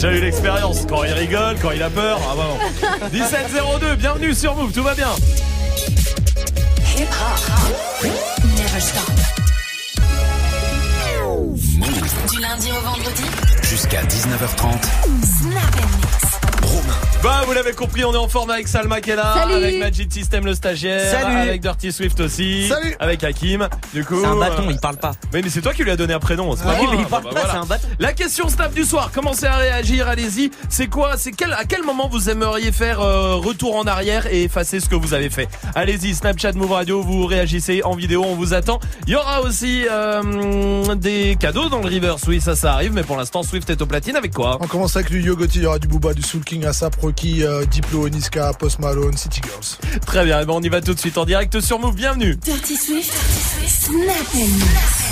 J'ai eu l'expérience. Quand il rigole, quand il a peur. Ah bon. 1702, bienvenue sur Move, tout va bien. Hip hop. Never stop. Du lundi au vendredi. Jusqu'à 19h30. Snap and mix. Bah vous l'avez compris, on est en forme avec Salma qui est là, Salut. avec Magic System le stagiaire, Salut. avec Dirty Swift aussi, Salut. avec Hakim. Du coup, C'est un bâton, euh, il parle pas. Mais, mais c'est toi qui lui as donné un prénom, c'est pas Oui, moi. mais il parle Bah, pas, voilà. c'est un bâton. La question snap du soir, commencez à réagir, allez-y. C'est quoi C'est quel à quel moment vous aimeriez faire euh, retour en arrière et effacer ce que vous avez fait? Allez-y, Snapchat Move Radio, vous réagissez en vidéo, on vous attend. Il y aura aussi euh, des cadeaux dans le reverse, oui, ça ça arrive, mais pour l'instant Swift est au platine avec quoi? On commence avec du Yogoti, il y aura du Booba, du Soul King, Asap, Rocky, euh, Diplo, Niska, Post Malone, City Girls. Très bien, eh ben, on y va tout de suite en direct sur Move, bienvenue. Dirty Swift. Snap and mix.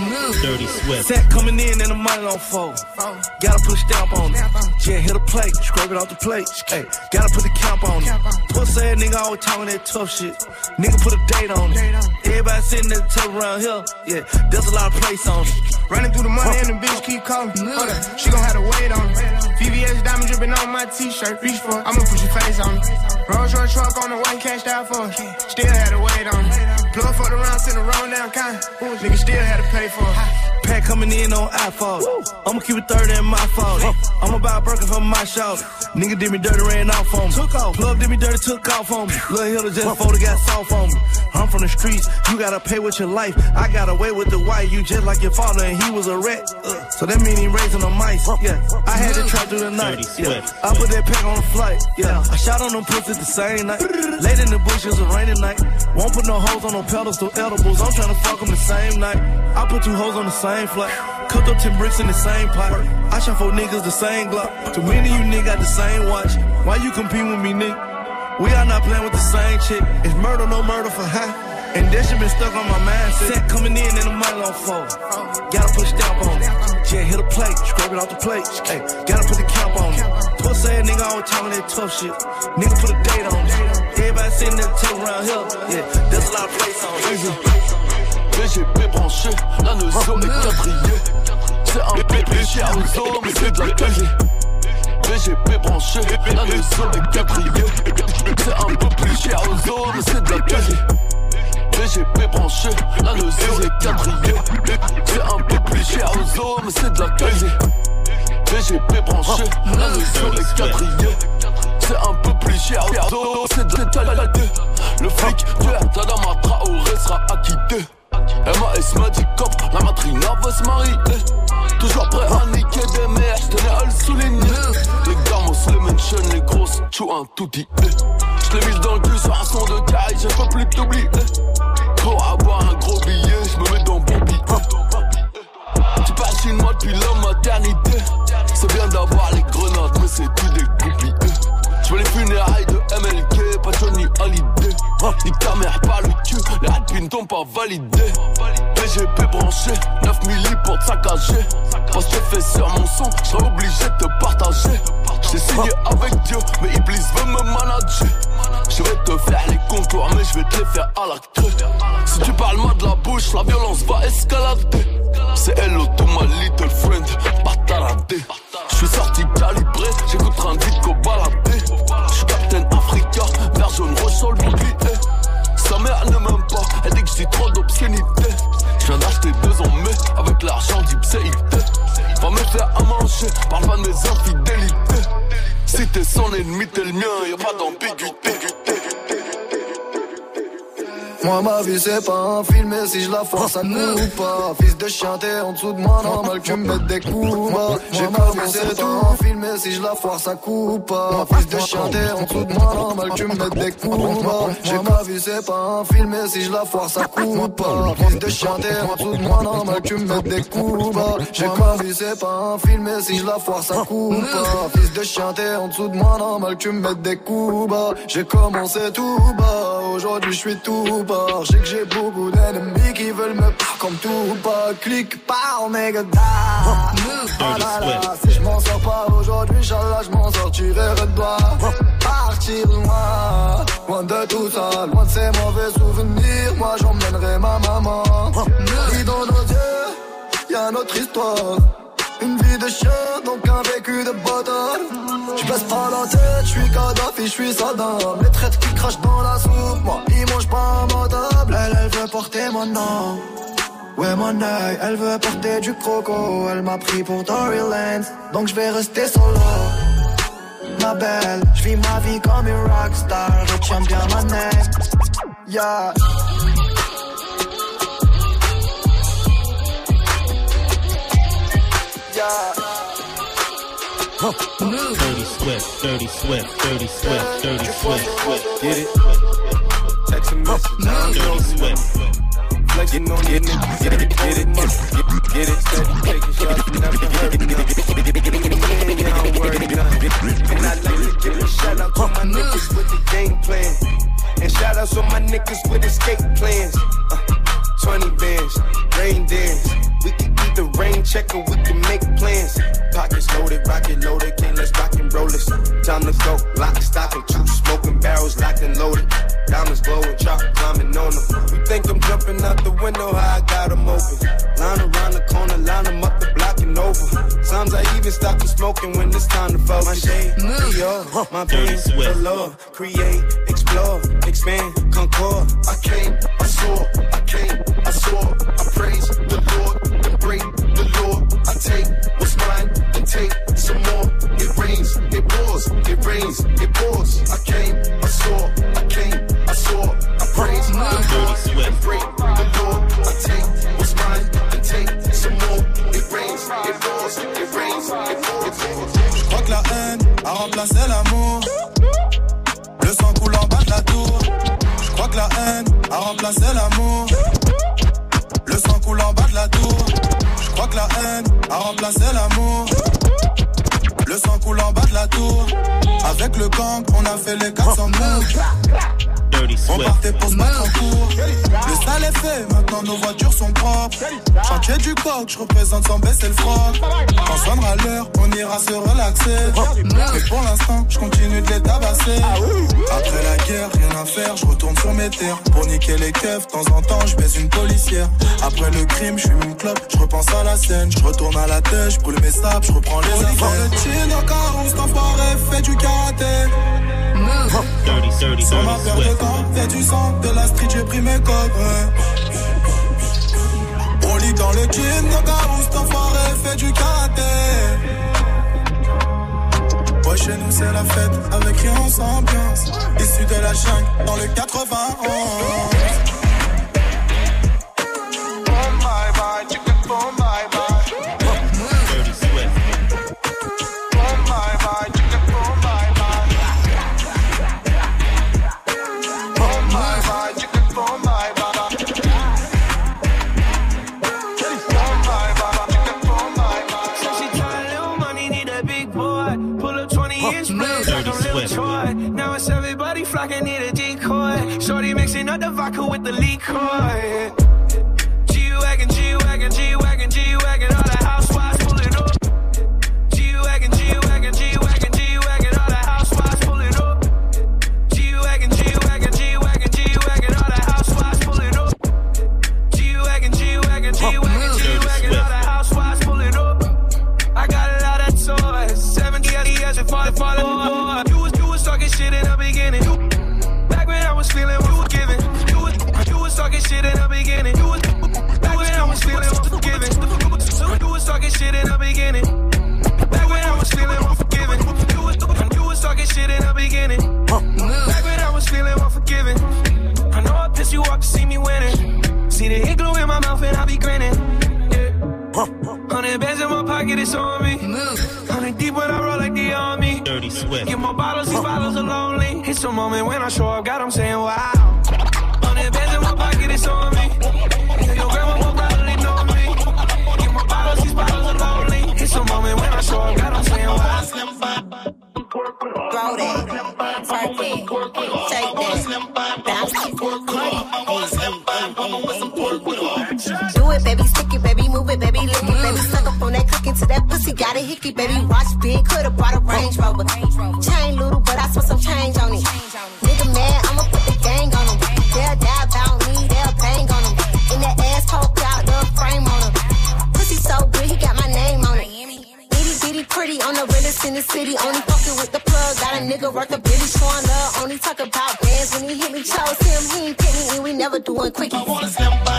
Move. Dirty Swift. Set coming in and the money on fold. Gotta put a stamp on it. Yeah, hit a plate, scrape it off the plate. Hey, gotta put the camp on it. Pussy ass nigga always talking that tough shit. Nigga put a date on it. Everybody sitting at the table around here. Yeah, there's a lot of place on it. Running through the money and the bitch keep calling. Hold up, she gon' have to wait on it. VVS diamond dripping on my t-shirt. Reach for it, I'ma put your face on it. Rolls Royce truck on the way, cashed out for it. Still had to wait on it. Plug for the round, send a roll down kind. Nigga still had to pay for it. Pack coming in on iPhone. I'ma keep it 30 in my phone. I'm about Birkin from my show. Nigga did me dirty, ran off on me. Took off. Plug did me dirty, took off on me. Lil' Hill just photo got soft on me. I'm from the streets, you gotta pay with your life. I got away with the white, you just like your father, and he was a rat. Uh, so that mean he raising the mice. Yeah, I had to try through the night. Yeah, I put that pack on the flight. Yeah, I shot on them pussies the same night. Late in the bushes, a rainy night. Won't put no hoes on no pedals, no edibles. I'm trying to fuck them the same night. I put two hoes on the same flight. Cooked up 10 bricks in the same pot. I shot four niggas the same Glock. Too many of you niggas got the same watch. Why you compete with me, nigga? We are not playing with the same chick. It's murder, no murder for high. And that shit been stuck on my mindset. Set coming in and the money on fold. Gotta put a stamp on it. Yeah, hit a plate, scrape it off the plate. Hey, gotta put the cap on it. Pussy ass nigga always talking that tough shit. Nigga put a date on it. Everybody sitting there table around here. Yeah, there's a lot of place on it. BGP branché, la notion est. C'est un peu plus cher aux hommes, mais c'est de la qualité. BGP branché, la notion est quadrillée. C'est un peu plus cher aux hommes, mais c'est de la qualité. BGP branché, la notion est quadrillée. C'est un peu plus cher aux hommes, mais c'est de la qualité. BGP branché, la notion est quadrillée. C'est un peu plus cher c'est de la. Le flic, tu es Tadama Traoré sera acquitté. MAS m'a dit cop, la matrina veut se marier Toujours prêt à niquer des mères, je tenais à le souligner. Les gamos, les mentions, les grosses, tu un tout dit. Je l'ai mis dans le cul sur un son de caille, je peux plus t'oublier. Pour avoir un gros billet, je me mets dans billet Tu parles chinois depuis la maternité. C'est bien d'avoir les grenades, mais c'est tout des goupilles Je veux les funérailles de MLK, pas Johnny Hallyday Ni ta mère, pas le cul, les rapines t'ont pas validé. PGP branché, 9 milli pour te saccager. Parce que fait sur mon son, j'serais obligé de te partager. J'ai signé avec Dieu, mais Iblis veut me manager. Je vais te faire les contours, mais je vais te les faire à la Si tu parles mal de la bouche, la violence va escalader. C'est hello to my little friend, pas taradé Je suis sorti calibré, j'écoute de vite qu'au baladé. Je Captain Africa, jaune rouge sur le Sa mère ne m'aime pas, elle dit que dis trop d'obscénité. Je viens d'acheter deux en mai, avec l'argent d'Ipséité Va me faire à manger, parle pas de mes infidélités. Si t'es son ennemi, t'es le mien, y'a pas d'ambiguïté Moi ma vie c'est pas un film et si je la force ça coupe pas. Fils de chien t'es en dessous de moi normal que tu me mettes des coups. Bas J'ai commencé tout. un film et si je la force ça coupe pas. Fils de chien t'es en dessous de moi normal que tu me mettes des coups. bas J'ai ma vie. c'est pas un film et si je la force ça coupe pas. Fils de chien t'es en dessous de moi normal que tu me mettes des coups. bas J'ai ma vie c'est pas un film et si je la force ça coupe pas. Fils de chien t'es en dessous de moi normal que tu me mettes des coups. Bas J'ai commencé tout bas aujourd'hui je suis tout Je sais que j'ai beaucoup d'ennemis qui veulent me comme tout pas clic par nigga Ah là là, si je m'en sors pas aujourd'hui, Inch'Allah je m'en sortirai redouan Partir loin, loin de tout ça, loin de ces mauvais souvenirs. Moi j'emmènerai ma maman. Et dans nos yeux, y'a notre histoire une vie de chien, donc un vécu de bâtard Je baisse pas la tête, je suis Kadhafi, je suis Saddam. Les traites qui crachent dans la soupe, moi ils mangent pas ma table Elle, elle veut porter mon nom. Ouais mon œil, elle veut porter du croco. Elle m'a pris pour Dory Lance Donc je vais rester solo. Ma belle, je vis ma vie comme une rockstar Je tiens bien ma neck Yeah Dirty Swift, Dirty Swift, Dirty Swift, Dirty Swift, Swift. Get it? Text a message. Dirty Swift. Flexing on your niggas. Get it, get it, get it. Steady taking shots, never hurting nothing. Yeah, I'm worried nothing. And I like to give a shout out to my niggas with the game plan. And shout outs on my niggas with escape plans. Uh, 20 bands, rain dance. We can keep the rain check or we can make plans. Pockets loaded, rocket loaded, can't let's rock and roll this. Time to go, lock, stock, and two smoking barrels locked and loaded. Diamonds glowing, chop climbing on them. You think I'm jumping out the window, how I got them open. Line around the corner, line them up the block and over. Sometimes I even stop the smoking when it's time to focus. My shade, Dior, my Dirty pain, love, create, explore, expand, concord. I came, I saw, I came, I saw, I praise take what's mine and take some more. It rains, it pours, it rains, it pours. I came, I saw, I came, I saw, I praise the Lord, and break the law. I take what's mine and take some more. It rains, it pours, it rains, it pours. Je crois que la haine a remplacé l'amour. Le sang coule en bas de la tour. Je crois que la haine a remplacé l'amour. Le sang coule en bas de la tour. Crois que la haine a remplacé l'amour. Le sang coule en bas de la tour. Avec le gang, on a fait les 400 moves. On partait pour se mettre en cours. Le sale est fait, maintenant nos voitures sont propres. Chantier du coq, je représente sans baisser le froc. Quand sonnera l'heure, on ira se relaxer. Mais pour l'instant, je continue de les tabasser. Après la guerre, rien à faire, je retourne sur mes terres. Pour niquer les keufs, de temps en temps, je baise une policière. Après le crime, je fume une clope, je repense à la scène. Je retourne à la tête, je brûle mes sables, je reprends les affaires. Le chin au carreau, cet enfoiré fait du karaté. Sur ma paire de gants, fait du sang, de la street, j'ai pris mes codes. Ouais. On lit dans le jean, nos gars, cet enfoiré fait du karaté. Ouais, chez nous, c'est la fête, avec rien, on s'ambiance. Issu de la jungle, dans le 91. Everybody flocking, need a decoy. Shorty mixing up the vodka with the liquor. G-Wagon, G-Wagon, G-Wagon, G-Wagon, all the housewives pulling up. G-Wagon, G-Wagon, G-Wagon, G-Wagon, all the housewives pulling up. G-Wagon, G-Wagon, G-Wagon, G-Wagon, all the housewives pulling up. G-Wagon, G-Wagon, G-Wagon, G-Wagon, all the housewives pulling up. I got a lot of toys. 70 years and falling, falling. You was, you was talking shit in the beginning. Was feeling what was giving. You was, you was talking shit in the beginning. You was, back when I was feeling what was giving. You was talking shit in the beginning. Back when I was feeling unforgiving. You was, you was talking shit in the beginning. Back when I was feeling unforgiving. I know I pissed you off to see me winning. See the hit glue in my mouth and I be grinning. Yeah. Hundred bands in my pocket, it's on me. Hundred deep when I roll like the army. Dirty Swift. Get more bottles, these bottles are lonely. It's a moment when I show up, God, I'm saying wow. Hundred bands in my pocket, it's on me. Yeah, Your grandma will probably know me. Get more bottles, these bottles are lonely. It's a moment when I show up, God, I'm saying wow. Grow that, twerk that, shake that, bounce it, Cardi. Ay, ay, ay, ay, ay. Do it got a hickey, baby, watch big, could've brought a Range Rover. Chain little, but I spent some change on it. Nigga mad, I'ma put the gang on him. They'll die about me, they'll bang on him. In that ass poke out the frame on him. Pussy so good, he got my name on it. Itty bitty pretty on the realest in the city. Only fucking with the plug. Got a nigga worth a billy showing love. Only talk about bands when he hit me. Chose him, he ain't pick me, and we never doing by,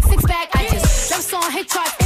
six pack. I just drop song, hit charts,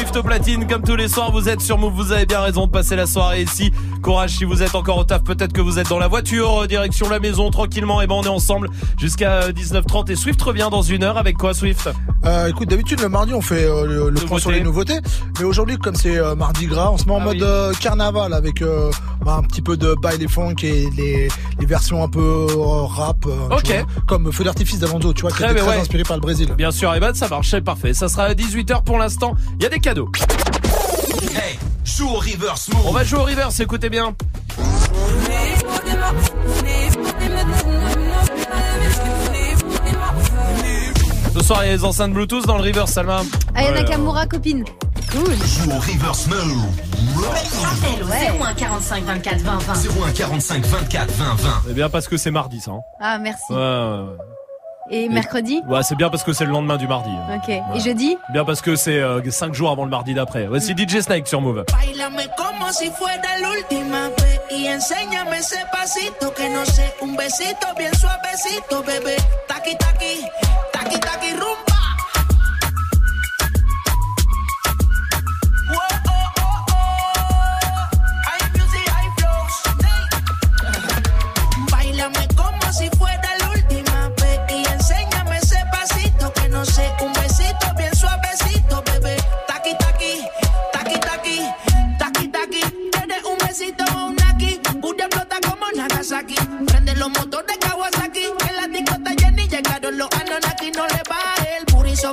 Swift au platine, comme tous les soirs, vous êtes sur Move, vous avez bien raison de passer la soirée ici. Courage si vous êtes encore au taf, peut-être que vous êtes dans la voiture, euh, direction la maison, tranquillement, et ben on est ensemble jusqu'à euh, 19h30 et Swift revient dans une heure avec quoi Swift? Euh, écoute, d'habitude le mardi on fait euh, le, le point sur les nouveautés, mais aujourd'hui comme c'est euh, mardi gras, on se met en Ah mode oui. euh, carnaval avec euh, bah, un petit peu de baile et funk et les, les versions un peu euh, rap, euh, tu Ok. vois, comme Feu d'artifice d'Alonso, tu vois, qui Très ouais. inspiré par le Brésil. Bien sûr, et ben ça marche, c'est parfait. Ça sera à 18h pour l'instant. Il y a des cadeaux. Hey, joue au reverse move. On va jouer au reverse, écoutez bien. Ce soir, il y a les enceintes Bluetooth dans le reverse, Salma. Aya Ouais, Nakamura, copine. Cool. Joue au reverse move. Appel au 01 45 24 20 20. 01 45 24 20 20. C'est bien parce que c'est mardi, ça. hein. Ah, merci. Ouais, ouais, ouais. Et mercredi Ouais, c'est bien parce que c'est le lendemain du mardi. Ok. Et jeudi Bien parce que c'est 5 jours avant le mardi d'après. Voici DJ Snake sur Move. Bailame como si fuera la última vez y enséñame ese pasito que no sé, un besito bien suavecito, bebé. Taqui taqui, taqui taqui rumba.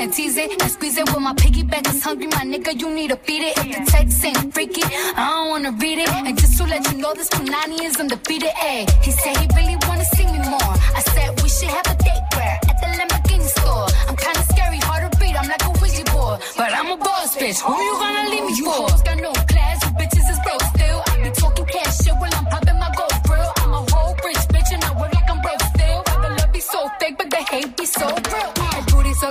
and tease it and squeeze it. When my piggyback is hungry, my nigga, you need to feed it. If the text ain't freaky, I don't wanna read it. And just to let you know, this Punani is undefeated. Ay, he said he really wanna see me more. I said we should have a date where at the Lamborghini store. I'm kinda scary, hard to read. I'm like a Ouija board, but I'm a boss bitch. Who you gonna leave me for?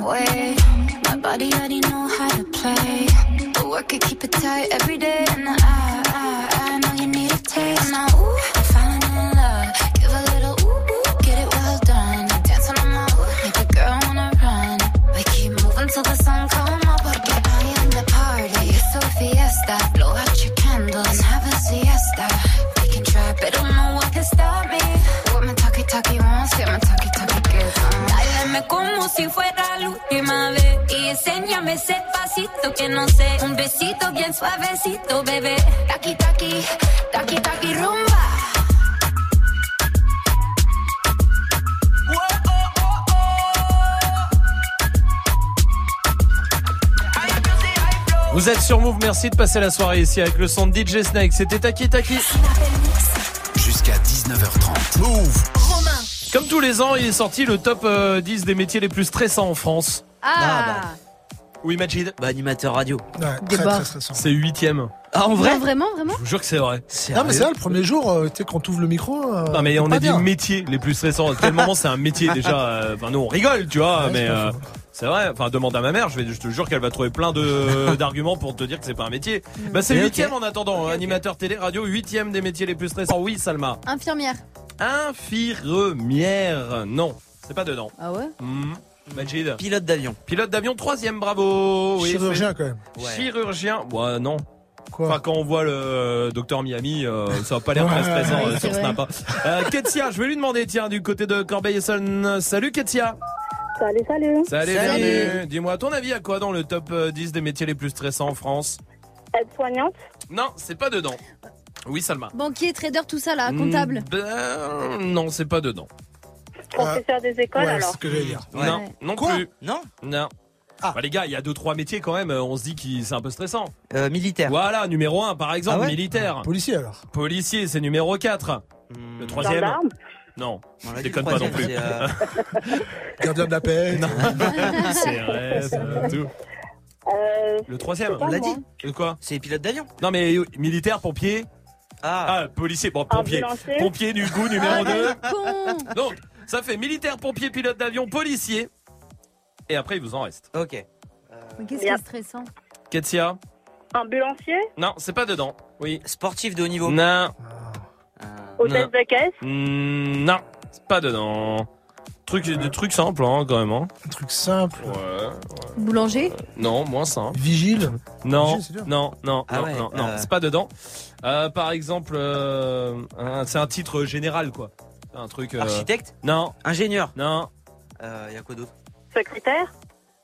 My way. My body already know how to play. But work it, keep it tight every day. And I como si fuera la última vez. Y enséñame ese pasito que no sé. Un besito bien suavecito, bebé. Taki, taki, taki, taki, rumba. Vous êtes sur Move, merci de passer la soirée ici avec le son de DJ Snake. C'était Taki Taki. Jusqu'à 19h30. Move. Comme tous les ans, il est sorti le top euh, 10 des métiers les plus stressants en France. Ah, Oui, Majid Bah, animateur radio. Ouais, Des très, bars. très stressant. C'est huitième. Ah, en Non, vrai vraiment, vraiment Je vous jure que c'est vrai. Non, mais c'est vrai, le premier jour, euh, tu sais, quand t'ouvres le micro. euh, Non mais on pas a dit bien. métier les plus stressants. À quel moment c'est un métier déjà euh, Enfin nous on rigole, tu vois, Ouais, mais c'est pas euh, faux. c'est vrai. Enfin demande à ma mère, je, vais, je te jure qu'elle va trouver plein de d'arguments pour te dire que c'est pas un métier. Bah c'est Mais ok. huitième en attendant. Animateur télé, radio, huitième des métiers les plus stressants. Oui, Salma. Infirmière. Infirmière, non, c'est pas dedans. Ah ouais. Majid. Pilote d'avion. Pilote d'avion, troisième, bravo. Oui, Chirurgien, quand même. c'est- Chirurgien, ouais, non. Quoi Enfin, quand on voit le euh, docteur Miami, euh, ça va pas l'air très Ouais, stressant ouais, euh, sur. Snap. hein. Euh, Ketsia, je vais lui demander, tiens, du côté de Corbeil-Essonne. Salut Ketsia. Salut, salut. Salut, Salut. bienvenue. Dis-moi, à ton avis, à quoi dans le top euh, 10 des métiers les plus stressants en France? Aide-soignante. Non, c'est pas dedans. Oui, Salma. Banquier, trader, tout ça là, comptable. Mm, ben, non, c'est pas dedans. Professeur des écoles, Ouais, c'est alors. ce que j'allais dire. Ouais. Non, non Quoi plus. Non Non. Ah. Bah, les gars, il y a deux trois métiers quand même. On se dit que c'est un peu stressant. Euh, Militaire. Voilà, numéro 1 par exemple, Ah ouais militaire. Policier, alors. Policier, c'est numéro 4 Hmm. Le troisième. Gendarme. Non, dit, déconne pas non plus. euh, Gardien de la paix. Non. c'est vrai, tout. Euh, Le troisième. On l'a dit. Le quoi C'est pilote d'avion. Non mais militaire, pompier. Ah. Ah, policier, bon pompier. Ambulancier. Pompier Ah, numéro 2. Con Donc, ça fait militaire, pompier, pilote d'avion, policier. Et après, il vous en reste. Ok. Mais qu'est-ce qui est stressant Ketsia ambulancier. Non, c'est pas dedans. Oui. Sportif de haut niveau. Non. Hôtesse de caisse. Non, c'est pas dedans. Truc, des trucs simples, hein, quand même. Hein. Un truc simple. Ouais. Boulanger Non, moins simple. Vigile. Non, Vigile, c'est non, non, Ah non, ouais, non, non, euh. c'est pas dedans. Euh, par exemple, euh, un- c'est un titre général, quoi. Un truc. euh, Architecte. Non, Ingénieur. non. Il y a quoi d'autre? Secrétaire?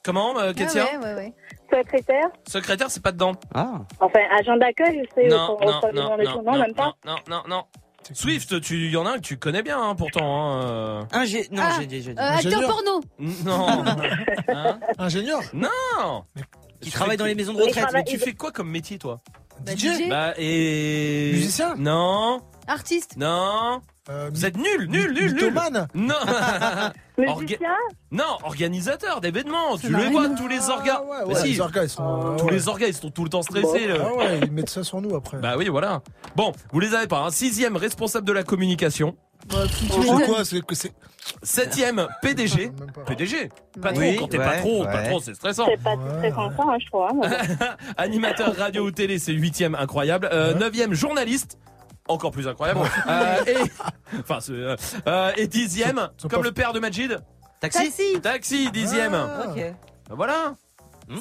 Comment, euh, Ketia? Ah ouais, ouais, ouais. Secrétaire? Secrétaire, c'est pas dedans. Ah. Enfin, agent d'accueil, sais. Non, pour- non, pour- non, pour les non, choses. non, non, même pas. non, non, non. Swift, tu y en a un que tu connais bien, hein, pourtant. Hein, euh. Ingé... Non, Ah, j'ai déjà dit. Euh, acteur Ingénieur. porno Non. Hein Ingénieur. non. Qui Tu travaille dans les maisons de retraite. Mais tu fais quoi comme métier, toi? Bah, DJ. DJ. Bah et. Musicien Non, Artiste non. Euh, Vous êtes nul, nul, nul, nul. mythomane. Non. Orga- Musicien. Non, organisateur d'événements. Tu n'a le rien vois, tous les Ah, orgas. ouais, Bah ouais, si, les orgas, ils sont. tous ouais. les orgas, ils sont tout le temps stressés. là. Ah ouais, ils mettent ça sur nous après. Bah oui, voilà. Bon, vous les avez pas. Un sixième responsable de la communication. Bah, C'est m'étonnes. quoi C'est que c'est. Septième PDG. Même pas. PDG. Patron. Oui, quand t'es ouais, patron, ouais. patron, c'est stressant. C'est pas très stressant, ça, hein, je hein. Animateur radio ou télé, c'est huitième, incroyable. Euh, Neuvième journaliste. Encore plus incroyable. Euh, et, enfin, euh, euh, et dixième, comme pas- le père de Majid. Taxi. Taxi Taxi, dixième. Ah. Ok. Bah voilà.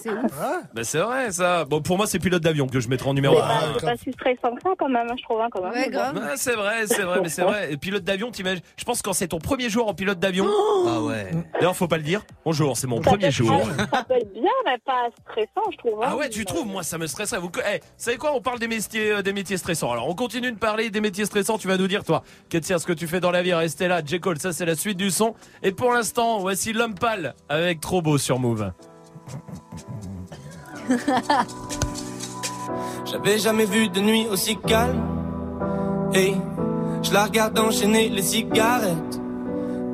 C'est ouf. Ouais. Bah c'est vrai ça. Bon pour moi c'est pilote d'avion que je mettrai en numéro C'est 1. pas, Ah, c'est quand- pas si stressant que ça, quand même, hein, je trouve. hein, quand même. Ouais, grave. c'est vrai, c'est vrai, mais c'est vrai. Et pilote d'avion, t'imagines Je pense que quand c'est ton premier jour en pilote d'avion. Ah ouais. D'ailleurs, faut pas le dire. Bonjour, c'est mon Ça premier jour. Ça peut être bien, mais pas stressant, je trouve. hein. Ah ouais, tu trouves? Moi, ça me stresserait. Vous, eh, vous savez quoi? On parle des métiers, euh, des métiers stressants. Alors, on continue de parler des métiers stressants. Tu vas nous dire, toi, Ketia, ce que tu fais dans la vie. Restez là, J. Cole, ça, c'est la suite du son. Et pour l'instant, voici l'homme pâle avec Trop beau sur Move. J'avais jamais vu de nuit aussi calme. Hey, je la regarde enchaîner les cigarettes.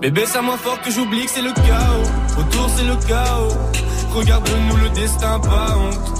Bébé, ça moins fort que j'oublie que c'est le chaos. Autour, c'est le chaos. Regarde-nous le destin, pas honte.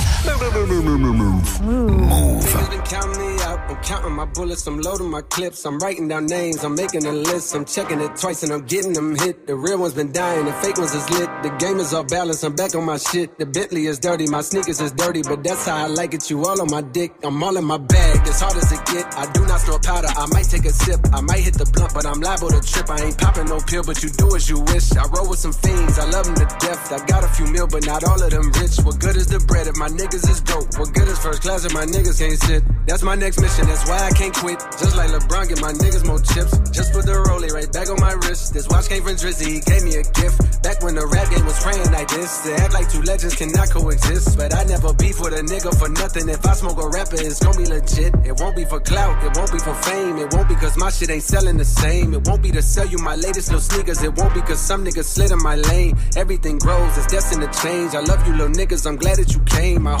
Move. Count me out. I'm counting my bullets. I'm loading my clips. I'm writing down names. I'm making a list. I'm checking it twice and I'm getting them hit. The real ones been dying. The fake ones is lit. The game is off balance. I'm back on my shit. The Bentley is dirty. My sneakers is dirty, but that's how I like it. You all on my dick. I'm all in my bag. As hard as it get. I do not store powder. I might take a sip. I might hit the blunt, but I'm liable to trip. I ain't popping no pill, but you do as you wish. I roll with some fiends. I love them to death. I got a few mil, but not all of them rich. What good is the bread if my niggas is broke? What good is first class if my niggas can't sit? That's my next mission. That's why I can't quit. Just like LeBron, get my niggas more chips. Just put the rollie right back on my wrist. This watch came from Drizzy. He gave me a gift. Back when the rap game was praying like this. To act like two legends cannot coexist. But I never beef with a nigga for nothing. If I smoke a rapper, it's gonna be legit. It won't be for clout. It won't be for fame. It won't be cause my shit ain't selling the same. It won't be to sell you my latest little sneakers. It won't be cause some niggas slid in my lane. Everything grows. It's destined to change. I love you little niggas. I'm glad that you came. I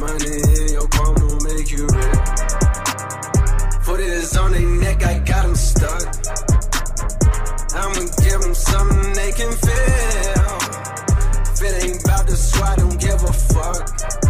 Money in your palm will make you rich. Put it on their neck, I got them stuck. I'ma give them something they can feel. If it ain't about the swat, don't give a fuck.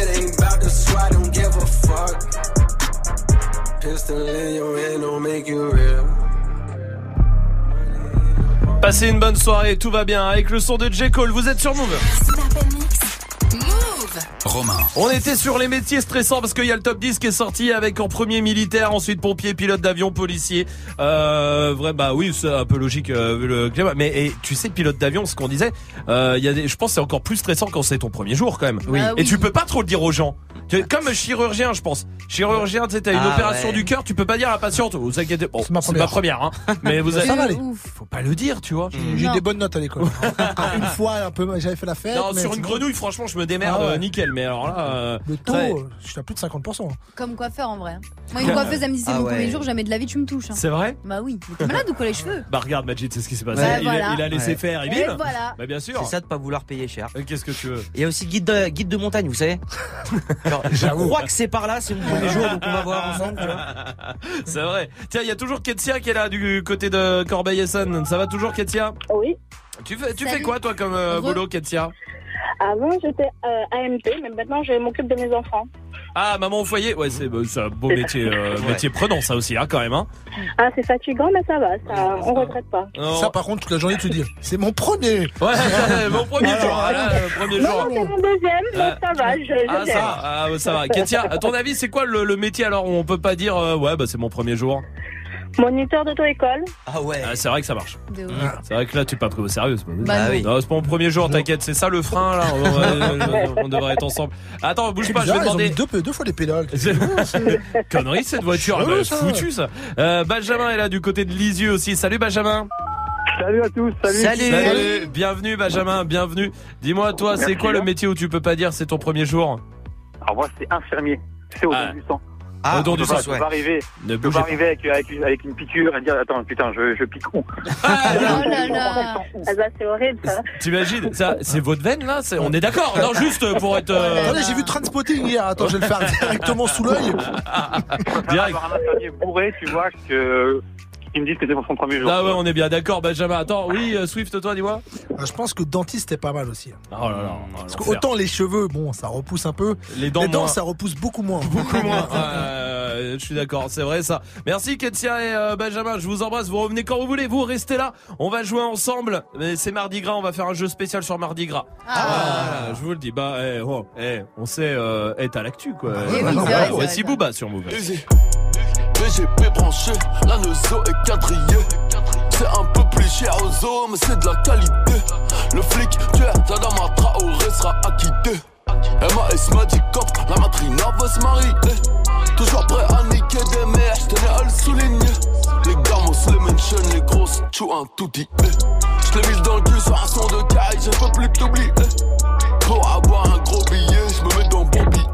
If it ain't about the squad, don't give a fuck. Pistol in your hand don't make you real. Passez une bonne soirée, tout va bien avec le son de J. Cole. Vous êtes sur Move. Romain. On était sur les métiers stressants parce qu'il y a le top 10 qui est sorti avec en premier militaire, ensuite pompier, pilote d'avion, policier. Euh, vrai, bah oui, c'est un peu logique euh, vu le climat. Mais et, tu sais, pilote d'avion, ce qu'on disait, euh, il y a des, je pense que c'est encore plus stressant quand c'est ton premier jour quand même. Oui. Ah Et tu peux pas trop le dire aux gens. Tu- Comme chirurgien, je pense. Chirurgien, tu sais, t'as une Ah opération ouais. du cœur, tu peux pas dire à la patiente, vous inquiétez, bon, c'est ma ma première, hein. Mais vous avez, Ça va aller. faut pas le dire, tu vois. J'ai eu des bonnes notes à l'école. Une fois, un peu, j'avais fait la fête. Non, mais sur une grenouille, franchement, je me démerde Ah ouais. Nickel. Mais alors là, euh, Le taux, ça- euh, je suis à plus de 50%. Comme coiffeur en vrai. hein. Moi, une Ah coiffeuse, elle me dit c'est ouais. mon premier jour, jamais de la vie tu me touches. hein. C'est vrai Bah oui. Mais T'es malade ou quoi les cheveux Bah regarde Majid, c'est ce qui s'est passé. Ouais, il, voilà. il a laissé Ouais. faire, il Et bim. voilà. Bah bien sûr. C'est ça de pas vouloir payer cher. Qu'est-ce que tu veux Il y a aussi guide de, guide de montagne, vous savez. Genre, je crois que c'est par là, c'est mon premier jour, donc on va voir ensemble. tu vois. C'est vrai. Tiens, il y a toujours Ketsia qui est là du côté de Corbeil-Essonne. Ça va toujours Ketsia Oui. Tu fais, tu fais quoi toi comme euh, boulot Ketsia Avant, j'étais euh, AMP, mais maintenant, je m'occupe de mes enfants. Ah, maman au foyer? Ouais, c'est bah, c'est un beau métier, euh, métier prenant ça aussi, hein, quand même. Hein. Ah, c'est fatigant, mais ça va, ça, on regrette pas. Non. Ça, par contre, toute la journée, tu dis, c'est mon premier. Ouais, mon premier jour. ah, là, le premier Non, jour. c'est mon deuxième, donc Ah. ça va, je, je Ah ça, gère. va, ah, ça va. Ketia, à ton avis, c'est quoi le, le métier alors où on peut pas dire euh, ouais bah c'est mon premier jour? Moniteur d'auto-école. Ah ouais. Ah, C'est vrai que ça marche. De ouf. C'est vrai que là tu pas pris au sérieux. C'est pas possible. Bah Ah oui. Non, c'est pas mon premier jour, t'inquiète, c'est ça le frein là. On, devrait être ensemble. Attends, bouge pas, je vais Bizarre, ils ont demander. mis deux, deux fois les pédales. Connerie cette voiture, Chelou, m'a ça. foutu ça. Euh, Benjamin est là du côté de Lisieux aussi. Salut Benjamin. Salut à tous, salut. Salut. Salut. Bienvenue Benjamin, bienvenue. Dis-moi toi, c'est Merci, quoi le hein. métier où tu peux pas dire c'est ton premier jour? Alors moi c'est infirmier, c'est au Ah. du sang. Ah, ouais. pas arriver, Ne bougez pas arriver avec, avec, une, avec une piqûre et dire attends putain je, je pique où? Ah, Oh là là. Ah bah, c'est horrible, ça. T'imagines ça C'est votre veine là On est d'accord Non, juste pour être. euh, Attendez, j'ai vu Transpotting hier. Attends, je vais le faire directement sous l'œil. Direct. avoir un infirmier bourré tu vois que qui me disent que c'est pour son premier jour. Ah ouais, on est bien d'accord, Benjamin. Attends, oui, euh, Swift, toi, dis-moi. Euh, Je pense que dentiste est pas mal aussi. Oh là là. Parce que autant les cheveux, bon, ça repousse un peu. Les dents, les dents, moins. ça repousse beaucoup moins. Beaucoup moins. Euh, je suis d'accord, c'est vrai ça. Merci Ketia et euh, Benjamin, je vous embrasse. Vous revenez quand vous voulez, vous restez là. On va jouer ensemble. Mais C'est Mardi Gras, on va faire un jeu spécial sur Mardi Gras. Voilà, je vous le dis. Bah, eh, oh, eh, on sait, euh, être à l'actu quoi. Eh oui, vrai, Booba sur Move. BGP branché, la Neuzo est quadrillée. C'est un peu plus cher aux hommes, mais c'est de la qualité. Le flic, tu es Tadama Traoré sera acquitté. MAS m'a dit cop, la matrina veut se marier. Toujours prêt à niquer des mères, j'tenais à le souligner. Les gamos, les mentions, les grosses, tu un touti. Je l'ai mis dans le cul sur un son de caille, je peux plus t'oublier. Pour avoir un gros billet, je me mets dans bon billet.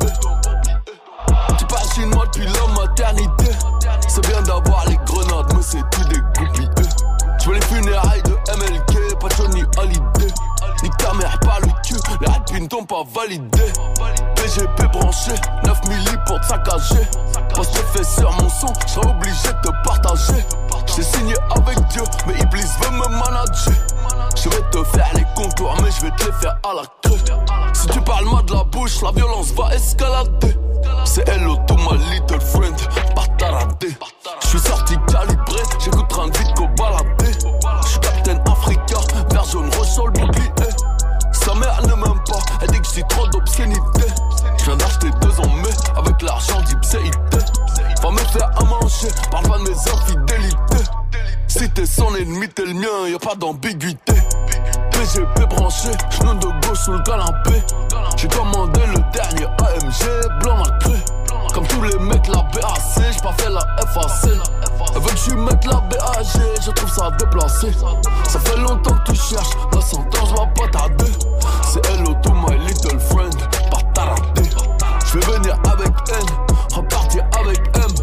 Tu passes chez moi depuis la maternité. C'est bien d'avoir les grenades, mais c'est tout des groupies. Je veux les funérailles de MLK, pas Johnny Hallyday. Nique ta mère par le cul, les rapines t'ont pas validé. PGP branché, 9 milli pour te saccager. Parce que fait sur mon son, j'serais obligé de te partager. J'ai signé avec Dieu, mais Iblis veut me manager. Je vais te faire les contours, mais je vais te les faire à la queue. Si tu parles mal de la bouche, la violence va escalader. C'est hello to my little friend, pas taradé. Je suis sorti calibré, j'écoute vite qu'au baladé. Je suis Captain Africa, rouge sur le bouclier. Sa mère ne m'aime pas, elle dit que j'ai trop d'obscénité. Je viens d'acheter deux en mai avec l'argent d'Ipséité. Va me faire à manger, parle pas de mes infidélités. Si t'es son ennemi, t'es le mien, y'a pas d'ambiguïté. PGP branché, genou de gauche sous le canapé. J'ai commandé le dernier AMG blanc nacré. Comme tous les mecs, la BAC, j'ai pas fait la FAC. Elle veut que je mette la BAG, je trouve ça déplacé. Ça fait longtemps que tu cherches, la sentence va pas tarder. C'est hello to my little friend, pas taradé. Je vais venir avec N, repartir avec M.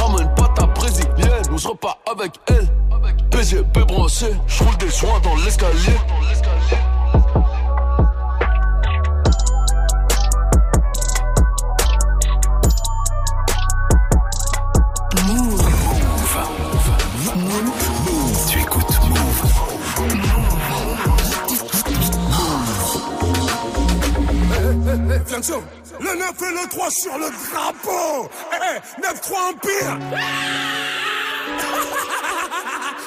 Ramène pas ta brésilienne, ou je repars avec elle. PGP branché, je roule des joints dans l'escalier. Le 9 et le 3 sur le drapeau. Eh, eh, 9-3 Empire.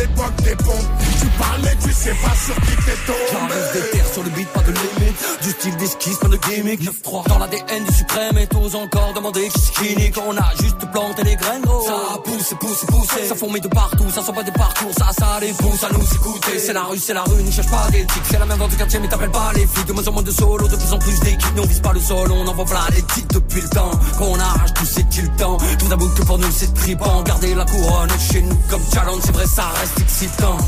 l'époque des pompes. Tu parles mais tu sais pas sur qui t'es tombé. J'arrive des terres sur le beat, pas de limite. Du style d'esquisse, pas de gimmick. 9-3 dans l'ADN du suprême et tous encore demander qui qui nique. On a juste planté les graines, gros. Ça pousse, pousse, pousse. Ça fourmille de partout, ça sent pas des parcours. Ça, ça les pousse à nous écouter. C'est la rue, c'est la rue, ne cherche pas d'éthique. C'est la même dans du quartier, mais t'appelles pas les flics. De moins en moins de solo, de plus en plus d'équipes. Nous on vise pas le sol, on envoie plein les titres depuis le temps. Qu'on arrache tout, c'est-il temps? Tout d'abord que pour nous c'est tripant. Garder la couronne chez nous comme challenge, c'est vrai, ça reste excitant.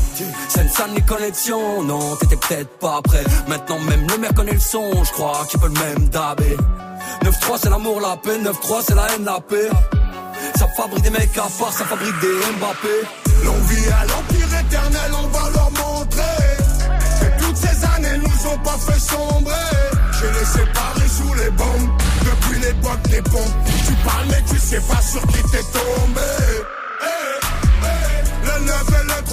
C'est une salle les connexions, non, t'étais peut-être pas prêt. Maintenant même le maire connaît le son, je crois qu'il peut le même dabé. 9-3 c'est l'amour, la paix, 9-3 c'est la haine, la paix. Ça fabrique des mecs à part, ça fabrique des Mbappé. Longue vie à l'empire éternel, on va leur montrer que toutes ces années nous ont pas fait sombrer. J'ai les séparés sous les bombes depuis l'époque des pompes. Tu parles mais tu sais pas sur qui t'es tombé.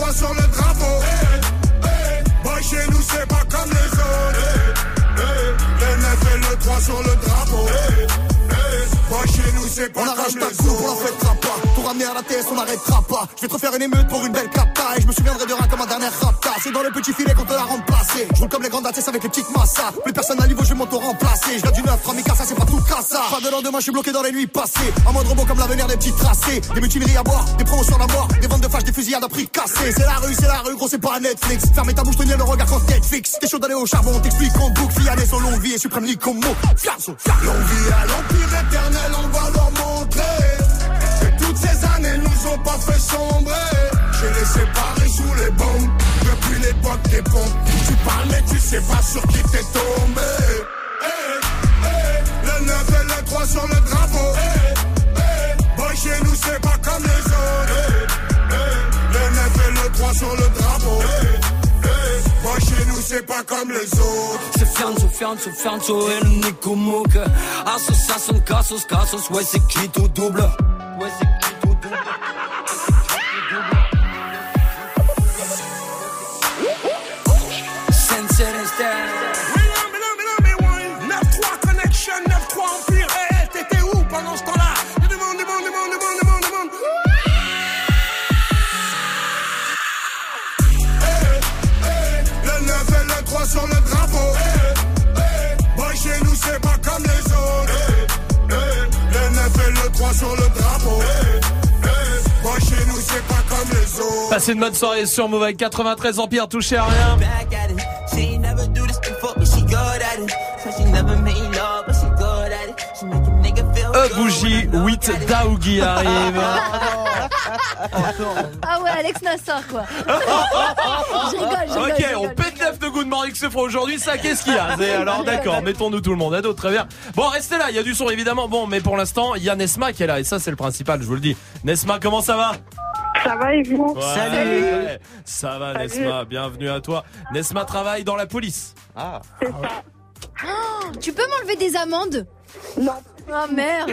Le 9 et le 3 sur le drapeau. Eh, eh, Boy, chez nous c'est pas comme les autres. Eh, eh, Le 9 et le 3 sur le drapeau. Boy, chez nous c'est pas On comme arrache les ta autres. coupe, on la fêtera pas. La TS, on n'arrêtera pas. Je vais te refaire une émeute pour une belle capta. Et je me souviendrai de rien comme un dernier rapta. C'est dans le petit filet qu'on te l'a remplacé. Je roule comme les grandes ATS avec les petites massas. Plus personne à niveau, je vais m'auto-remplacer. Je du 9, 3000 ça c'est pas tout cassa. Pas de lendemain, je suis bloqué dans les nuits passées. En mode robot comme l'avenir des petits tracés. Des mutineries à boire, des promotions à la mort. Des ventes de fâches, des fusillades à prix cassés. C'est la rue, c'est la rue, gros, c'est pas Netflix. Fermez ta bouche, tenir le regard quand Netflix. T'es chaud d'aller au charbon, on t'explique en boucle. Son longue vie et suprême comme mot. Longue vie à l'empire éternel, on va leur années nous ont pas fait sombrer. J'ai les séparés sous les bombes depuis l'époque des pompes. Tu parles mais tu sais pas sur qui t'es tombé. Eh, eh, Le 9 et le 3 sur le drapeau. Eh, eh, Boy, chez nous c'est pas comme les autres. Le 9 et le 3 sur le drapeau. Boy, chez nous c'est pas comme les autres. C'est Fianzo, Fianzo, Fianzo et le Nico Mouk. Association, Cassos, Cassos, ouais, c'est qui tout double? Ouais, c'est Passez une bonne soirée sur Move avec 93 Empire, touché à rien. E bougie, 8 Daougi arrive. Ah ouais, Alex Nassar quoi. je rigole, je rigole. Ok, je on pète l'œuf de Good Morning ce fera aujourd'hui, ça qu'est-ce qu'il y a Alors d'accord, mettons-nous tout le monde à dos, très bien. Bon, restez là, il y a du son évidemment. Bon, mais pour l'instant, il y a Nesma qui est là et ça c'est le principal, je vous le dis. Nesma, comment ça va? Ça va et vous Ouais, ouais. Ça va Salut. Nesma, bienvenue à toi. Nesma travaille dans la police. Ah. Oh, tu peux m'enlever des amendes? Non. Ah merde.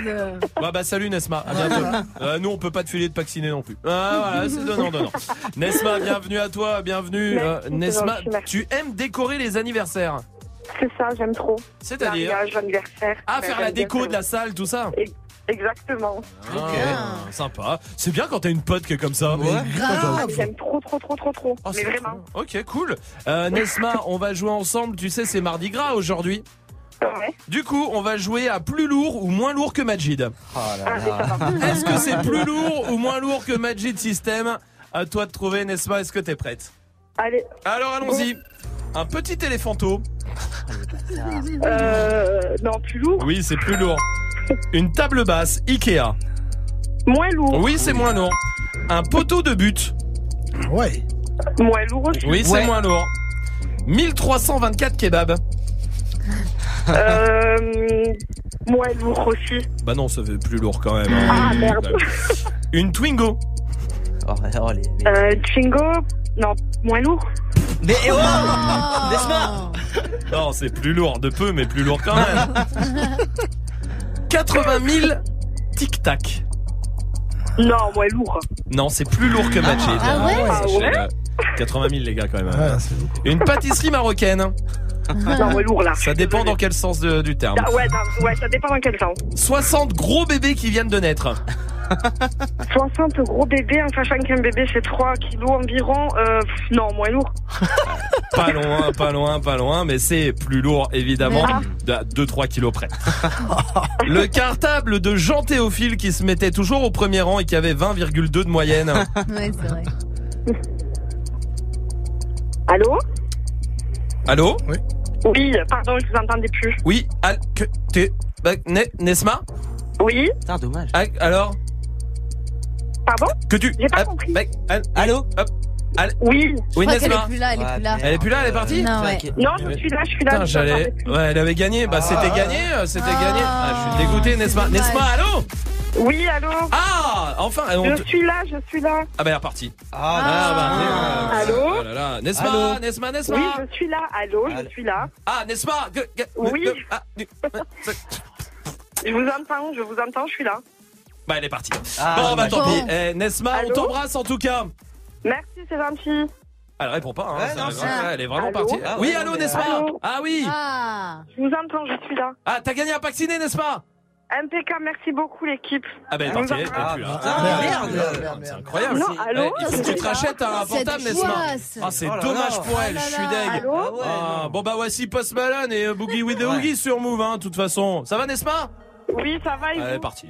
Ouais bah salut Nesma, à bientôt. Euh, nous on peut pas te filer de vacciner non plus. Ah voilà, c'est donnant donnant. Nesma, bienvenue à toi, bienvenue. Merci, Euh, c'est Nesma, tu aimes décorer les anniversaires? C'est ça, j'aime trop. C'est-à-dire? Mariage, anniversaire. Ah, faire la déco de la salle, tout ça? Exactement. Ah, sympa. C'est bien quand t'as une pote qui est comme ça. Ah, J'aime trop, trop, trop, trop, trop. Oh, Mais c'est vraiment. Ok, cool. Euh, Nesma, on va jouer ensemble. Tu sais, c'est Mardi Gras aujourd'hui. Du coup, on va jouer à plus lourd ou moins lourd que Majid. Est-ce que c'est plus lourd ou moins lourd que Majid System? À toi de trouver, Nesma. Est-ce que t'es prête? Allez. Alors allons-y. Un petit éléphanto. Euh, non, plus lourd. Oui, c'est plus lourd. Une table basse Ikea. Moins lourd. Oui, c'est moins lourd. Un poteau de but. Ouais. Moins lourd aussi. Oui, c'est moins lourd. 1324 kebabs. Euh, moins lourd aussi. Bah non, ça fait plus lourd quand même. hein. Ah, merde. Une Twingo. Oh, Euh, Twingo. Non, moins lourd. Mais oh Nesma Non, c'est plus lourd, de peu, mais plus lourd quand même. 80 000 tic-tac. Non, ouais, lourd. Non, c'est plus lourd que Majid. Ah ouais Ah Sachez-le. ouais 80 000 les gars quand même. Une pâtisserie marocaine. Non, ouais, lourd là. Ça dépend dans quel sens de- du terme. Ah, ouais, non, ouais, ça dépend dans quel sens. 60 gros bébés qui viennent de naître. 60 gros bébés, en sachant qu'un bébé c'est 3 kilos environ. Euh, pff, non, moins lourd. Pas loin, pas loin, pas loin, mais c'est plus lourd évidemment, Ah. de 2-3 kilos près. Le cartable de Jean Théophile qui se mettait toujours au premier rang et qui avait 20,2 de moyenne. Ouais, c'est vrai. Allô? Allô? Oui. Oui, pardon, je vous entendais plus. Oui, al- que t'es bah, Ne- Nesma? Oui. Putain, dommage. Alors? Pardon Que tu J'ai pas compris. bah, al- Allô Hop, Oui. Oui, Nesma est plus là, elle est plus là. Elle est plus là, elle est partie Non, ouais. Non, je suis là, je suis là. Putain, j'allais. Ouais, elle avait gagné. Bah, c'était gagné, euh, c'était gagné. Ah, je suis dégoûté, Nesma. Nesma, allô Oui, allô Ah, enfin. on Je suis là, je suis là. Ah, bah, elle est repartie. Ah, bah, Allô oh là là. Nesma, Allô Nesma, Nesma. Oui, je suis là. Allô, je suis là. Ah, Nesma. Oui. ah, Je vous entends, je vous entends, je suis là. Bah, elle est partie. Ah, bon, bah, tant pis. Eh, Nesma, on t'embrasse en tout cas. Merci, c'est gentil. Elle répond pas, hein. Ouais, non, c'est- elle est vraiment Allô partie. Ah, oui, ouais, allô, mais- Nesma. Allô Ah oui. Ah Je vous entends, je suis là. Ah, t'as gagné un pack ciné, Nesma Impeccable, merci beaucoup l'équipe. Ah, bah, elle est Je vous partie. Elle est embrasse. plus là. Ah, merde. merde. C'est incroyable. Non, allô Eh, il faut que tu te rachètes un Cette portable, Nesma. poisse. Ah, c'est Oh là dommage là. pour elle, Oh je là suis là. deg. Allô Ah Ah, bon bah voici Post Malone et euh, Boogie with the. Oogie sur Move, hein, de toute façon. Ça va, Nesma Oui, ça va et Elle est partie.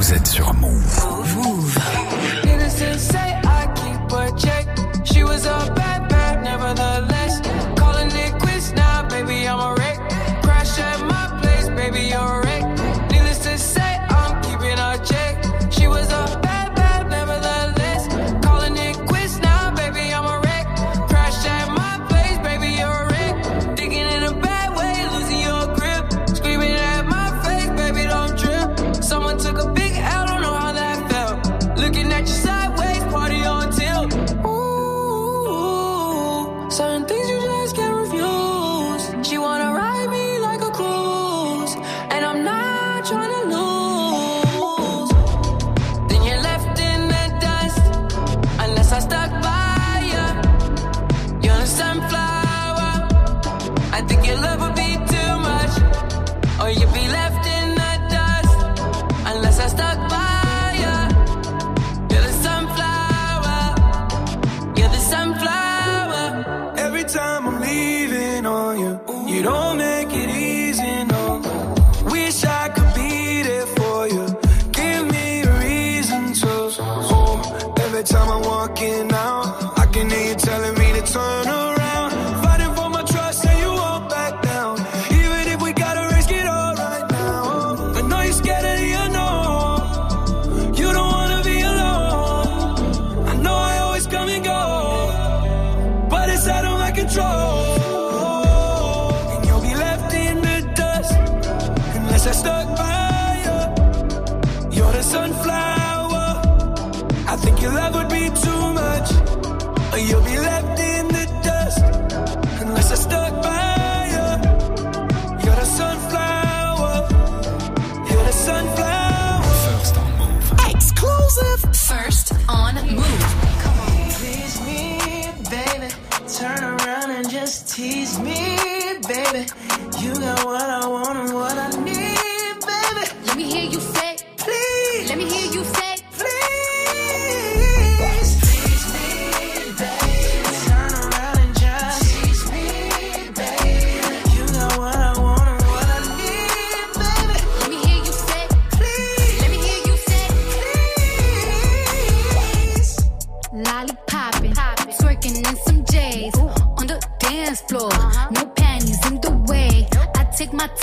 Vous êtes sur Move. Niggas still say I keep her check. She was a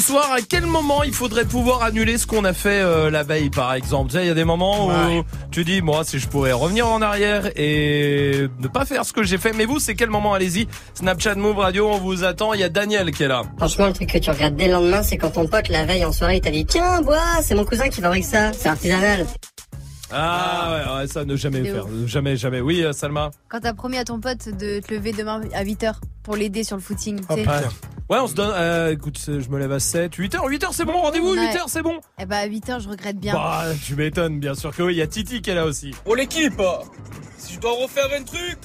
du soir. À quel moment il faudrait pouvoir annuler ce qu'on a fait euh, la veille, par exemple? Tu sais, il y a des moments où tu dis, moi, si je pourrais revenir en arrière et ne pas faire ce que j'ai fait. Mais vous, c'est quel moment? Allez-y. Snapchat Move Radio, on vous attend. Il y a Daniel qui est là. Franchement, le truc que tu regardes dès le lendemain, c'est quand ton pote, la veille en soirée, il t'a dit Tiens, bois, c'est mon cousin qui fabrique ça, c'est artisanal. Ah ouais, ouais, ça ne jamais faire. Jamais, jamais. Oui, euh, Salma. Quand t'as promis à ton pote de te lever demain à 8h pour l'aider sur le footing, tu sais. Ouais. On se donne. euh, écoute, je me lève à 7, 8 heures. 8 heures, c'est bon. Rendez-vous. 8 heures, c'est bon. Eh bah à 8h, je regrette bien. Bah, tu m'étonnes, bien sûr que oui. Il y a Titi qui est là aussi. Pour l'équipe, si je dois refaire un truc,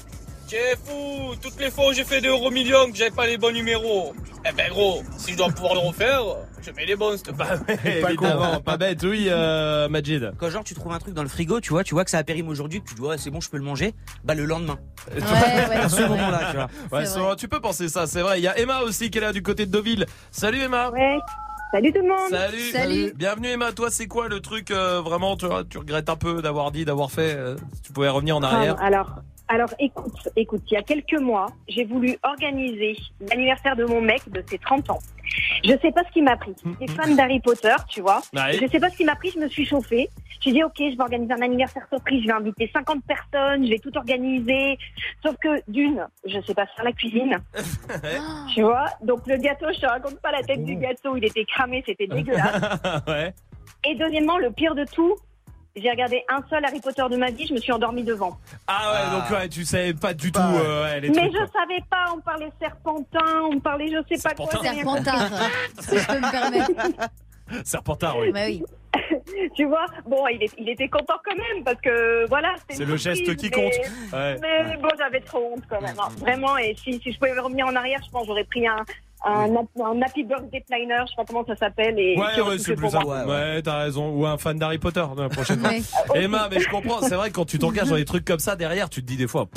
c'est fou. Toutes les fois où j'ai fait des euros millions que j'avais pas les bons numéros. Eh ben gros, si je dois pouvoir le refaire, je mets les bons. Bah Évidemment, pas bête, oui, euh, Majid. Quand genre tu trouves un truc dans le frigo, tu vois, tu vois que ça a périmé aujourd'hui, que tu dis ouais c'est bon, je peux le manger. Bah le lendemain. à ce moment-là, tu vois. Ouais, c'est- tu peux penser ça, c'est vrai. Il y a Emma aussi qui est là du côté de Deauville. Salut Emma. Ouais. Salut tout le monde. Salut. Salut. Bienvenue Emma. Toi, c'est quoi le truc euh, vraiment tu, tu regrettes un peu d'avoir dit, d'avoir fait euh, si Tu pouvais revenir en arrière? Ah, Alors, alors écoute, écoute, il y a quelques mois, j'ai voulu organiser l'anniversaire de mon mec de ses 30 ans. Je sais pas ce qui m'a pris. J'étais fan d'Harry Potter, tu vois. Ouais. Je sais pas ce qui m'a pris, je me suis chauffée. J'ai dit, ok, je vais organiser un anniversaire surprise, je vais inviter 50 personnes, je vais tout organiser. Sauf que, d'une, je sais pas faire la cuisine. tu vois. Donc, le gâteau, je te raconte pas la tête du gâteau, il était cramé, c'était dégueulasse. ouais. Et deuxièmement, le pire de tout, j'ai regardé un seul Harry Potter de ma vie, je me suis endormie devant. Ah ouais, donc ouais, tu savais pas du tout euh, ouais, les Mais trucs, je quoi. savais pas, on parlait serpentin, on parlait je sais pas quoi. Serpentard, si je peux me permettre. Serpentard, oui. Bah oui. tu vois, bon, il, est- il était content quand même parce que voilà. C'est le geste qui mais- compte. Ouais. Mais bon, j'avais trop honte quand même. hein. Vraiment, et si, si je pouvais revenir en arrière, je pense que j'aurais pris un, un, un Happy Birthday Planner, je sais pas comment ça s'appelle. Et Ouais, ouais, c'est plus simple. moi. Ouais, t'as raison. Ou un fan d'Harry Potter la prochaine fois. Ouais. Emma, mais je comprends. C'est vrai que quand tu t'engages dans des trucs comme ça derrière, tu te dis des fois.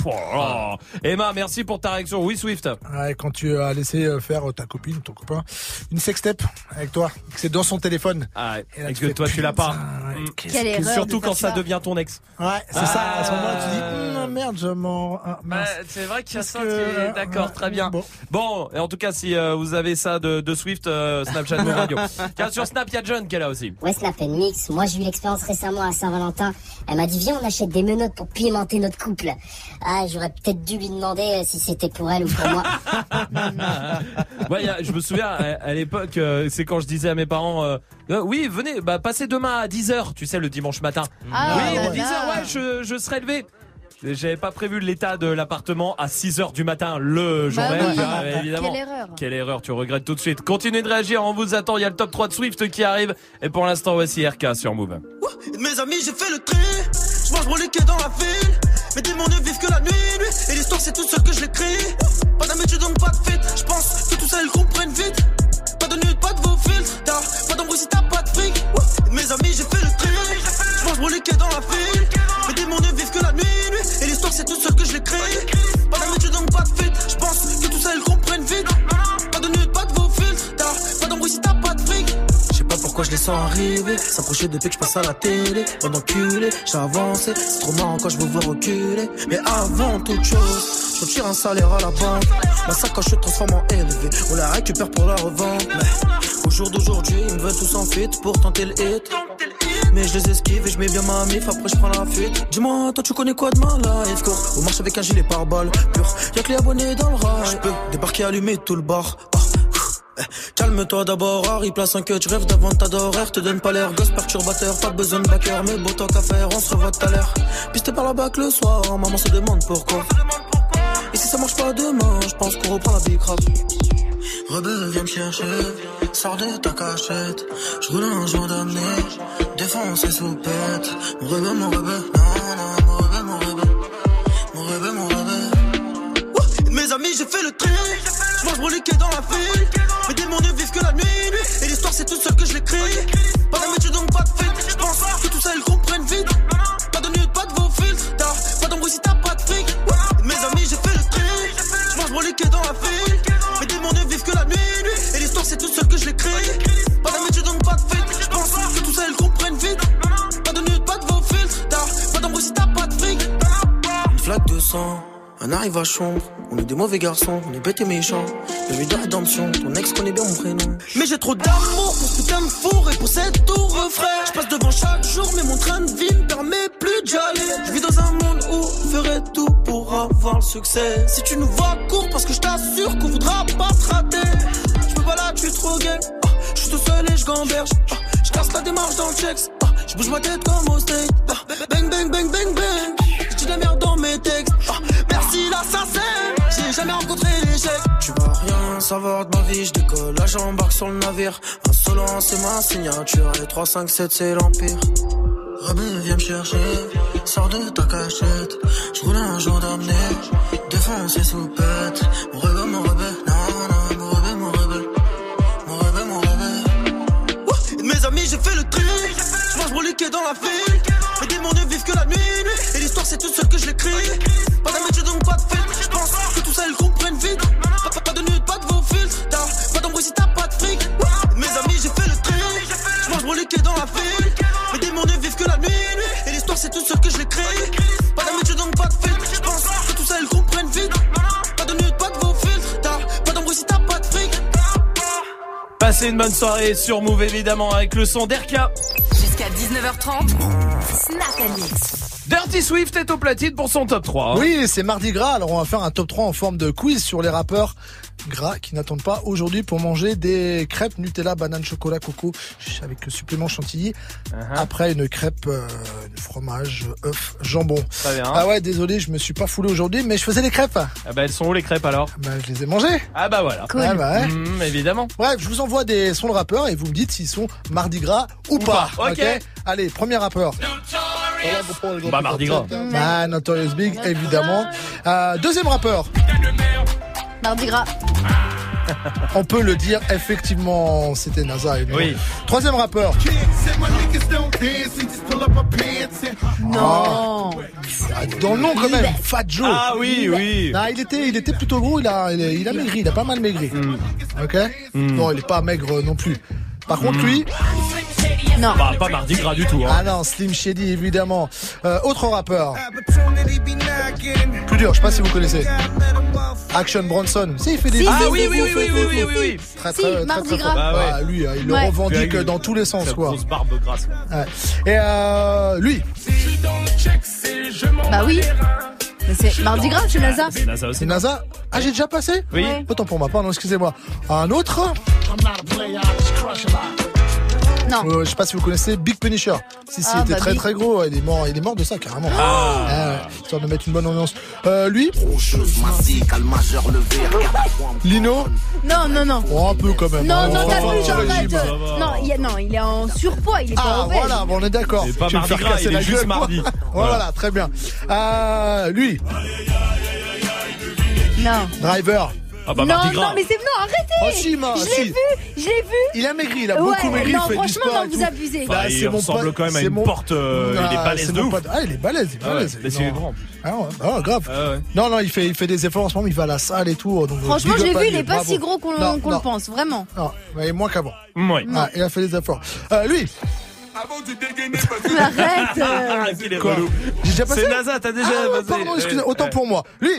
Emma, merci pour ta réaction. Oui, Swift. Ouais, quand tu as laissé euh, faire euh, ta copine ou ton copain une sextape avec toi, que c'est dans son téléphone. Ah, Et là, et tu que fais, toi tu l'as pas. Mm. qu'est-ce Quelle que- erreur Surtout quand ça ça. devient ton ex. Ouais, c'est ça. À ce moment-là, tu dis, Ah. Hum, merde, je m'en. ah. Ouais, c'est vrai qu'il y a ça. que- qui est- D'accord, très bien. Bon. et en tout cas, si euh, vous avez ça de, de Swift, euh, Snapchat Move Radio. Tiens, sur Snap, il y a John qui est là aussi. Ouais, Snap and Mix. Moi, j'ai eu l'expérience récemment à Saint-Valentin. Elle m'a dit, viens, on achète des menottes pour pimenter notre couple. Ah, j'aurais peut-être dû lui demander euh, si c'était pour elle ou pour moi. Ouais, il y a- je me souviens à, à l'époque, euh, c'est quand je disais à mes parents, euh, Euh, oui, venez, bah passez demain à 10h, tu sais, le dimanche matin. Ah, oui, à ouais. 10h, ouais, je, je serai levé. J'avais pas prévu l'état de l'appartement à 6h du matin le jour Bah même. oui. Ah, évidemment. Quelle erreur. Quelle erreur, tu regrettes tout de suite. Continuez de réagir, on vous attend. Il y a le top 3 de Swift qui arrive. Et pour l'instant, voici RK sur Move. Mes amis, j'ai fait le tri. Je mange mon liquide dans la ville. Mes démons ne vivent que la nuit. nuit. Et l'histoire, c'est tout seul que je l'écris. Pas d'habitude, donc pas de fit. Je pense que tout ça, ils comprennent vite. Pas de nude, pas de vos filtres. T'as pas d'embrouille si t'as pas de fric. Mes amis, j'ai fait le tri. Je mange mon liquide dans la ville. C'est tout seul que je l'écris. Pas d'habitude, donc pas de fit. Je pense que tout ça, ils comprennent vite. Pas de nude, pas de vos filtres. T'as pas d'embrouille si t'as pas de fric. Je sais pas pourquoi je les sens arriver. S'approcher depuis que je passe à la télé. Bon enculé, j'ai avancé. C'est trop marrant quand je vous vois reculer. Mais avant toute chose, je retire un salaire à la banque. Ma sacoche se transforme en élevé. On la récupère pour la revente. Mais au jour d'aujourd'hui, ils me veulent tous en fit pour tenter le hit. Mais je les esquive et je mets bien ma mif, après je prends la fuite. Dis-moi, toi tu connais quoi de ma life, cours Au marche avec un gilet par balle, pur. Y'a que les abonnés dans le rail. Je peux débarquer, allumer tout le bar. Eh, Calme-toi d'abord, Harry, place un cut, je rêve d'avant ta d'horaire, te donne pas l'air, gosse perturbateur, pas besoin de backer, mais beau temps qu'à faire, on se revoit tout à l'heure. Pisté par la bac le soir, maman se demande pourquoi. Et si ça marche pas demain, je pense qu'on reprend la big rap. Rebelle, viens me chercher, sors de ta cachette, je roule un joint d'amener, défoncé sous pète. Mon rebelle, mon rebelle, non, non, mon rebelle, mon rebelle, mon rebelle, mon rebelle. Ouh, Mes amis, j'ai fait le tri, je mange liquide dans la ville. Mes démons ne vivent que la nuit. Et l'histoire, c'est tout seul que je l'écris. Pas d'habitude, donc pas de fit. Je pense que tout ça, ils comprennent vite. Pas de nude, pas de vos filtres. T'as pas d'embrouille si t'as pas de fric. Mes amis, j'ai fait le tri, je mange liquide dans la ville. Je l'écris. Pas d'habitude, donc pas de fit. Je pense que tout ça, ils comprennent vite. Pas de nude, pas de vos filtres. T'as pas d'embrouille si t'as pas de fric. Une flaque de sang, un arrivage sombre. On est des mauvais garçons, on est bêtes et méchants. nuit de rédemption, ton ex connaît bien mon prénom. Mais j'ai trop d'amour pour ce putain de four et pour cette tour refrain. Je passe devant chaque jour, mais mon train de vie ne permet plus d'y aller. Je vis dans un monde où on ferait tout pour avoir le succès. Si tu nous vois court, parce que je t'assure qu'on voudra pas te rater. Je peux pas là, tu trop gay. Ah, Je suis tout seul et je gamberge. Ah, Je casse la démarche dans le checks. Ah, Je bouge ma tête comme au state. Ah, Bang, bang, bang, bang, bang. Je dis la merde dans mes textes. Merci l'assassin. J'ai jamais rencontré l'échec. Tu vas rien savoir de ma vie. Je décolle, j'embarque sur le navire. Insolent, c'est ma signature. Et 3, 5, 7, c'est l'empire. Rebelle, viens me chercher. Sors de ta cachette. Je roule un jour d'amener. Défoncé sous pète. J'ai fait le tri. Je mange mon dans la ville. Les démons ne vivent que la nuit. Et l'histoire, c'est toute seule que je l'écris. Pas d'amitié, donc pas de filtre. Je pense que tout ça, ils comprennent vite. Pas, pas, pas de nude, pas de vos filtres. T'as pas d'embrouille si t'as pas de fric. Mes amis, j'ai fait le tri. Je mange dans la ville. Passez une bonne soirée sur Move évidemment avec le son d'Erka. Jusqu'à 19h30. Snack and Mix. Dirty Swift est au platine pour son top 3. hein. Oui, c'est mardi gras, alors on va faire un top 3 en forme de quiz sur les rappeurs gras qui n'attendent pas aujourd'hui pour manger des crêpes Nutella, banane, chocolat, coco avec le supplément chantilly. Uh-huh. Après une crêpe, euh, fromage, œuf, jambon. Très bien. Ah ouais, désolé, je me suis pas foulé aujourd'hui, mais je faisais les crêpes. Ah bah elles sont où les crêpes alors? Bah je les ai mangées. Ah bah voilà. Ah bah ouais. Mmh, évidemment. Bref, je vous envoie des sons de rappeurs et vous me dites s'ils sont mardi gras ou, pas. pas, ok? Allez, premier rappeur. Bah mardi gras. Bah, Notorious Big, évidemment. Euh, deuxième rappeur. Mardi gras. On peut le dire, effectivement, c'était NASA. Oui. Troisième rappeur. Non. Ah, Dans le nom quand même, Fat Joe. Ah oui, oui. Ah, il était, il était plutôt gros. Il a, il a, il a maigri. Il a pas mal maigri. Mm. Ok. Non, il est pas maigre non plus. Par contre, lui, Non. Bah pas mardi gras du tout. Hein. ah non, Slim Shady évidemment. Euh, autre rappeur. Plus dur, je sais pas si vous connaissez. Action Bronson. Si, il fait des. Si, Ah oui, oui, oui, oui, oui, oui, oui. Très, Si, très, très, Mardi très Gras. fort. Ah ouais. Ah, lui, il le Ouais. revendique dans tous les sens, quoi. grosse barbe grasse. Ouais. Et euh, lui, Bah oui. Mais c'est mardi gras, c'est NASA. C'est NASA aussi. c'est NASA. Ah, j'ai déjà passé Oui. Autant pour moi, pardon, excusez-moi. Un autre Non. Euh, Je sais pas si vous connaissez Big Punisher. Si, si, Ah, il était bah, très Big. très gros. Il est mort, il est mort de ça carrément. Ah. Ouais, histoire de mettre une bonne ambiance. Euh, lui, Lino, Non, non, non. oh, un peu quand même. Non, hein, non, on t'as arrête. régime. va. Non, il non, il est en surpoids, il est pas Ah obèse. voilà, bon, on est d'accord. C'est pas Tu vas me mardi faire gras, casser il est juste mardi. voilà. Voilà. très bien. Euh, lui, Non. Driver. Ah bah non, mardi gras. non, mais c'est non, arrêtez. Oh, si, ma, je si. l'ai vu, je l'ai vu. Il a maigri, il a Ouais, beaucoup maigri, non, il fait du franchement, sport non, vous abusez. Bah, Là, il ressemble quand même à c'est une mon- porte, euh, il est Ah, balèze c'est de ouf. pote. Ah, il est balèze, il est Ah ouais, balèze. mais c'est Non. grand. Ah ouais, ah, grave. Ah ouais. Non, non, il fait, il fait des efforts en ce moment, il va à la salle et tout. Donc, Franchement, big j'ai up à vu, lui, il est pas si gros qu'on le pense, vraiment. Non, mais moins qu'avant. Ouais. Ah, il a fait des efforts. Euh, lui, Arrête. euh. Ah, qu'il est Quoi relou. j'ai déjà passé C'est NASA, t'as déjà Ah, ouais, passé. pardon, excusez, Ouais, autant ouais. pour moi. Lui,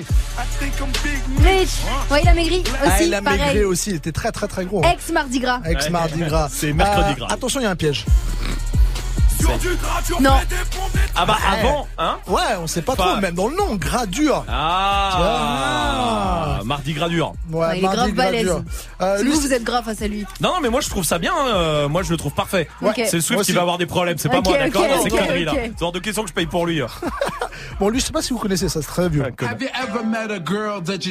Rich. Ouais, il a maigri aussi, ah, il a pareil. maigré aussi, il était très très très gros. Ex mardi gras. Ex mardi gras. C'est mercredi Euh, gras. Attention, il y a un piège. Non. Ah bah avant, hein Ouais, on sait pas, Pas- trop, même dans le nom, gras dur. Ah, mardi gras dur. Ouais, Ouais, il est mardi grave gras balèze. Euh, C'est lui, vous, vous êtes grave face à lui. Non, non, mais moi je trouve ça bien. hein, euh, moi je le trouve parfait. Ok. C'est le Moi Swift qui va avoir des problèmes. C'est pas moi, d'accord ok, dans ces ok, conneries là. C'est de questions que je paye pour lui. bon, lui, je sais pas si vous connaissez ça, c'est très vieux. Connard.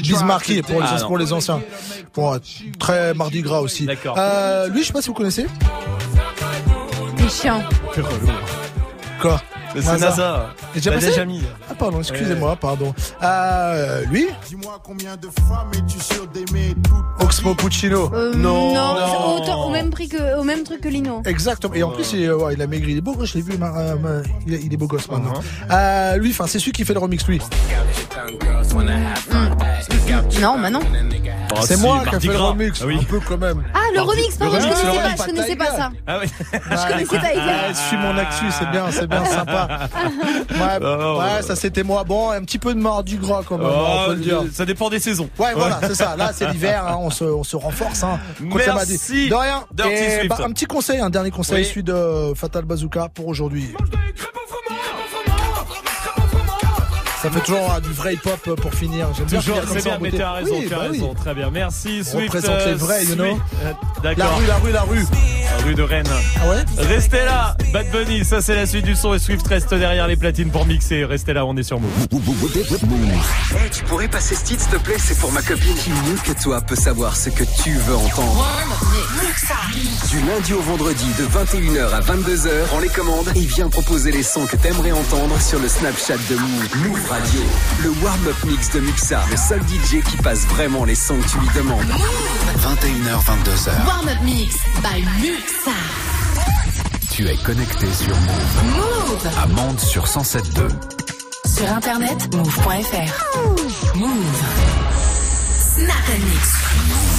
Bismarcky pour les, Ah, pour les anciens. Bon, très mardi gras aussi. D'accord. Euh, lui, je sais pas si vous connaissez. T'es chiant. Quoi Mais C'est NASA. Et déjà mis. Ah pardon, excusez-moi, pardon. Euh, lui, Dis-moi combien de femmes es-tu sûr d'aimer Oxmo Puccino. Euh, non, non, c'est autant, au même prix que, au même truc que Lino. Exactement. Et en plus, il, ouais, il a maigri. Il est beau je l'ai vu. ma- euh, ma- il, est, beau gosse maintenant. Euh, lui, enfin, c'est celui qui fait le remix, lui. Non, bah non. Oh, C'est si, moi qui ai fait le remix, Ah oui. un peu quand même. Ah, le Mardi- remix, pardon, je connaissais pas, je connaissais pas ça. Ah oui. Je connaissais pas Tiger. Ouais, suis mon actu, c'est bien, c'est bien sympa. Ouais, Oh. ouais, ça c'était moi. Bon, un petit peu de mardi gras quand même, on peut le dire. Oh, ça dépend des saisons. Ouais, voilà, c'est ça. Là, c'est l'hiver, hein, on, se, on se renforce. Hein, Merci. De rien. Et, bah, un petit conseil, un dernier conseil, Oui. celui de Fatal Bazooka pour aujourd'hui. Ça fait toujours euh, du vrai hip-hop euh, pour finir. J'aime bien Toujours, finir comme c'est ça bien, en mais as raison, Oui, tu as bah oui. raison. Très bien, merci. On Swift, représente les euh, vrais, you know. Swift. La rue, la rue, la rue. La rue de Rennes. Ah ouais Restez là, Bad Bunny, ça c'est la suite du son et Swift reste derrière les platines pour mixer. Restez là, on est sur Move. Hey, tu pourrais passer ce titre, s'il te plaît? C'est pour ma copine. Qui mieux que toi peut savoir ce que tu veux entendre? Du lundi au vendredi de 21h à 22h, prends les commandes et viens proposer les sons que t'aimerais entendre sur le Snapchat de Move. Move Radio. Le warm-up mix de Muxa, le seul DJ qui passe vraiment les sons que tu lui demandes. 21h, 22h. Warm-up mix by Muxa. Tu es connecté sur Move. Move. À Mende sur 107.2. Sur internet, move.fr. Move. Snap and mix.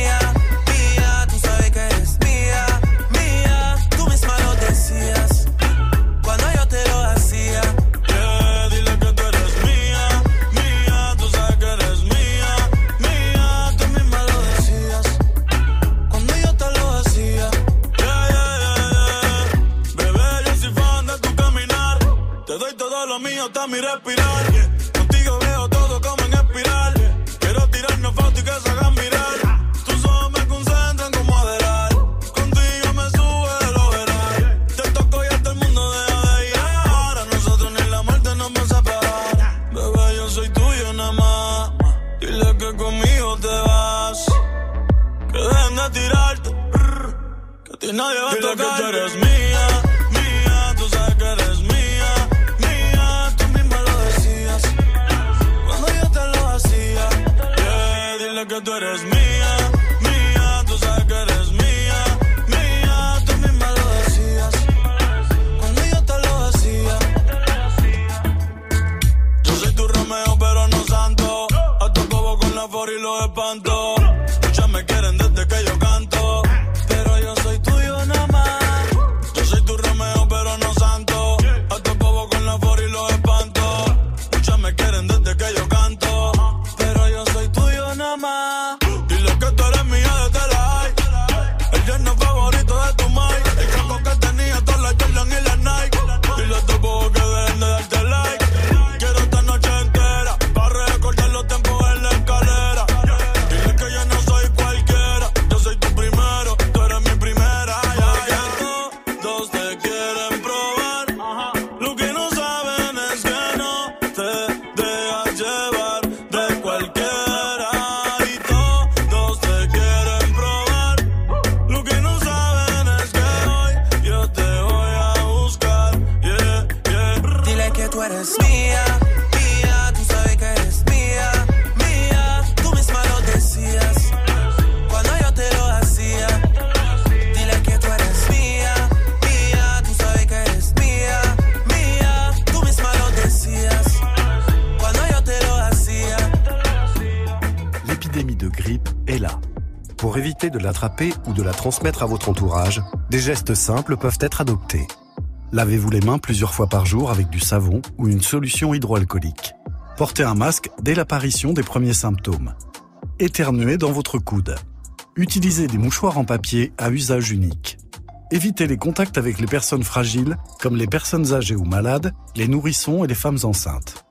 ou de la transmettre à votre entourage, des gestes simples peuvent être adoptés. Lavez-vous les mains plusieurs fois par jour avec du savon ou une solution hydroalcoolique. Portez un masque dès l'apparition des premiers symptômes. Éternuez dans votre coude. Utilisez des mouchoirs en papier à usage unique. Évitez les contacts avec les personnes fragiles, comme les personnes âgées ou malades, les nourrissons et les femmes enceintes.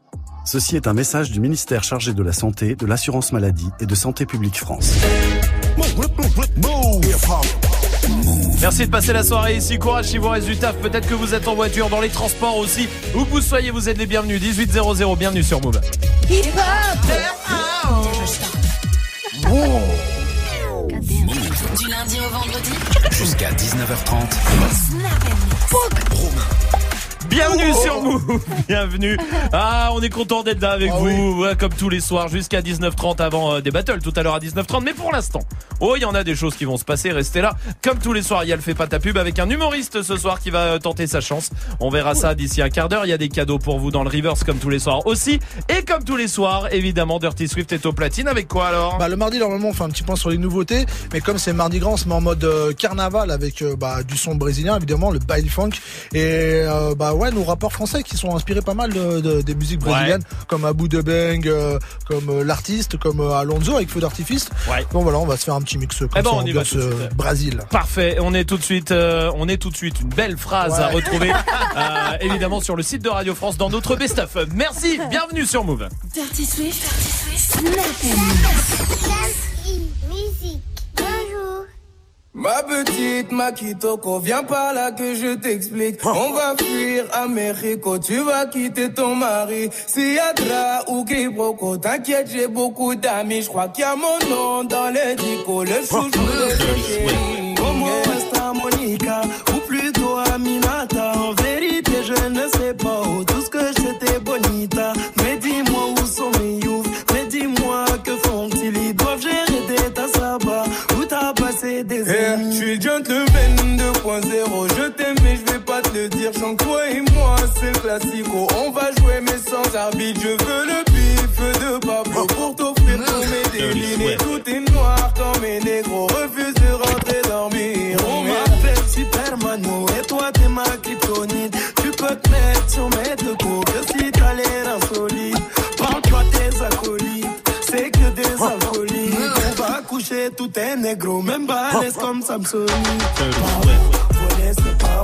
Ceci est un message du ministère chargé de la Santé, de l'Assurance Maladie et de Santé Publique France. Merci de passer la soirée ici. Courage si vous reste du taf. Peut-être que vous êtes en voiture, dans les transports aussi. Où que vous soyez, vous êtes les bienvenus. 1800, bienvenue sur Move. Du lundi au vendredi. Jusqu'à 19h30. Bienvenue sur Move, bienvenue. Ah, on est content d'être là avec vous, ouais, comme tous les soirs, jusqu'à 19h30 avant euh, des battles, tout à l'heure à 19h30. Mais pour l'instant, oh, il y en a des choses qui vont se passer, restez là. Comme tous les soirs, il y a le fait pas ta pub avec un humoriste ce soir qui va euh, tenter sa chance. On verra ça d'ici un quart d'heure. Il y a des cadeaux pour vous dans le reverse comme tous les soirs aussi. Et comme tous les soirs, évidemment, Dirty Swift est au platine avec quoi alors? Bah, le mardi, normalement, on fait un petit point sur les nouveautés. Mais comme c'est mardi gras, on se met en mode euh, carnaval avec euh, bah, du son brésilien, évidemment, le baile funk. Et euh, bah ouais, nos rappeurs français qui sont inspirés pas mal de, de- des musiques brésiliennes, comme Abu de Bang, comme l'artiste, comme Alonso avec Feu d'artifice. Donc voilà, on va se faire un petit mix comme Eh ben, ça, on y va ambiance, tout de suite. euh, Brésil. Parfait, on est tout de suite, euh, on est tout de suite une belle phrase à retrouver euh, évidemment sur le site de Radio France dans notre best-of. Merci, bienvenue sur Move. Dirty Swift. Dirty. Bonjour. Ma petite Makitoko, viens par là que je t'explique. On va fuir Américo, tu vas quitter ton mari. Si Adra ou Kibroko, t'inquiète, j'ai beaucoup d'amis. Je crois qu'il y a mon nom dans les dicos, le chouchou des chéris. Como esta Monica, ou plutôt Aminata. En vérité, je ne sais pas où classico. On va jouer mais sans arbitre. Je veux le bif de Pablo pour t'offrir tous mes délires. Tout est noir quand mes négros refusent de rentrer dormir. On m'appelle Supermano et toi t'es ma kryptonite. Tu peux te mettre sur mes deux coups que si t'as l'air insolite. Parle-toi tes acolytes, c'est que des alcooliques. On va coucher tout est négro, même balèze comme Samsonite. Voler c'est pas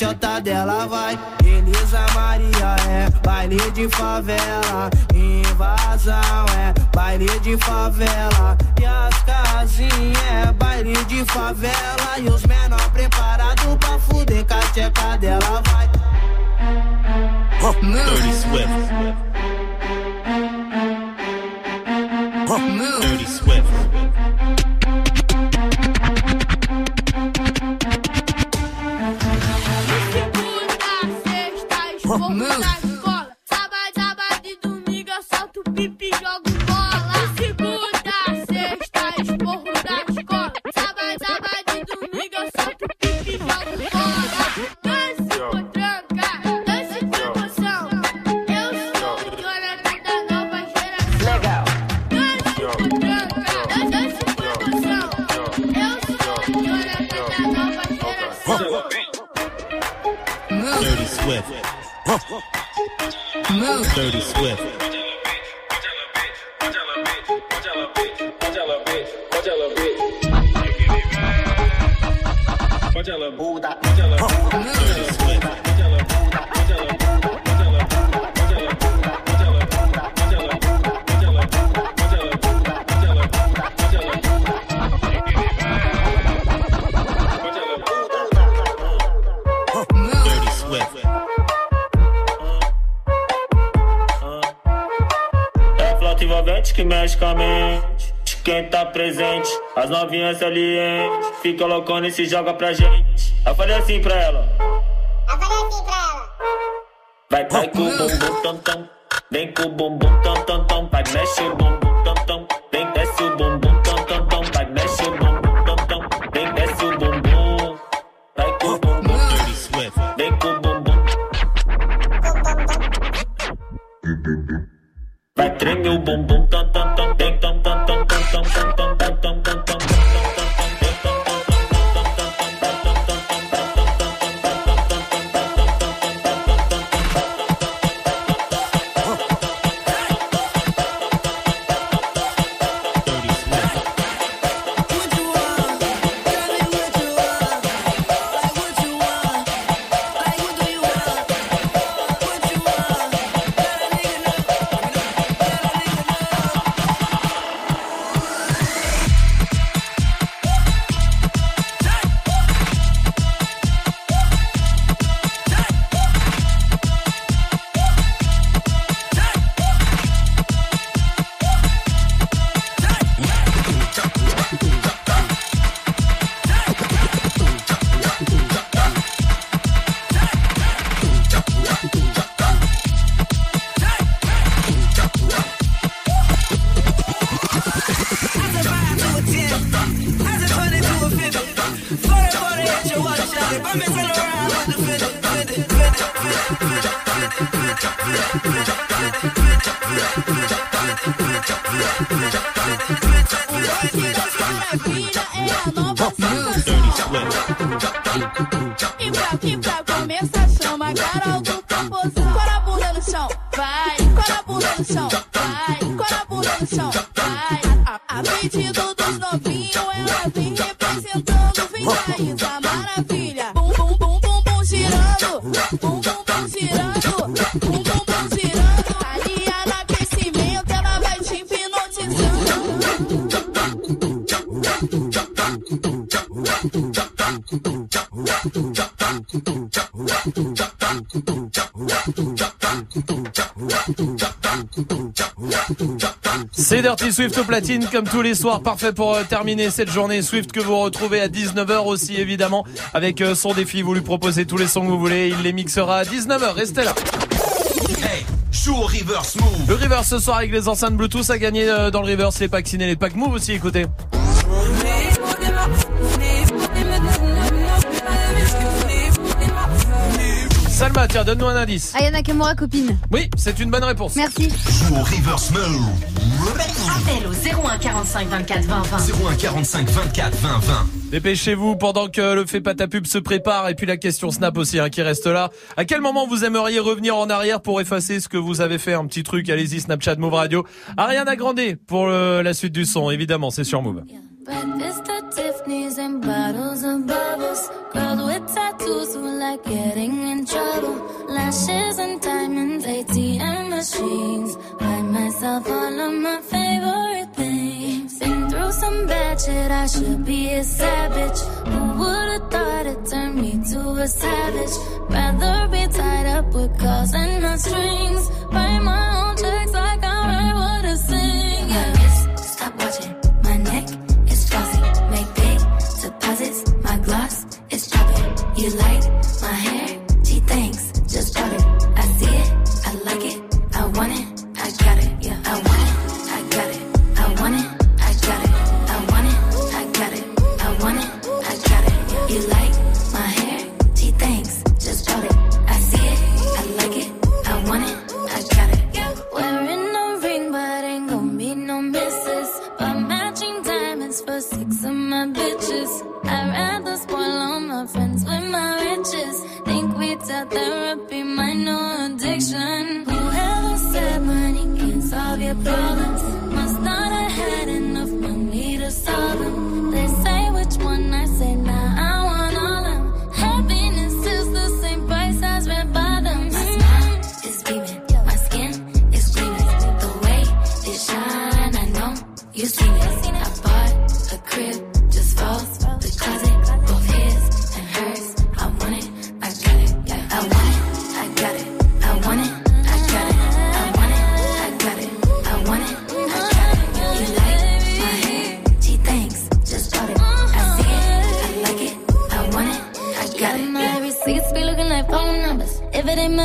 tchota dela vai. Elisa Maria é baile de favela, invasão é baile de favela. E as casinhas é baile de favela. E os menor preparados pra fuder com a tcheca dela vai. Fica loucona e se joga pra gente. Eu falei assim pra ela. Eu falei assim pra ela. Vai, vai com o bumbum tam tam. Vem com o bumbum Swift au platine comme tous les soirs, parfait pour euh, terminer cette journée Swift que vous retrouvez à 19h aussi évidemment avec euh, son défi, vous lui proposez tous les sons que vous voulez, il les mixera à 19h, restez là. Hey, joue au reverse move. Le reverse ce soir avec les enceintes Bluetooth à gagner euh, dans le reverse, les packs ciné, les packs move aussi, écoutez. Salma, tiens, donne-nous un indice. Ayana Kamura, copine. Oui, c'est une bonne réponse. Merci. Joue au reverse move. Appel au 01 45 24 20 20. 01 45 24 20 20. Dépêchez-vous pendant que le fait pas ta pub se prépare et puis la question Snap aussi hein, qui reste là. À quel moment vous aimeriez revenir en arrière pour effacer ce que vous avez fait Un petit truc, allez-y Snapchat Move Radio. Ariana Grande pour le- la suite du son, évidemment, c'est sur Move. Breakfast at Tiffany's and bottles of bubbles. Girls with tattoos who like getting in trouble. Lashes and diamonds, ATM machines. Buy myself all of my favorite. Been through some bad shit, I should be a savage. Who would've thought it turned me to a savage? Rather be tied up with calls and not strings. Write my own checks like I write what I sing. Yeah. Stop watching my neck is flossy. Make big deposits. My gloss is popping. You like therapy, my no addiction. Whoever said money can solve your problems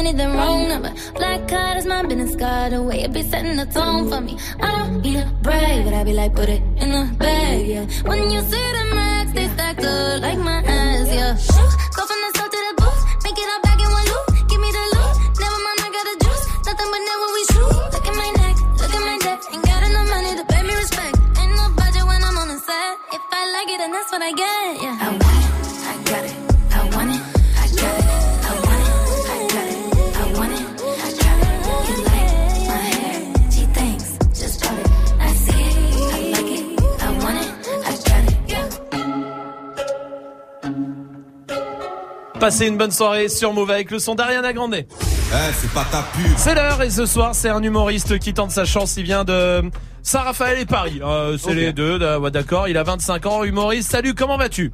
Money, then wrong number. Black card is my business card. The way it be setting the tone for me. I don't need a brag, but I be like, put it in the bag, yeah. When you see the max, they stack up like my ass, yeah. Passez une bonne soirée sur Move avec le son d'Ariana Grande. Eh, c'est pas ta pub. C'est l'heure et ce soir c'est un humoriste qui tente sa chance. Il vient de Saint-Raphaël et Paris. Euh, c'est les deux. D'accord. Il a 25 ans. Humoriste. Salut. Comment vas-tu?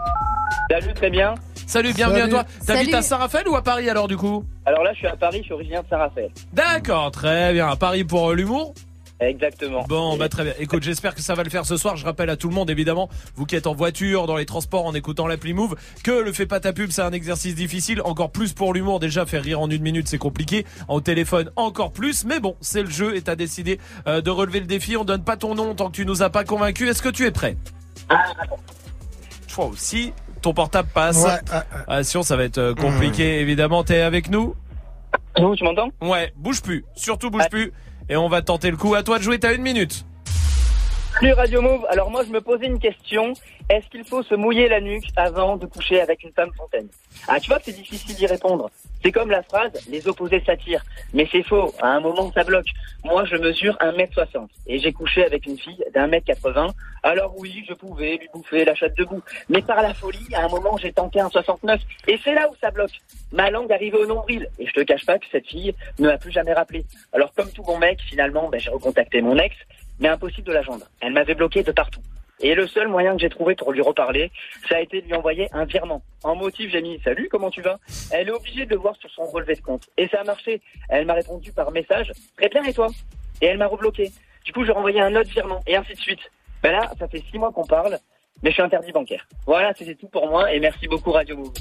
Salut, très bien. Salut. Bienvenue Salut. à toi. T'habites à Saint-Raphaël ou à Paris alors du coup? Alors là, je suis à Paris, je suis originaire de Saint-Raphaël. D'accord. Très bien. À Paris pour euh, l'humour? Exactement. Bon, bah très bien. Écoute, j'espère que ça va le faire ce soir. Je rappelle à tout le monde, évidemment, vous qui êtes en voiture, dans les transports, en écoutant l'appli Move, que le fait pas ta pub, c'est un exercice difficile. Encore plus pour l'humour. Déjà, faire rire en une minute, c'est compliqué. En téléphone, encore plus. Mais bon, c'est le jeu et t'as décidé euh, de relever le défi. On donne pas ton nom tant que tu nous as pas convaincu. Est-ce que tu es prêt? Toi aussi. ton portable passe. Ouais. Ah, sinon, ça va être euh, compliqué, évidemment. T'es avec nous? Non, tu m'entends? Ouais, bouge plus. Surtout bouge plus. Et on va tenter le coup. À toi de jouer, t'as une minute. Plus Radio Move. Alors moi, je me posais une question. Est-ce qu'il faut se mouiller la nuque avant de coucher avec une femme fontaine? Ah, tu vois c'est difficile d'y répondre. C'est comme la phrase « les opposés s'attirent ». Mais c'est faux. À un moment, ça bloque. Moi, je mesure 1m60 et j'ai couché avec une fille d'un mètre 80. Alors oui, je pouvais lui bouffer la chatte debout. Mais par la folie, à un moment, j'ai tenté un 69 et c'est là où ça bloque. Ma langue arrivait au nombril et je te cache pas que cette fille ne m'a plus jamais rappelé. Alors comme tout bon mec, finalement, ben, j'ai recontacté mon ex, mais impossible de la joindre. Elle m'avait bloqué de partout. Et le seul moyen que j'ai trouvé pour lui reparler, ça a été de lui envoyer un virement. En motif, j'ai mis « Salut, comment tu vas ?» Elle est obligée de le voir sur son relevé de compte. Et ça a marché. Elle m'a répondu par message « Très bien, et toi ?» Et elle m'a rebloqué. Du coup, j'ai renvoyé un autre virement, et ainsi de suite. Ben là, ça fait six mois qu'on parle, mais je suis interdit bancaire. Voilà, c'était tout pour moi, et merci beaucoup Radio Move.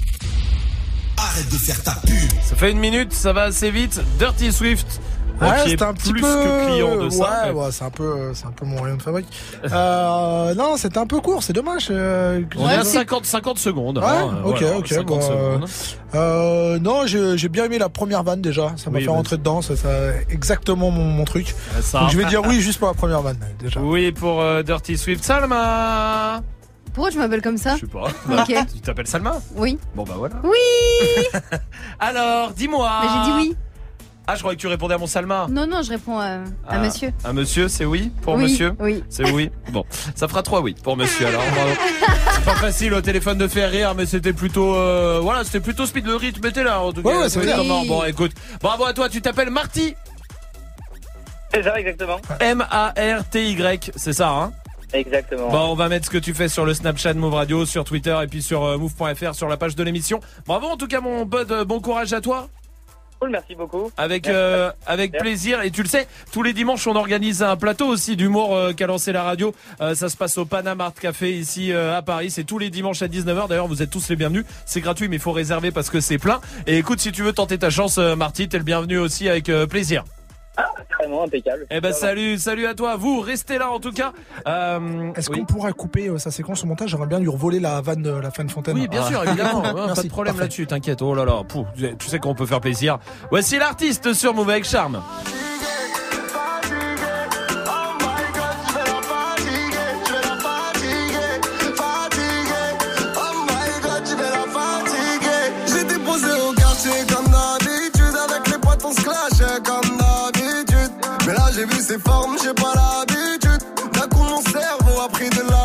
Arrête de faire ta pub. Ça fait une minute, ça va assez vite. Dirty Swift. Ouais, qui est un petit plus peu que client de ça. Ouais, ouais, c'est un peu, c'est un peu mon rayon de fabrique. euh, non, c'était un peu court, c'est dommage. euh, On est à 50, 50 secondes. Ouais, hein, ok, voilà, ok. 50 bon, euh, secondes. euh, non, j'ai bien aimé la première vanne déjà. Ça m'a Oui, fait rentrer dedans. Ça, ça exactement mon, mon truc. Ça. Donc je vais dire oui juste pour la première vanne déjà. Oui, pour euh, Dirty Swift. Salma Pourquoi tu m'appelles comme ça? Je sais pas. Ok. Tu t'appelles Salma? Oui. Bon bah voilà. Oui Alors, dis-moi. Mais j'ai dit oui. Ah, je croyais que tu répondais à mon Salma. Non, non, je réponds à, à Ah, monsieur. Un monsieur, c'est oui pour Oui, monsieur oui. C'est oui. Bon, ça fera trois oui pour monsieur. Alors, bravo. c'est pas facile au téléphone de faire rire, mais c'était plutôt, euh, voilà, c'était plutôt speed. Le rythme était là en tout cas. Ouais, ouais, c'est Oui, Bon, écoute, bravo à toi. Tu t'appelles Marty. C'est ça, exactement. M A R T Y, c'est ça, hein? Exactement. Bon, on va mettre ce que tu fais sur le Snapchat Move Radio, sur Twitter et puis sur euh, move.fr sur la page de l'émission. Bravo en tout cas mon bud, euh, bon courage à toi. Cool, merci beaucoup. Avec Merci. euh, avec plaisir. Et tu le sais tous les dimanches on organise un plateau aussi d'humour euh, qu'a lancé la radio. Euh, ça se passe au Panama Art Café ici euh, à Paris. C'est tous les dimanches à 19h d'ailleurs vous êtes tous les bienvenus. C'est gratuit mais il faut réserver parce que c'est plein. Et écoute si tu veux tenter ta chance Marty t'es le bienvenu aussi avec euh, plaisir Vraiment impeccable. eh ben salut salut à toi vous restez là en tout cas Euh, Est-ce oui. qu'on pourrait couper euh, sa séquence au montage J'aimerais bien lui revoler la vanne, de la fan fontaine. Oui, bien sûr, évidemment. Ouais, pas Merci, de problème là-dessus, t'inquiète. Oh là là, pouf, tu sais qu'on peut faire plaisir. Voici l'artiste sur Move avec Charme. J'ai vu ses formes, j'ai pas l'habitude. D'un coup mon cerveau a pris de l'altitude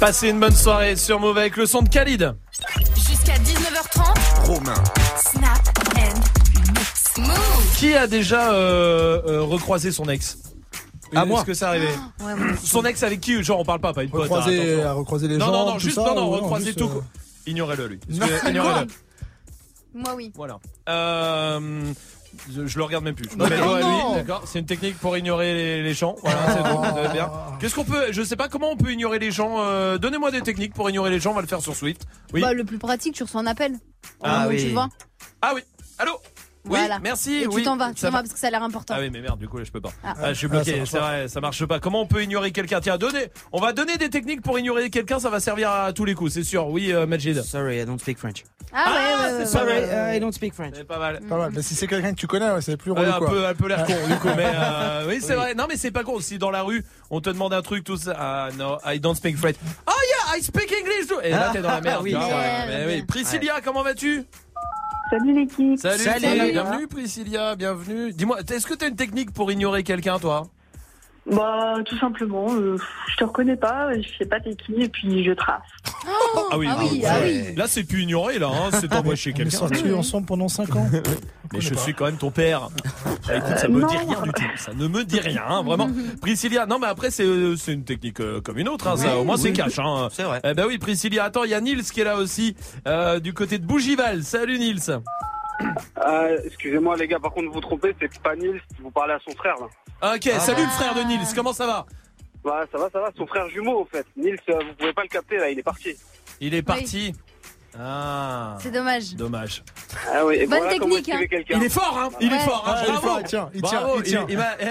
Passez une bonne soirée sur Move avec le son de Khalid. Jusqu'à 19h30. Romain. Snap and mix. Qui a déjà euh, euh, recroisé son ex? Ah, Est-ce moi. que ça arrivait? Ouais. Son ex avec qui? Genre on parle pas, pas une pote. hein, Recroiser, à recroiser les non, gens. non, non, tout juste, ça, non, non, recroiser juste, tout. euh. Ignorez-le lui. Ignorez-le. Moi, oui. Voilà. Euh, je, je le regarde même plus. Je me Non, mets le doigt à non. lui, d'accord C'est une technique pour ignorer les, les gens. Voilà, c'est bien. Qu'est-ce qu'on peut Je sais pas comment on peut ignorer les gens. euh, Donnez-moi des techniques pour ignorer les gens. On va le faire sur Swift. Oui. Bah, le plus pratique, tu reçois un appel. Ah Ah oui. Tu vois Ah oui. Allô? Oui. Voilà. Merci. Et oui. tu t'en vas, tu t'en va. vas parce que ça a l'air important. Ah oui, mais merde, du coup, là, je peux pas. Ah. Ah, je suis Ah, bloqué, marche c'est vrai, ça marche pas. Comment on peut ignorer quelqu'un? Tiens, donnez, on va donner des techniques pour ignorer quelqu'un, ça va servir à tous les coups, c'est sûr. Oui, euh, Majid. Sorry, I don't speak French. Ah, ouais, ouais, c'est ouais, ouais. Uh, I don't speak French. C'est pas mal. Pas mal. Mais si c'est quelqu'un que tu connais, ouais, c'est plus Ouais, relou un quoi. peu, un peu l'air con, du coup, mais euh, oui, c'est Oui. vrai. Non, mais c'est pas con. Si dans la rue, on te demande un truc, tout ça. Ah, no, I don't speak French. Oh yeah, I speak English too. Et là, t'es dans la merde. oui. mais oui. Priscilla, comment vas-tu? Salut l'équipe. salut, Salut. salut, bienvenue, Priscilla, bienvenue. Dis-moi, est-ce que t'as une technique pour ignorer quelqu'un, toi? Bah tout simplement, euh, je te reconnais pas, je sais pas t'es qui et puis je trace. Ah oui, Ah oui, ah oui. Là, c'est plus ignoré, là. Hein. C'est envoyé chez On est quelqu'un. sortis ensemble pendant 5 ans. Mais je suis quand même ton père. Ah, écoute, ça me non. dit rien du tout. Ça ne me dit rien, hein, vraiment. Priscilla, non, mais après, c'est euh, c'est une technique euh, comme une autre. Hein, ça, au moins, c'est cash. Hein. C'est vrai. Eh ben oui, Priscilla. Attends, il y a Nils qui est là aussi, euh, du côté de Bougival. Salut Nils. Ah, excusez-moi les gars, par contre vous vous trompez, c'est pas Nils, vous parlez à son frère là. Ok, salut le frère de Nils. Comment ça va Ouais, ça va, ça va, son frère jumeau en fait. Nils, euh, vous pouvez pas le capter là, il est parti. Il est parti. Ah. C'est dommage. Dommage. Ah oui, et Bonne voilà technique, hein. Il est fort, hein Il est fort, hein Ah, il est Bravo. fort, il tient, il tient, Bravo. il tient. Il, m'a eh,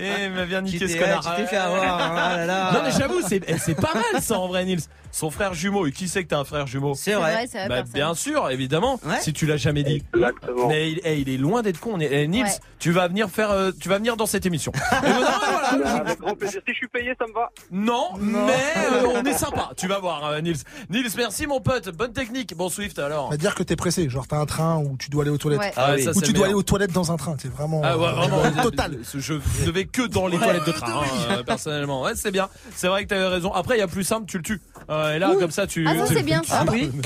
eh, eh, m'a bien niqué ce connard. tu t'es fait avoir, hein, ah là là. Non mais j'avoue, c'est c'est pas mal ça en vrai, Nils. Son frère jumeau. Et qui sait que t'as un frère jumeau C'est vrai. vrai, c'est vrai, Bah, bien sûr, évidemment. Ouais. Si tu l'as jamais dit. Exactement. Mais il, eh, il est loin d'être con. Eh, Nils, Ouais. tu vas venir faire, euh, tu vas venir dans cette émission. Et non, non, voilà. Avec grand plaisir. Si je suis payé, ça me va. Non, mais euh, on est sympa. Tu vas voir, euh, Nils. Nils, merci mon pote. Bonne technique. Bon, Swift, alors. Va dire que t'es pressé, genre t'as un train où tu dois aller aux toilettes. Ouais. Ah oui, ça, ou tu dois meilleur. aller aux toilettes dans un train, c'est vraiment, Ah ouais, vraiment. euh, total. Je ne vais que dans les toilettes de train, hein, euh, personnellement. Ouais, c'est bien. C'est vrai que t'avais raison. Après, il y a plus simple, tu le tues. Euh, et là, comme ça, tu. Ah, tu- c'est bien, ça. Ah oui.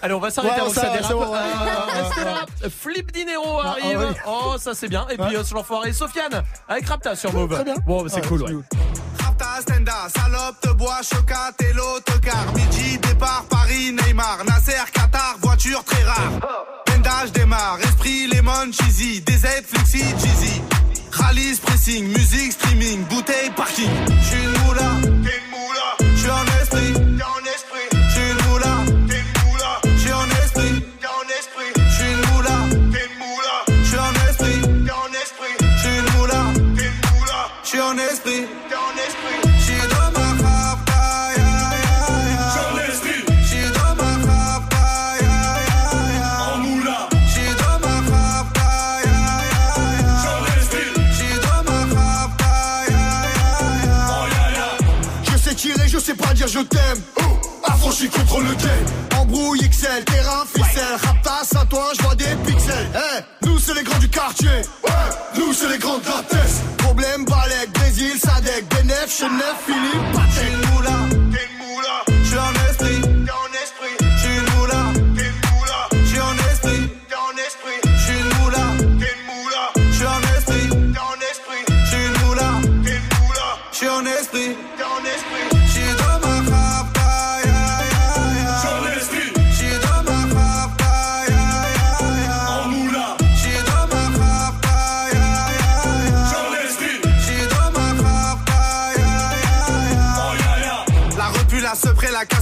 Allez, on va s'arrêter Ouais, avant que ça dérape. bon, ouais. Euh, restez là. Flip Dinero Ah, arrive. ah oui. Oh, ça c'est bien. Et puis, euh, sur l'enfoiré, Sofiane avec Rapta sur Move. Très bien. Bon, bah, c'est cool, ouais. Rapta, Stenda, salope, te bois, chocat et l'autocar. Midi, départ, Paris, Neymar, Nasser, Qatar, voiture très rare. Pendage démarre, esprit, lemon, cheesy, DZ, flexi, cheesy. Rallye, pressing, musique, streaming, bouteille, parking. J'suis une moula, t'es une moula. J'suis en esprit, t'es en esprit. J'suis une moula, t'es une moula. J'suis en esprit, t'es en esprit. J'suis une moula, t'es une moula. J'suis en esprit, t'es en esprit. J'suis une moula, t'es une moula. J'suis en esprit. Je t'aime. Affranchi contre le game. Embrouille XL, terrain, ficelle. Raptas à toi, je vois des pixels. Eh, nous c'est les grands du quartier. Ouais, nous c'est les grands de la. Problème, Balek, Brésil, Sadek, Benef, Chenef, Philippe, une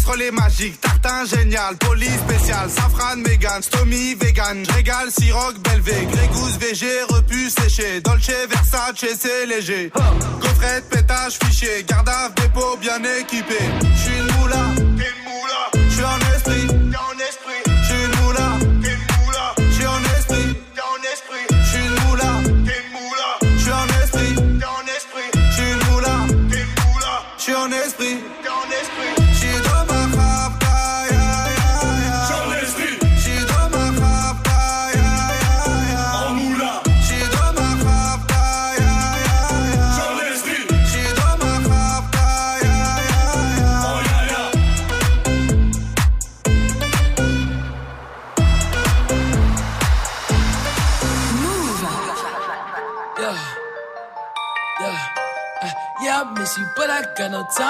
sepré, la casserole est magique. Tartin génial, police spécial, safran, mégan, stomy, vegan. Régal, siroc, belvé, grégousse, VG, repu, séché. Dolce, Versace, c'est léger. Gaufrette, pétage, fichier. Garde dépôt, bien équipé. J'suis une moula, t'es une moula. J'suis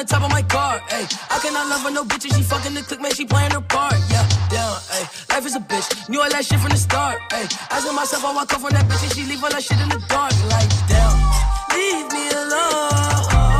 The top of my car, ayy. I cannot love her, no bitches. She fucking the click, man. She playing her part, yeah. Down, ayy. Life is a bitch. Knew all that shit from the start, ayy. Asking myself, I come from that bitch and she leave all that shit in the dark, like damn. Leave me alone.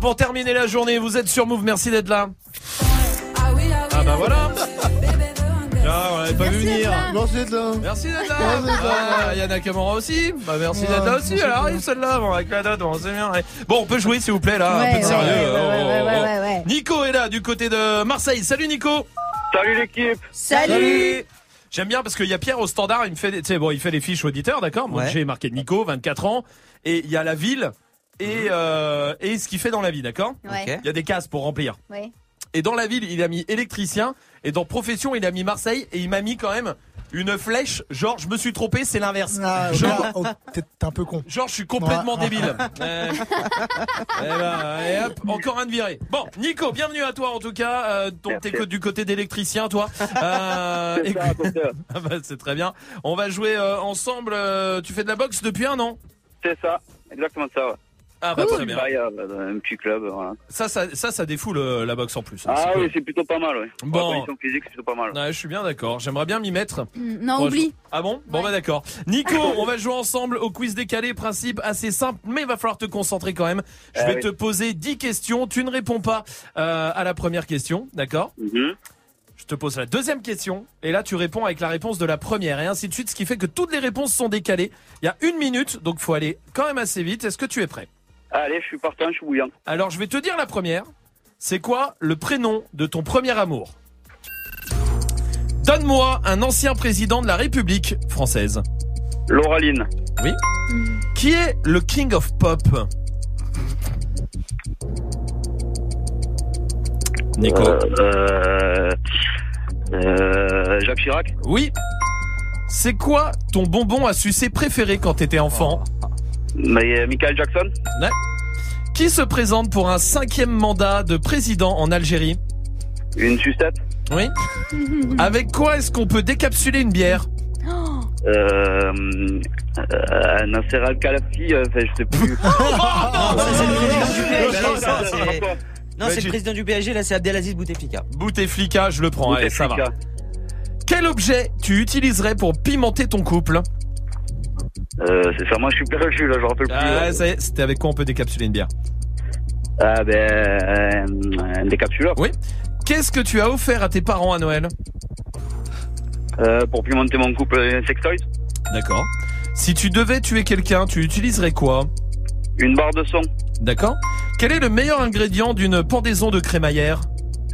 Pour terminer la journée. Vous êtes sur Move, merci d'être là. Ah bah voilà. Ah, on l'avait pas vu venir. Merci d'être là. Merci d'être là. Merci d'être là. Ah, Yana Kamara aussi. Bah merci Ouais, d'être là aussi. Elle arrive celle-là. Bon, avec la date, bon, c'est bien. Ouais. Bon, on peut jouer s'il vous plaît là. un peu de sérieux. ouais, ouais, Oh, ouais, oh, ouais, oh. ouais, ouais. Nico est là du côté de Marseille. Salut Nico. Salut l'équipe. Salut. J'aime bien parce qu'il y a Pierre au standard, il me fait, des- tu sais, bon, il fait les fiches auditeurs, d'accord? Moi, Ouais. j'ai marqué Nico, 24 ans, et il y a la ville et euh, et ce qu'il fait dans la vie, d'accord. Ouais. Il y a des cases pour remplir. Ouais. Et dans la ville, il a mis électricien, et dans profession, il a mis Marseille, et il m'a mis quand même une flèche. Genre, je me suis trompé, c'est l'inverse. Ah, Genre, oh, t'es t'es un peu con. Genre, je suis complètement Ouais. débile. Euh, eh ben, et hop, encore un de viré. Bon, Nico, bienvenue à toi en tout cas. Euh, donc Merci. t'es que du côté d'électricien, toi. Euh, C'est ça, écoute- docteur. Ah bah, c'est très bien. On va jouer euh, ensemble. euh, tu fais de la boxe depuis un an? C'est ça, exactement ça. Ouais. Ah bah Cool. très bien. Un petit club, voilà. Ça, ça, ça, ça défoule euh, la boxe en plus. hein, Ah oui, c'est plutôt pas mal, ouais. Bon. la physique, c'est plutôt pas mal. Ouais, je suis bien d'accord. J'aimerais bien m'y mettre. Mm, Non, Bon, oublie. je- Ah bon? Bon bah d'accord. Nico, on va jouer ensemble au quiz décalé, principe assez simple, mais il va falloir te concentrer quand même. Je Ah vais oui. te poser 10 questions, tu ne réponds pas euh, à la première question, d'accord? Mhm. Je te pose la deuxième question, et là tu réponds avec la réponse de la première, et ainsi de suite, ce qui fait que toutes les réponses sont décalées. Il y a une minute, donc faut aller quand même assez vite. Est-ce que tu es prêt? Allez, je suis partant, je suis bouillant. Alors je vais te dire la première. C'est quoi le prénom de ton premier amour? Donne-moi un ancien président de la République française. Lauraline. Oui. Qui est le King of Pop? Nico. Euh, euh, Jacques Chirac. Oui. C'est quoi ton bonbon à sucer préféré quand t'étais enfant? Mais, euh, Michael Jackson. Ouais. Qui se présente pour un cinquième mandat de président en Algérie Une sucette. Oui. Avec quoi est-ce qu'on peut décapsuler une bière Euh, euh, Nasser Al-Khalafi, euh, enfin, je sais plus. Non, c'est le président du PSG. ça, c'est- quoi Non, c'est le président du PSG, là, c'est Abdelaziz Bouteflika. Bouteflika, je le prends. Allez, ça va. Bouteflika. Quel objet tu utiliserais pour pimenter ton couple Euh, c'est ça, moi je suis perdu là, je me rappelle plus. Ah, là. ça y est, c'était avec quoi on peut décapsuler une bière Ah ben, euh, un décapsuleur. Oui. Qu'est-ce que tu as offert à tes parents à Noël Euh, pour pimenter mon couple, un sextoy. D'accord. Si tu devais tuer quelqu'un, tu utiliserais quoi Une barre de son. D'accord. Quel est le meilleur ingrédient d'une pendaison de crémaillère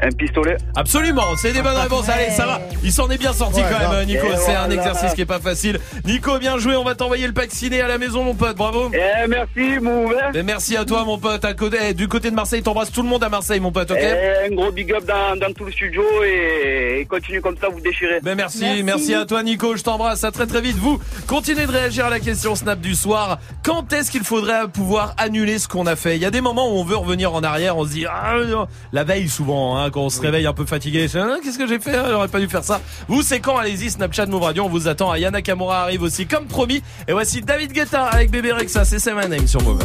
Un pistolet. Absolument, c'est des bonnes réponses. Allez, ça va. Il s'en est bien sorti Ouais, quand même. Nico. Et C'est un exercice qui est pas facile. Nico, bien joué. On va t'envoyer le pack ciné à la maison, mon pote. Bravo. Eh, merci, mon. Mais merci à toi, mon pote. À côté, eh, du côté de Marseille, t'embrasses tout le monde à Marseille, mon pote. Ok. Eh, un gros big up dans, dans tout le studio et, et continue comme ça, vous déchirez. Ben merci, merci, Merci. à toi Nico, je t'embrasse, à très très vite. Vous, continuez de réagir à la question Snap du soir. Quand est-ce qu'il faudrait pouvoir annuler ce qu'on a fait? Il y a des moments où on veut revenir en arrière, on se dit ah, non. la veille souvent, hein, quand on se réveille un peu fatigué, Ah, qu'est-ce que j'ai fait Ah, J'aurais pas dû faire ça. Vous, c'est quand Allez-y, Snapchat Move Radio, on vous attend. Ayana Kamura arrive aussi comme promis. Et voici David Guetta avec Bébé Rexa, c'est C'est My Name sur Move.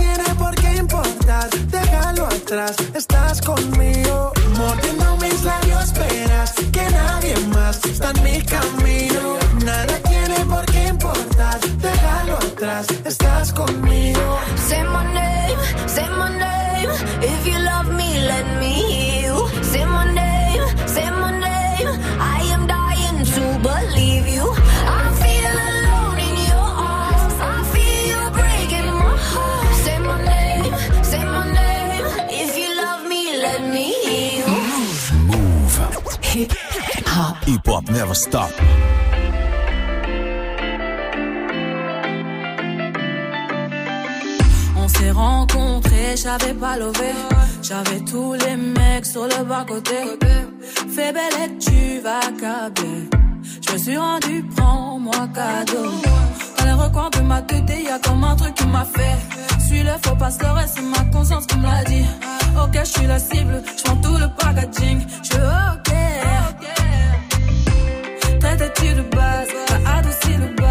están mis caminos. Nada tiene por qué importar, déjalo atrás. never stop. On s'est rencontrés, j'avais pas levé. J'avais tous les mecs sur le bas-côté. Fais belle et tu vas câbler. Je me suis rendu, prends-moi cadeau. Dans les recoins de ma tête, y a comme un truc qui m'a fait. Suis le faux pasteur et c'est ma conscience qui me l'a dit. Ok, je suis la cible, je tout le packaging. Je le buzz, t'as adouci le buzz.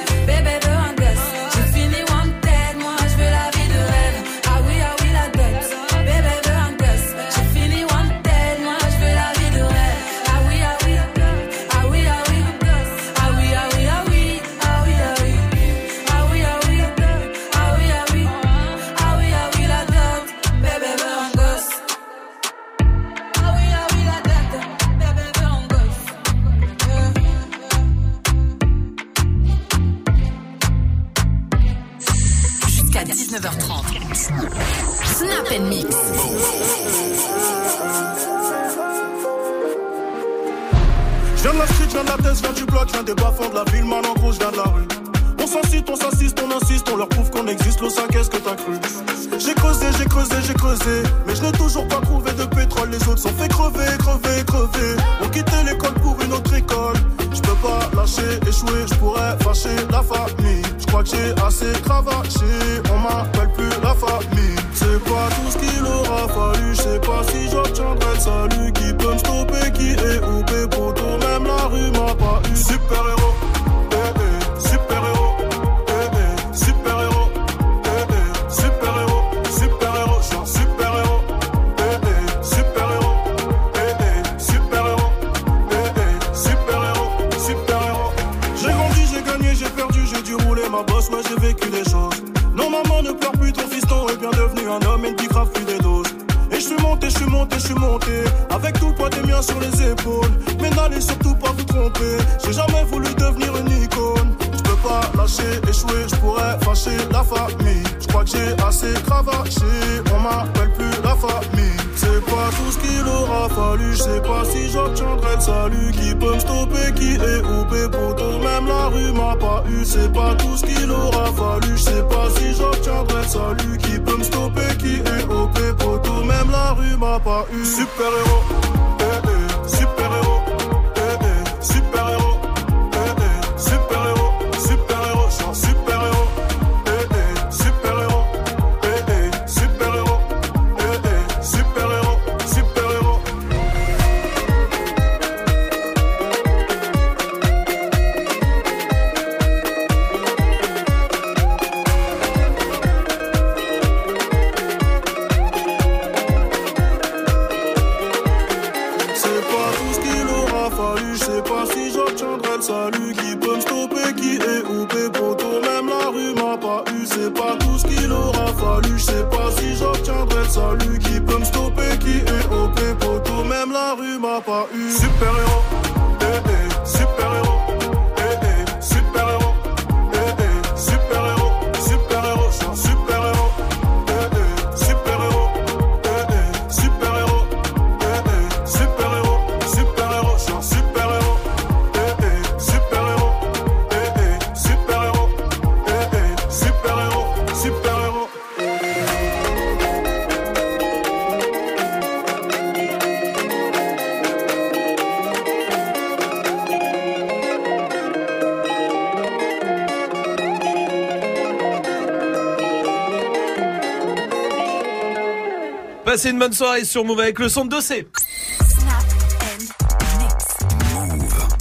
De pétrole. Les autres sont fait crever, crever, crever. On quitté l'école pour une autre école. Je peux pas lâcher, échouer, je pourrais fâcher la famille. Je crois que j'ai assez cravaché, on m'appelle plus la famille. C'est pas tout ce qu'il aura fallu, je sais pas si j'obtiendrai le salut. Qui peut me stopper, qui est OP, assez cravaché On m'appelle plus la famille. C'est pas tout ce qu'il aura fallu. Je sais pas si j'obtiendrai le salut. Qui peut me stopper, qui est OP Poto, même la rue m'a pas eu. C'est pas tout ce qu'il aura fallu. Je sais pas si j'obtiendrai le salut. Qui peut me stopper, qui est OP Poto, même la rue m'a pas eu. Super héros, Passez une bonne soirée sur Move avec le son de dossier.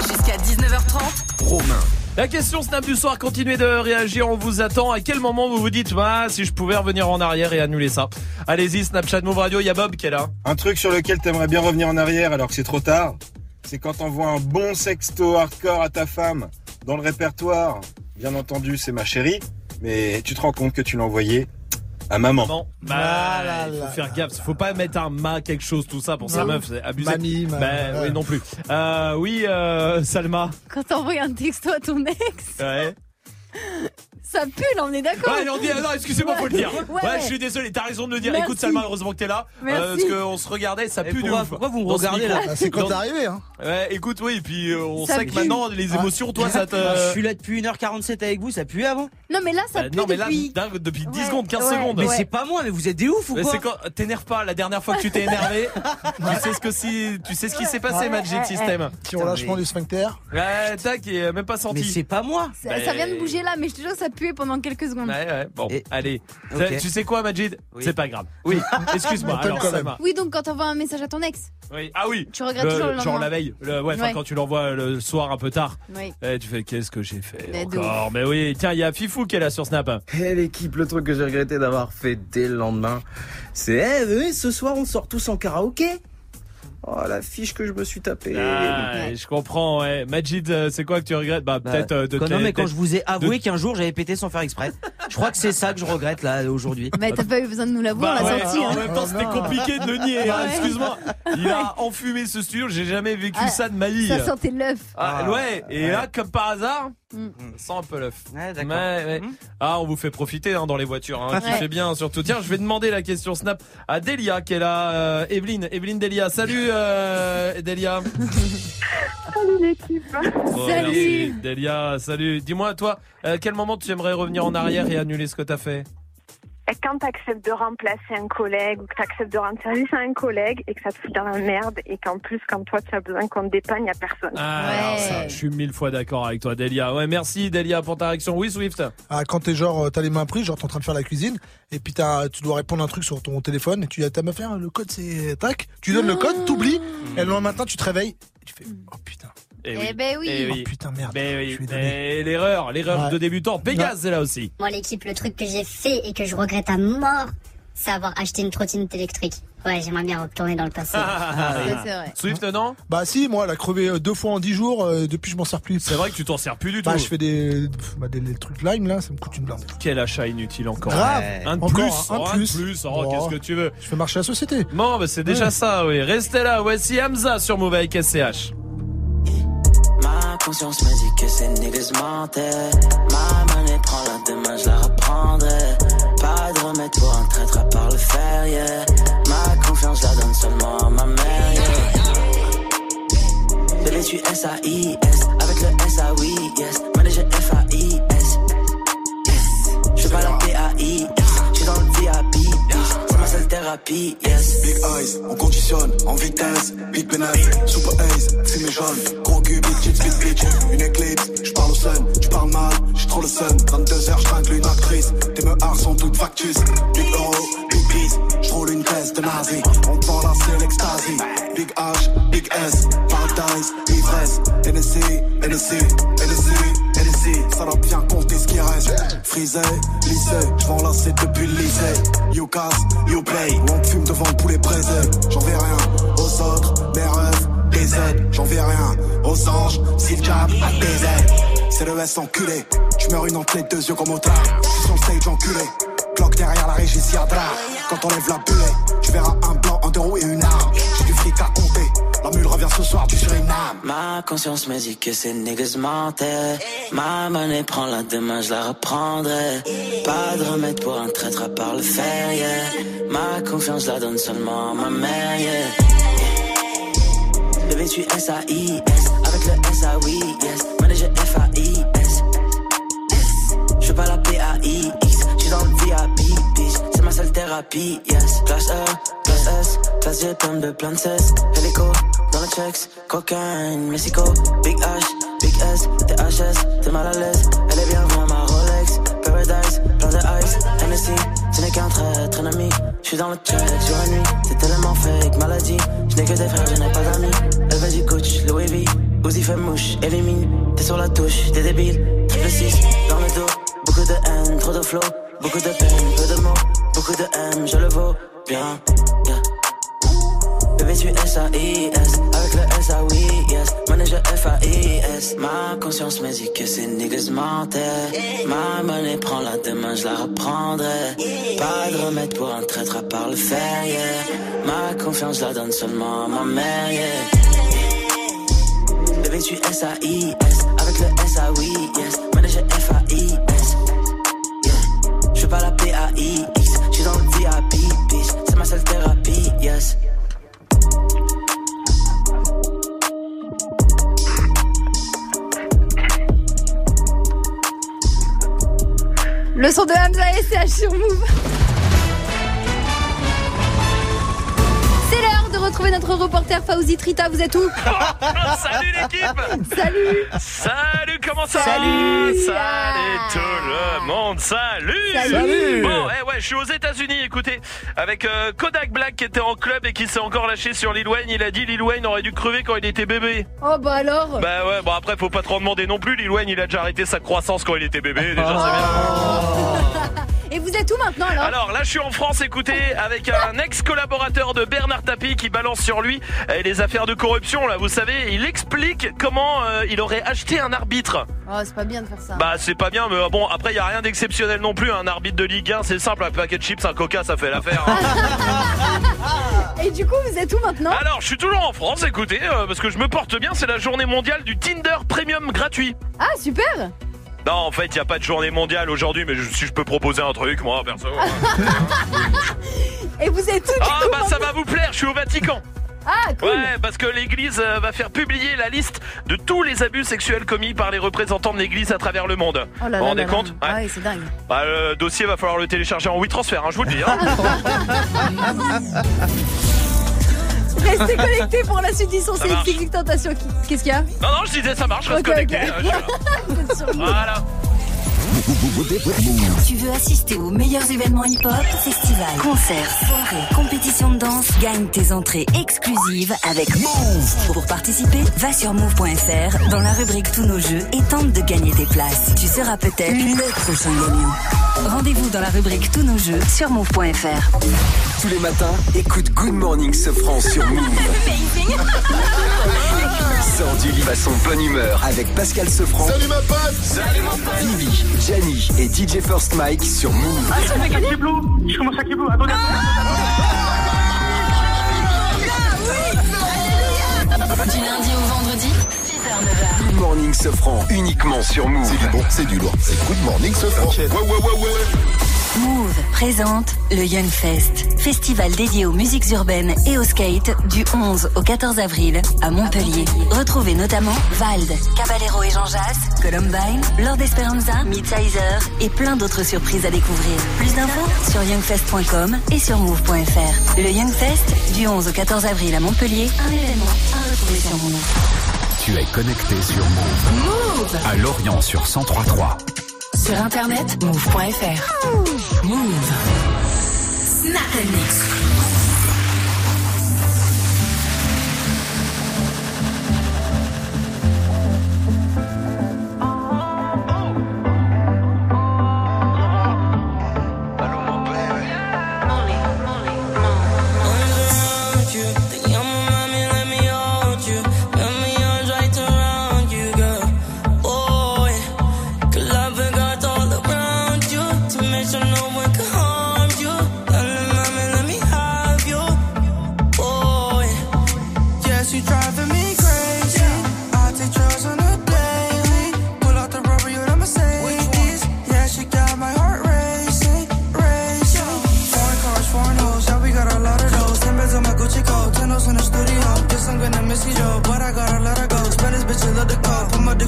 Jusqu'à 19h30. Romain. La question Snap du soir, continuez de réagir, on vous attend. À quel moment vous vous dites, bah, si je pouvais revenir en arrière et annuler ça? Allez-y, Snapchat Move Radio, il y a Bob qui est là. Un truc sur lequel t'aimerais bien revenir en arrière alors que c'est trop tard, c'est quand t'envoies un bon sexto hardcore à ta femme dans le répertoire. Bien entendu, c'est ma chérie, mais tu te rends compte que tu l'as envoyé à maman. Non, bah, il faut faire gaffe, faut pas mettre un ma quelque chose, tout ça pour sa Non. meuf, c'est abusé. Mamie, ma- Bah, ouais. oui, non plus. Euh, oui, euh, Salma. Quand t'envoies un texto à ton ex, Ouais. ça pue là, on est d'accord Ouais, on dit, ah non, excusez-moi, faut le dire. Ouais. Ouais, je suis désolé, t'as raison de le dire. Merci. Écoute, Salma, heureusement que t'es là. Euh, Merci. parce qu'on se regardait, ça pue de pourquoi- ouf. pourquoi vous me regardez, là Ah, c'est quand t'es arrivé, hein. Ouais, écoute, oui, et puis euh, on Ça sait que maintenant, les émotions, toi, ça te. Bah, je suis là depuis 1h47 avec vous, ça pue avant Non, mais là, ça Bah, pue non, mais là, depuis. dingue, depuis 10 Ouais, secondes, 15 ouais, secondes. Mais Ouais. c'est pas moi, mais vous êtes des ouf ou Mais quoi quand t'énerves pas la dernière fois que tu t'es énervé. tu sais ce que si tu sais ce qui s'est passé Ouais, Magic ouais, System. Petit relâchement mais- du sphincter. Ouais, tac, il est même pas Mais senti. c'est pas moi Ça, ça vient de bouger là, mais je te jure ça puait pendant quelques secondes. Ouais, ouais, bon, Et- allez. Tu sais quoi, Majid Oui. C'est pas grave. Oui, excuse-moi. On. Oui, donc quand t'envoies un message à ton ex. Oui. Ah oui. Tu regrettes toujours le Genre la veille. Le- ouais, enfin, Ouais. quand tu l'envoies le soir un peu tard. Oui. Eh, tu fais qu'est-ce que j'ai fait Mais encore Mais oui, tiens, il y a Fifou qui est là sur Snap. Eh l'équipe, le truc que j'ai regretté d'avoir fait dès le lendemain, c'est eh venez ce soir on sort tous en karaoké. Oh la fiche que je me suis tapée. Ah, je comprends, ouais. Majid, euh, c'est quoi que tu regrettes? Bah, Bah, peut-être euh, de non mais quand je vous ai avoué de- qu'un jour j'avais pété sans faire exprès. Je crois que c'est ça que je regrette là aujourd'hui. Mais t'as pas eu besoin de nous l'avouer, Bah on l'a ouais, senti. en hein. même temps, c'était Oh compliqué de le nier. hein. Excuse-moi. Il a enfumé ce studio. J'ai jamais vécu Ah, ça de ma vie. Ça sentait l'œuf. Ah, ouais. Et là, comme par hasard, Sans un peu l'œuf. Ouais, d'accord. Ouais, ouais. Ah, on vous fait profiter hein, dans les voitures. Hein. Tu Ouais. fais bien, surtout. Tiens, je vais demander la question Snap à Delia qui est là. Euh, Evelyne, Evelyne Delia. Salut, euh, Delia. Salut l'équipe. Oh, merci. Delia, salut. Dis-moi, toi, à quel moment tu aimerais revenir en arrière et annuler ce que t'as fait? Et Quand tu acceptes de remplacer un collègue ou que tu acceptes de rendre service à un collègue et que ça te fout dans la merde et qu'en plus, quand toi tu as besoin qu'on te dépanne, il n'y a personne. Ah, alors ça, je suis mille fois d'accord avec toi, Delia. Ouais, merci, Delia, pour ta réaction. Oui, Swift. Ah, quand t'es genre, euh, t'as les mains prises, genre t'es en train de faire la cuisine, et puis t'as, tu dois répondre un truc sur ton téléphone, et tu dis, t'as me faire le code c'est tac, tu donnes le code, t'oublies, et le lendemain matin tu te réveilles, et tu fais, oh putain. Eh Eh ben oui. Eh Oh putain, merde. Ben oui. Et l'erreur, l'erreur Ouais. de débutant. Pégase est là aussi. Moi, l'équipe, le truc que j'ai fait et que je regrette à mort, c'est avoir acheté une trottinette électrique. Ouais, j'aimerais bien retourner dans le passé. Ah, oui. Swift, non? Bah si, moi, elle a crevé euh, deux fois en dix jours, euh, depuis je m'en sers plus. C'est vrai que tu t'en sers plus du Bah, tout. je fais des, bah, des, des trucs lime là, ça me coûte une blinde. Quel achat inutile encore. Grave. Un de Encore, plus. un oh, plus. Oh, Oh. qu'est-ce que tu veux Je fais marcher la société. Bon, bah, c'est déjà Ouais. ça, oui. Restez là. Voici Hamza sur Move avec SCH. Ma conscience me dit que ces niggas. Ma monnaie prend la demain, je la reprendrai. Pas de remède pour un traître à part le fer, yeah. Ma confiance, la donne seulement à ma mère, yeah. Bébé, tu S-A-I-S. Avec le S-A-Oui, yes. Manager F-A-I-S. Yes. Je fais pas la P-A-I-S. Je suis dans le VIP, thérapie, yes. Big eyes, on conditionne en vitesse. Big pénètre, super ace, fumée jaune. Gros cul, big tits, big bitch. Une éclipse, j'parle au sun, tu parles mal, j'suis trop le sun. 22h, j'tringle une actrice. Tes meurs sont toutes factus. Big euro, big peace, j'roule une caisse de nazi. On te vend là, c'est l'extasie. Big H, big S, paradise, ivresse. NSC, NSC, NSC, Ça doit bien compter ce qui reste. Frisé, lycée, j'vends lancer depuis le lycée. You casse, you play. On fume devant le poulet braisé. J'en vais rien aux autres, mes rêves, des aides. J'en vais rien aux anges, si le aides. C'est le S enculé. Tu meurs une entre les deux yeux comme au tard. J'suis sur le stage enculé. Cloque derrière la régie, drap. Quand on lève la bulle, tu verras un blanc, un deux roues et une arme. La revient ce soir du Suriname. Ma conscience me dit que ces niggas mentaient. Ma monnaie prend la demain, je la reprendrai. Pas de remède pour un traître à part le fer, yeah. Ma confiance, la donne seulement à ma mère, yeah. Bébé, tu S-A-I-S. Avec le S-A-Oui, yes. Manager F-A-I-S. Thérapie, yes. Classe E, classe S, classe G, pomme de plein de. Hélico, dans le checks, cocaine, Mexico. Big H, Big S, THS, t'es mal à l'aise. Elle est bien à ma Rolex. Paradise, plein de ice. NSC, ce n'est qu'un traître, un ami. Je suis dans le check, jour et nuit. C'est tellement fake, maladie. Je n'ai que des frères, je n'ai pas d'amis. Elle veut du coach, Louis V. Uzi fait mouche, élimine. T'es sur la touche, t'es débile. Triple 6, dans le dos. Beaucoup de haine, trop de flow. Beaucoup de peine, peu de mots. Beaucoup de M, je le vaux bien. Yeah. Bébé, tu S-A-I-S. Avec le S-A-Oui, yes. Manager F-A-I-S. Ma conscience me dit que ces niggas mentaient. Ma monnaie prend la demain, je la reprendrai. Pas de remède pour un traître à part le fer, yeah. Ma confiance, la donne seulement à ma mère, yeah. Bébé, tu S-A-I-S. Avec le S-A-Oui, Le son de Hamza et SCH sur Move. Retrouver notre reporter Fauzi Trita. Vous êtes où Salut l'équipe Salut Salut, comment ça Salut. va Salut tout le monde, salut Salut. Bon, eh ouais, je suis aux États-Unis, écoutez, avec euh, Kodak Black qui était en club et qui s'est encore lâché sur Lil Wayne. Il a dit Lil Wayne aurait dû crever quand il était bébé. Oh bah alors Bah ouais, bon après faut pas trop en demander non plus. Lil Wayne il a déjà arrêté sa croissance quand il était bébé, déjà c'est bien. Et vous êtes où maintenant alors Alors là, je suis en France, écoutez, avec un ex-collaborateur de Bernard Tapie qui balance sur lui euh, les affaires de corruption. Là, vous savez, il explique comment euh, il aurait acheté un arbitre. Oh, c'est pas bien de faire ça. Bah, c'est pas bien, mais euh, bon, après, il y a rien d'exceptionnel non plus. Un arbitre de Ligue 1, c'est simple, un paquet de chips, un coca, ça fait l'affaire. hein. Et du coup, vous êtes où maintenant Alors, je suis toujours en France, écoutez, euh, parce que je me porte bien. C'est la journée mondiale du Tinder Premium gratuit. Ah, super Non, en fait, il y a pas de journée mondiale aujourd'hui, mais je- si je peux proposer un truc, moi, perso. Et vous êtes du Ah, bah ça va vous plaire, je suis au Vatican. Ah, cool Ouais, parce que l'Église euh, va faire publier la liste de tous les abus sexuels commis par les représentants de l'Église à travers le monde. Oh là vous vous rendez là là. compte Ouais. Ah oui, c'est dingue. Bah, Le dossier va falloir le télécharger en 8 transferts, hein, je vous le dis. hein. Restez connectés pour la suite du son, Ça c'est une marche. petite tentation. Qu'est-ce qu'il y a non, non, je disais ça marche, reste Ok, connecté. hein. Voilà. Tu veux assister aux meilleurs événements hip-hop, festivals, concerts, soirées, compétitions de danse Gagne tes entrées exclusives avec Move. Pour participer, va sur move.fr dans la rubrique Tous nos jeux et tente de gagner tes places. Tu seras peut-être le prochain gagnant. Rendez-vous dans la rubrique Tous nos jeux sur move.fr. Tous les matins, écoute Good Morning Sofran sur Move. Sors du lit à son bonne humeur avec Pascal Sofran. Salut ma pote Salut mon pote Vivi, Gianni et DJ First Mike sur Move. Ah, gagner Blue Je commence à. Attendez. Du lundi au vendredi, 6h-9h. Good Morning Sofran uniquement sur Move. C'est du bon, c'est du lourd. C'est Good Morning Sofran. Ouais, ouais, ouais, ouais. Move présente le Young Fest, festival dédié aux musiques urbaines et au skate du 11 au 14 avril à Montpellier. Retrouvez notamment Vald, Caballero et Jean Jass, Columbine, Lord Esperanza, Midsizer et plein d'autres surprises à découvrir. Plus d'infos sur youngfest.com et sur move.fr. Le Young Fest du 11 au 14 avril à Montpellier, un événement à retrouver sur Move. Tu es connecté sur Move. Move À Lorient sur 1033. Sur internet, move.fr. Move. Snap Mix.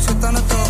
Call, put my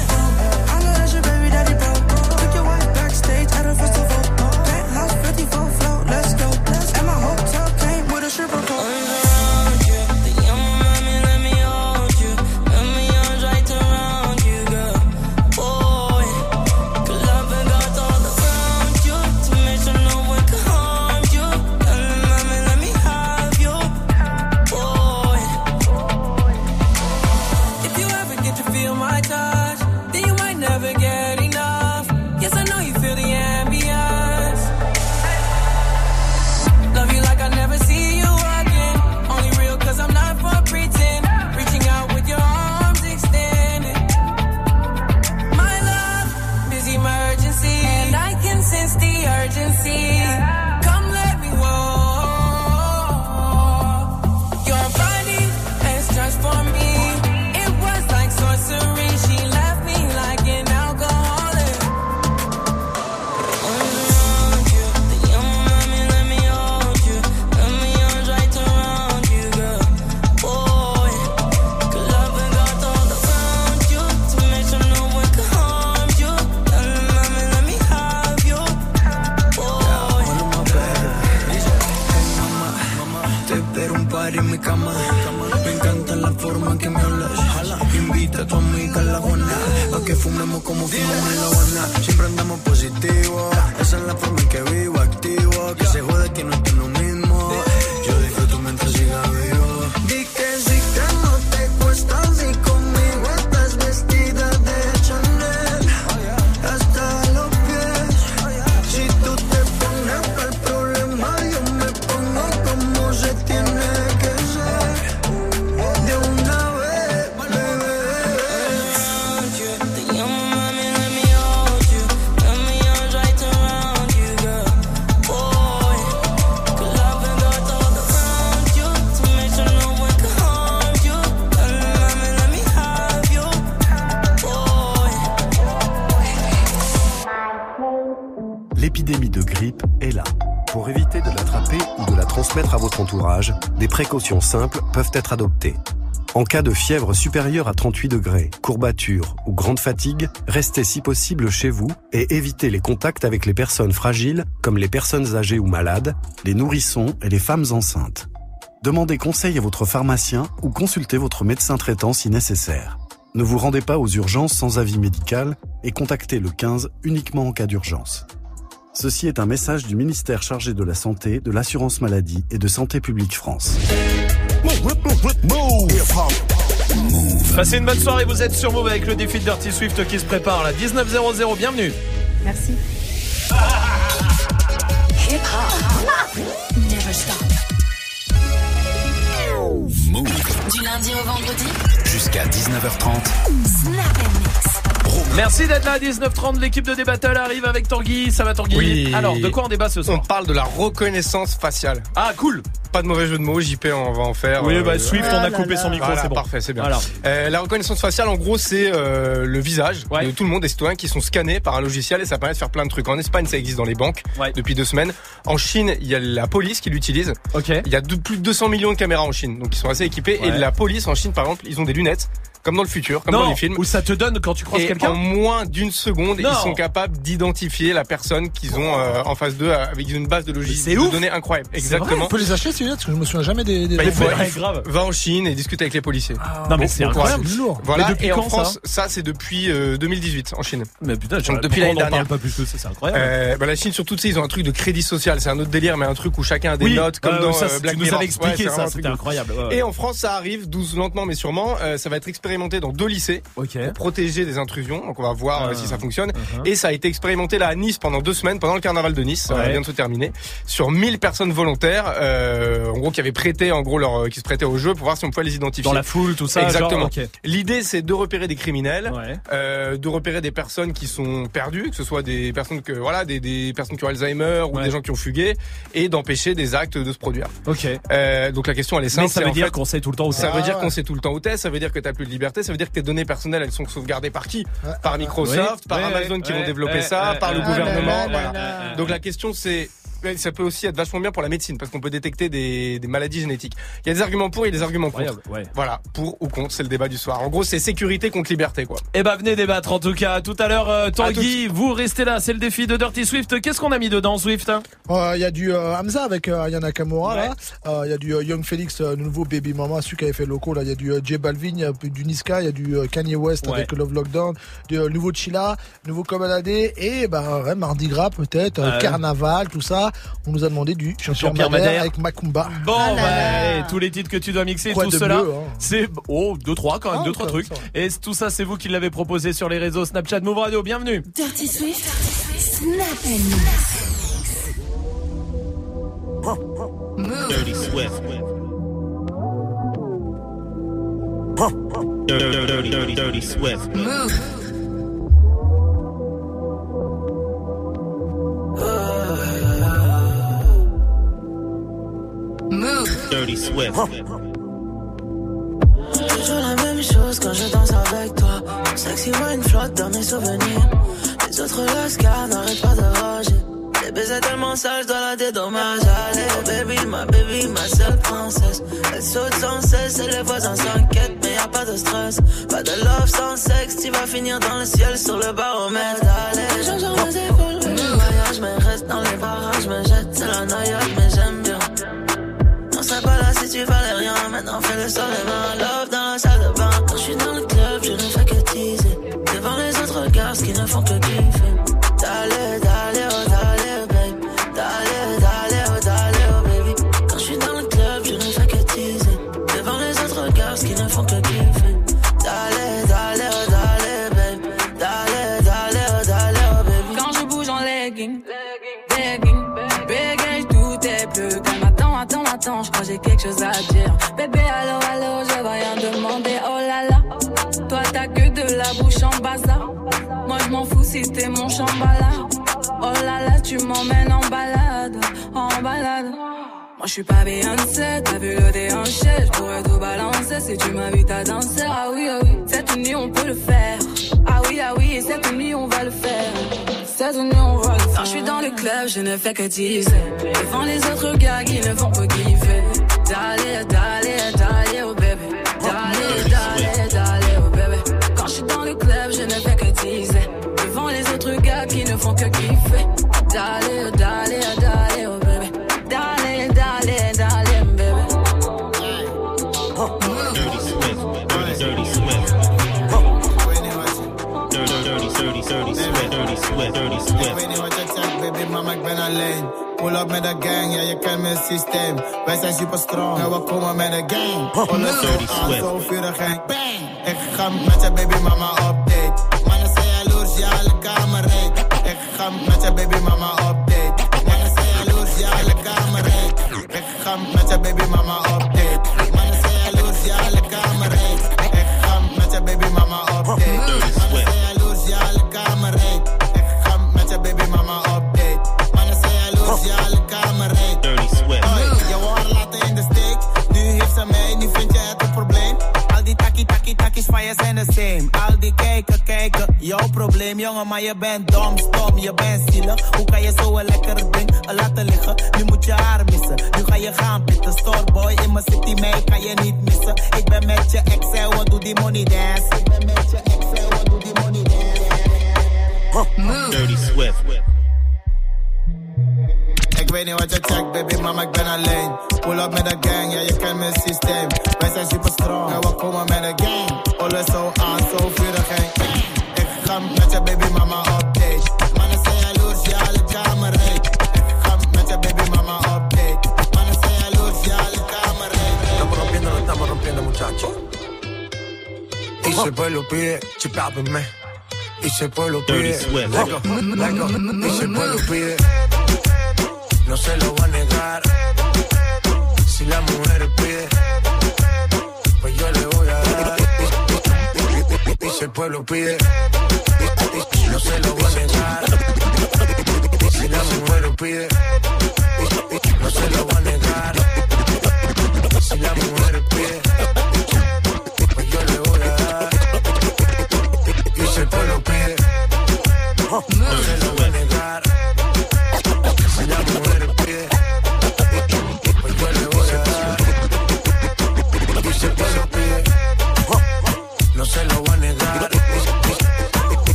précautions simples peuvent être adoptées. En cas de fièvre supérieure à 38 degrés, courbature ou grande fatigue, restez si possible chez vous et évitez les contacts avec les personnes fragiles comme les personnes âgées ou malades, les nourrissons et les femmes enceintes. Demandez conseil à votre pharmacien ou consultez votre médecin traitant si nécessaire. Ne vous rendez pas aux urgences sans avis médical et contactez le 15 uniquement en cas d'urgence. Ceci est un message du ministère chargé de la Santé, de l'Assurance Maladie et de Santé publique France. Passez une bonne soirée, vous êtes sur Move avec le défi de Dirty Swift qui se prépare là. 19.00, bienvenue. Merci. Hip hop. Never stop. Move Du lundi au vendredi. jusqu'à 19h30. Snap Merci d'être là à 19h30, l'équipe de Débattle arrive avec Tanguy, ça va Tanguy Oui. Alors, de quoi on débat ce soir On parle de la reconnaissance faciale. Ah, cool Pas de mauvais jeu de mots, JP, on va en faire. Oui, bah, Swift, on a coupé son micro, Voilà, c'est bon. Parfait, c'est bien. Voilà. Euh, la reconnaissance faciale, en gros, c'est euh, le visage de tout le monde, des citoyens qui sont scannés par un logiciel et ça permet de faire plein de trucs. En Espagne, ça existe dans les banques depuis deux semaines. En Chine, il y a la police qui l'utilise. Il y a de- plus de 200 millions de caméras en Chine, donc ils sont assez équipés. Et la police en Chine, par exemple, ils ont des lunettes. Comme dans le futur, comme Non, dans les films. où ça te donne quand tu croises Et quelqu'un En moins d'une seconde, Non. ils sont capables d'identifier la personne qu'ils ont euh, en face d'eux euh, avec une base de logiciels, de ouf. données incroyable. Exactement. vrai, On peut les acheter lunettes parce que je me souviens jamais des. des Bah, il faut, des- il faut- va en Chine et discute avec les policiers. Non, mais c'est incroyable. C'est lourd. Voilà. Mais depuis et en France, ça ça, c'est depuis euh, 2018 en Chine. Mais putain, Donc, depuis l'année on en parle dernière. pas plus que ça, c'est incroyable. Euh, bah, la Chine, surtout, tu sais, ils ont un truc de crédit social. C'est un autre délire, mais un truc où chacun a des Oui, notes, comme euh, dans ça, euh, tu Black nous Mirror. avais expliqué c'est ça, c'était incroyable. Et en France, ça arrive, douce, lentement, mais sûrement. euh, ça va être expérimenté dans deux lycées pour protéger des intrusions. Donc, on va voir euh, Ah. si ça fonctionne. Uh-huh. Et ça a été expérimenté là à Nice pendant deux semaines, pendant le carnaval de Nice. Ça Ouais. vient de se terminer. Sur 1000 personnes volontaires, euh, en gros, qui avaient prêté, en gros, leur, qui se prêtaient au jeu pour voir si on pouvait les identifier. Dans la foule, tout ça, Exactement. L'idée, c'est de repérer des criminels, euh, de repérer des personnes qui sont perdues, que ce soit des personnes que voilà, des, des personnes qui ont Alzheimer ou Ouais. des gens qui ont fugué, et d'empêcher des actes de se produire. Ok. Euh, donc la question elle est simple. Mais ça veut dire qu'on sait tout le temps où Ça veut Ah dire ouais. qu'on sait tout le temps où t'es. Ça veut dire que t'as plus de liberté. Ça veut dire que tes données personnelles elles sont sauvegardées par qui Par Microsoft, Oui. par Amazon qui vont développer ça, par le ouais, gouvernement. voilà. Donc la question c'est Ça peut aussi être vachement bien pour la médecine parce qu'on peut détecter des, des maladies génétiques. Il y a des arguments pour et des arguments contre. Voilà, pour ou contre, c'est le débat du soir. En gros, c'est sécurité contre liberté, quoi. Eh ben venez débattre en tout cas. Tout à l'heure, euh, Tanguy, vous restez là. C'est le défi de Dirty Swift. Qu'est-ce qu'on a mis dedans, Swift? Euh, Il y a du euh, Hamza avec euh, Ayana Nakamura là. Euh, Il y a du euh, Young Felix, euh, le nouveau Baby Mama, celui qui avait fait loco là. Il y a du euh, J Balvin, il y a du Niska, il y a du euh, Kanye West Ouais. avec Love Lockdown, du euh, nouveau Chilla, nouveau Comanade et bah ouais, Mardi Gras peut-être, euh. Carnaval, tout ça. On nous a demandé du Jean-Pierre Madère Madère. avec Macumba. Bon, bah, allez, tous les titres que tu dois mixer, Quoi tout cela, hein. c'est oh deux trois quand même, Ah, deux trois trucs. Et tout ça, c'est vous qui l'avez proposé sur les réseaux Snapchat, Move Radio. Bienvenue. Dirty Swift, Snap and Mix. Move. Dirty Swift. Dirty, dirty, dirty, dirty Swift. Move. Move. Dirty Swift. Toujours la même chose quand je danse avec toi. Sexy wine flotte dans mes souvenirs. Les autres lascars n'arrêtent pas de rager. Les baisers tellement sales, je dois la dédommager. Allez, baby, ma baby, ma seule princesse. Elle saute sans cesse et les voisins s'inquiètent, mais y a pas de stress. Pas de love sans sexe, tu vas finir dans le ciel sur le baromètre. Allez, je mes épaules, je voyage, mais reste dans les barrages, me jette, c'est la noyade, mais j'aime bien. On serait pas là si tu valais rien. Maintenant fais le sol mains. Love dans la salle de bain. Quand je suis dans le club, je ne fais que teaser. Devant les autres ce qui ne font que kiffer. D'aller, j'ai quelque chose à dire. Bébé, allô, allô, je vais rien demander. Oh là là, toi t'as que de la bouche en bazar. Moi je m'en fous si t'es mon chambala. Oh là là, tu m'emmènes en balade, en balade. Moi je suis pas Beyoncé, t'as vu le déhanché, je pourrais tout balancer si tu m'invites à danser. Ah oui, ah oui, cette nuit on peut le faire. Ah oui, ah oui, et cette nuit on va le faire. Cette nuit on va le faire. Quand je suis dans le club, je ne fais que teaser. Devant les autres gars qui ne font que kiffer. D'aller, d'aller, d'aller, oh bébé. D'aller, d'aller, d'aller, oh bébé. Quand je suis dans le club, je ne fais que teaser. Devant les autres gars qui ne font que kiffer. D'aller, d'aller, d'aller, oh bébé. D'aller, d'aller, d'aller, bébé. Dirty Swift. Dirty, dirty Swift. Dirty, dirty, dirty, dirty Swift. Dirty Swift. Dirty Swift. Pull up met gang, ja, je kent mijn systeem. Wij zijn super strong, en we komen met de gang. Zo Dirty aan, zo vurig en bang. Ik ga met je baby mama update. Mannen zijn jaloers, ja, alle kamer reed. Ik ga met je baby mama update. Mannen zijn jaloers, ja, alle kamer reed. Ik ga met je baby je zijn de same. Al die kijken, kijken, jouw probleem, jongen, maar je bent dom, stom, je bent zielig. Hoe kan je zo een lekker ding laten liggen? Nu moet je haar missen, nu ga je gaan pitten. Storeboy in mijn city, mij kan je niet missen. Ik ben met je ex, doe die money dance? Ik ben met je ex, wat doe die money dance? Dirty Swift. Weet niet wat je checkt, baby, mama, ik ben alleen. Pull up met de gang, ja, je kent mijn systeem. Wij zijn super strong en we komen met de gang. Alles zo aan, zo vurig en. Ik ga met je baby mama update. Mannen zijn jaloers, ja, alle kamer reed. Ik ga met je baby mama update. Mannen zijn jaloers, ja, alle kamer reed. Estamos rompiendo, lo estamos rompiendo, muchachos. Y si el pueblo pide, chipápenme. Y si el pueblo Dirty pide, Swift. lego, lego. Y si el pueblo pide, no se lo va a negar. Si la mujer pide, pues yo le voy a dar. Si el pueblo pide, no se lo va a negar. Si la mujer pide, no se lo va a negar. Si la mujer pide, pues yo le voy a dar. Si el pueblo pide, no se lo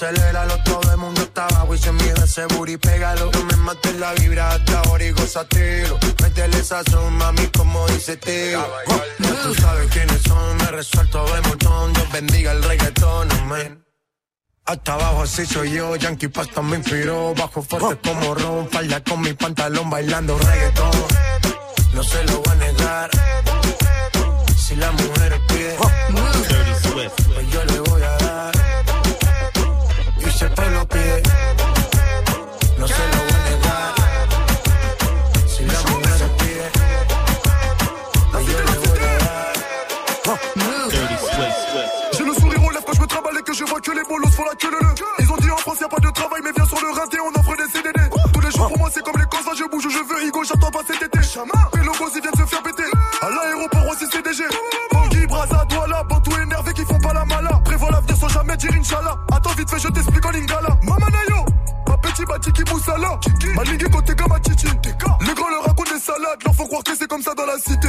aceléralo. Todo el mundo está abajo y se mide ese booty, pégalo. No me mates la vibra hasta ahora y gozatelo. Métele esa son, mami, como dice. Oh, ya tú sabes quiénes son, me resuelto de montón. Dios bendiga el reggaetón, amén. Hasta abajo así soy yo, Yankee Pasta me inspiró Bajo fuerte como Ron, falda con mi pantalón bailando reggaetón No se lo voy a negar Si la mujer font la queue leu. Ils ont dit en France y a pas de travail mais viens sur le rinté on offre des CDD Tous les jours pour moi c'est comme les courses je bouge où je veux Higo j'attends pas cet été. Et logos ils viennent se faire péter. À l'aéroport aussi CDG Bangui, Braza, Douala, Bantou énervé qui font pas la mala. Prévois l'avenir sans jamais dire Inch'Allah. Attends vite fait je t'explique en lingala. Mamanayo Ma petit batiki moussala Malingue côté comme Chichi Les grands leur racontent des salades. Leur font croire que c'est comme ça dans la cité.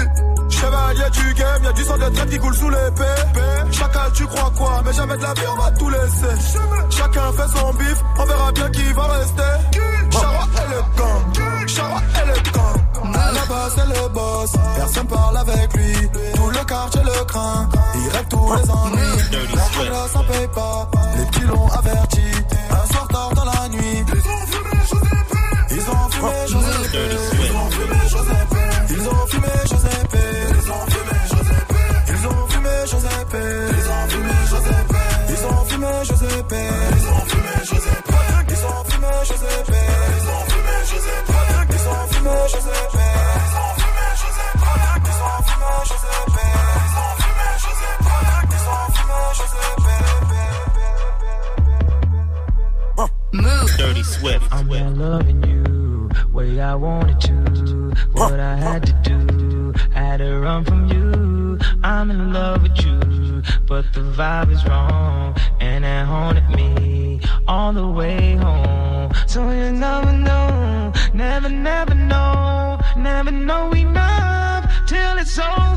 Chevalier du game, y'a du sang de traite qui coule sous l'épée. Tu crois quoi, mais jamais de la vie, on va tout laisser. Chacun fait son bif, on verra bien qui va rester. Chara et le gang, Chara et le gang. Là-bas, c'est le boss, personne parle avec lui. Tout le quartier le craint, il règle tous les ennuis. La caméra, ça paye pas, les petits l'ont averti. Un soir tard dans la nuit, ils ont fumé José Ils ont fumé I'm loving you way I wanted to. What I had to do, had to run from you. I'm in love with you. but the vibe is wrong, and it haunted me all the way home. So you never know, never, never know, never know enough till it's over,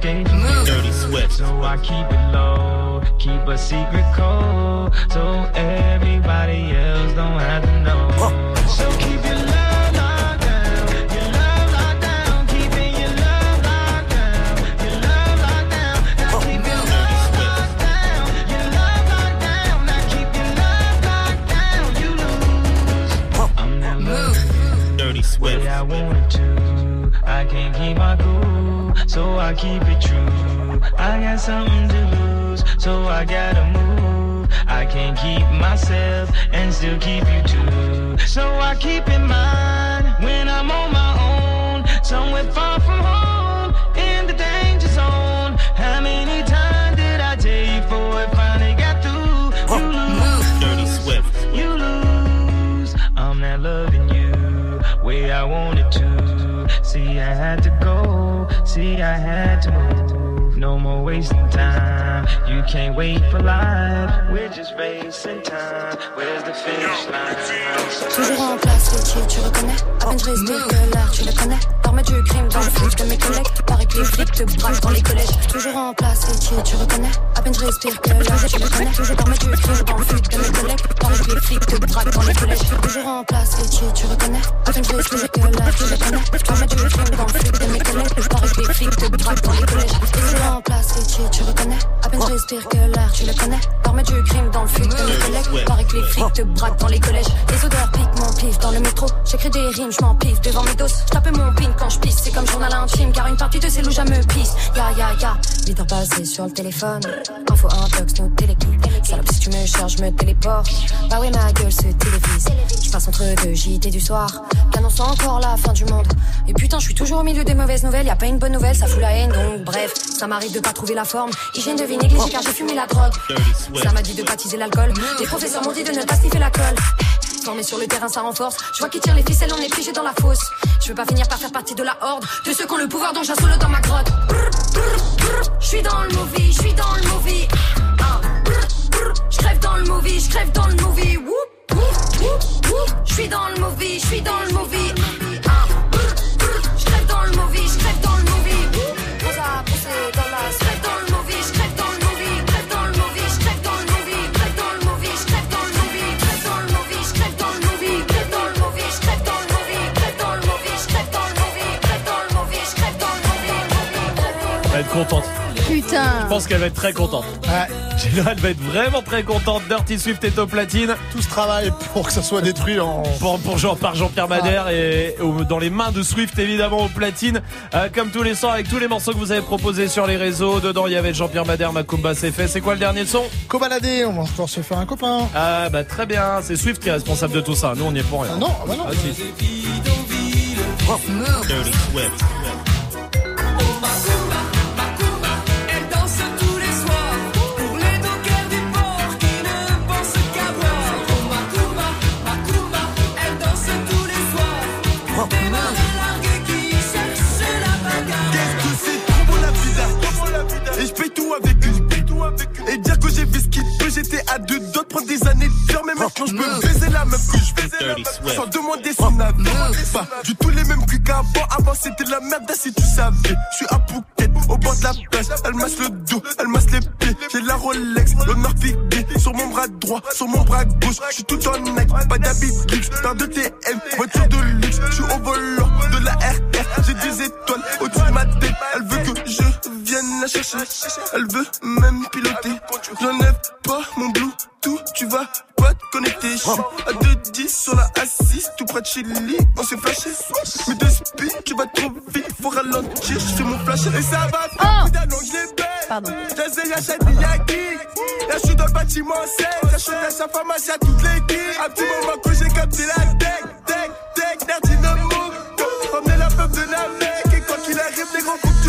Dirty Swift. So I keep it low, keep a secret code, so everybody else don't have to know. So keep your so I keep it true. I got something to lose, so I gotta move. I can't keep myself and still keep you too. So I keep in mind when I'm on my own, somewhere far from home, in the danger zone. How many times did I tell you before it finally got through? You lose. Dirty Swift. You lose. I'm not loving you way I wanted to. See, I had to go. See, I had to move. No more wasting time. You can't wait for life. We're just racing time. Where's the finish line? Toujours en place, Richie, tu reconnais À peine je respire que l'air, tu le connais L'armée du crime dans le flic de mes collègues Paraît que les flics te braquent dans les collèges Toujours en place, Richie, tu reconnais À peine je respire que l'air, tu le connais Toujours l'armée du crime dans le flic de mes collègues Paraît que les flics te braquent dans les collèges Toujours en place, Richie, tu reconnais? À peine je respire que l'air, tu le connais. L'armée du crime dans le flic de mes collègues. Paraît que les flics te braquent dans les collèges. Toujours en place, Richie, tu reconnais? À peine je respire que l'air, tu le connais. L'armée du crime dans le flic de mes collègues. Paraît que les flics te braquent dans les collèges. Les odeurs piquent mon pif dans le métro. J'écris des rimes, je m'en pif devant mes doses. Je mon pin quand je pisse C'est comme journal intime car une partie de ces loups me pisse. Ya ya ya. 8 heures passées sur le téléphone. Info intox, nos téléguides Salope si tu me cherches, je me téléporte. Bah ouais ma gueule se télévise Je passe entre deux JT du soir Qu'annonce encore la fin du monde Et putain je suis toujours au milieu des mauvaises nouvelles Y a pas une bonne nouvelle, ça fout la haine Donc bref, ça m'arrive de pas trouver la forme Hygiène de vie négligée car j'ai fumé la drogue Ça m'a dit de baptiser l'alcool Les professeurs m'ont dit de ne pas sniffer la colle Formé sur le terrain, ça renforce. Je vois qui tire les ficelles, on est piégé dans la fosse. Je veux pas finir par faire partie de la horde de ceux qui ont le pouvoir, donc j'assole dans ma grotte. Je suis dans le movie, je suis dans le movie. Ah, Je crève dans le movie, je crève dans le movie. Je suis dans le movie, je suis dans le movie. Ah, Je dans le movie, je crève dans le movie. Je dans le dans le movie, dans le movie. Putain. Je pense qu'elle va être très contente. Ouais. Elle va être vraiment très contente. Dirty Swift est au platine. Tout ce travail pour que ça soit détruit en. Pour, pour Jean, par Jean-Pierre Madère et dans les mains de Swift évidemment au platine. Euh, comme tous les soirs avec tous les morceaux que vous avez proposés sur les réseaux. Dedans il y avait Jean-Pierre Madère, Macumba c'est fait. C'est quoi le dernier son? Cobaladé, on va encore se faire un copain. Ah bah très bien, c'est Swift qui est responsable de tout ça. Nous on n'y est pour rien. Ah non, ah bah non. Ah, si. Dirty Swift. J'étais à deux de prendre des années de faire Mais maintenant je peux baiser la meuf que je baisais la meuf Sans demander son avis Pas du tout les mêmes culs qu'avant. Avant c'était la merde si tu savais. Je suis à Phuket au bord de la plage. Elle masse le dos, elle masse les pieds. J'ai la Rolex, l'honneur figué Sur mon bras droit, sur mon bras gauche. Je suis tout en nec, pas d'habit de luxe Paire de TM, voiture de luxe. Je suis au volant la chercher Elle veut même piloter. J'enlève pas mon Bluetooth Tu vas pas te connecter. Je suis à 2-10 sur la assise Tout près de chez Lily, on s'est flashé. Mais de speed, tu vas trop vite Faut ralentir, je fais mon flash. Et ça va pas, putain non je les baise J'essaie, j'achète des Yaki Là je suis dans le bâtiment 16 J'achète à sa pharmacie à toute l'équipe. Un petit moment que j'ai capté la tech Tech, tech, nerdinamo Ramener la peuple de la mec Et quoi qu'il arrive, les gros nies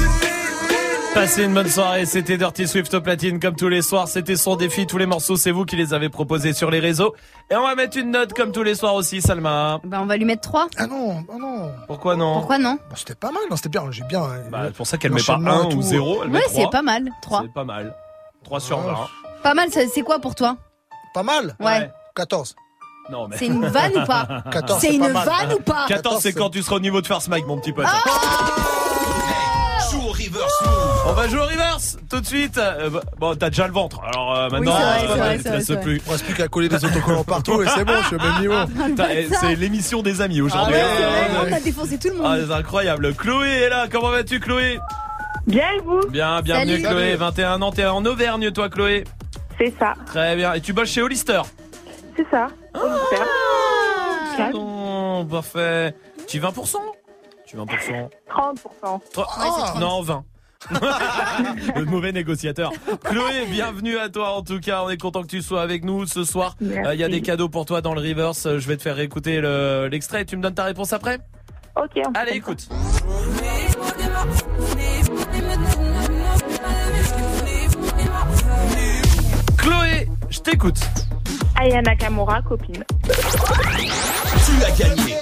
Passez une bonne soirée, c'était Dirty Swift au platine comme tous les soirs, c'était son défi, tous les morceaux c'est vous qui les avez proposés sur les réseaux. Et on va mettre une note comme tous les soirs aussi, Salma. Bah, on va lui mettre 3. Ah non, oh non. Pourquoi non Pourquoi non Bah, C'était pas mal, non, c'était bien, j'ai bien. euh, Bah, c'est pour ça qu'elle met pas l'enchaînement 1 et ou tout. 0, elle met Ouais, 3. c'est pas mal. 3. C'est pas mal. 3 sur 20. Pas mal, c'est quoi pour toi Pas mal Ouais. 14. Non, mais... C'est une vanne ou pas 14, C'est une pas mal. vanne ou pas 14 c'est quand tu seras au niveau de First Mike mon petit pote. Joue On va jouer au reverse tout de suite. Euh, bah, bon, t'as déjà le ventre. Alors euh, maintenant, c'est vrai, euh, c'est c'est plus. Il reste plus qu'à coller des autocollants partout et c'est bon, je suis au même niveau. Putain, eh, C'est l'émission des amis aujourd'hui. Ah ouais, c'est hein. vrai, on a défoncé tout le Ah, monde. c'est incroyable. Chloé est là. Comment vas-tu, Chloé? Bien et vous? Bien, bienvenue, Salut. Chloé. Salut. 21 ans, t'es en Auvergne, toi, Chloé C'est ça. Très bien. Et tu bosses chez Hollister? C'est ça. Hollister. Calme. Non, parfait. Tu 20% Tu 20% 30%. Tro- Non, 20. Le mauvais négociateur. Chloé, bienvenue à toi en tout cas. On est content que tu sois avec nous ce soir. Euh, Il Merci. y a des cadeaux pour toi dans le reverse. Euh, Je vais te faire écouter le- l'extrait. tu me donnes ta réponse après? Ok. on Allez, écoute. Chloé, je t'écoute. Aya Nakamura, copine. Tu as gagné.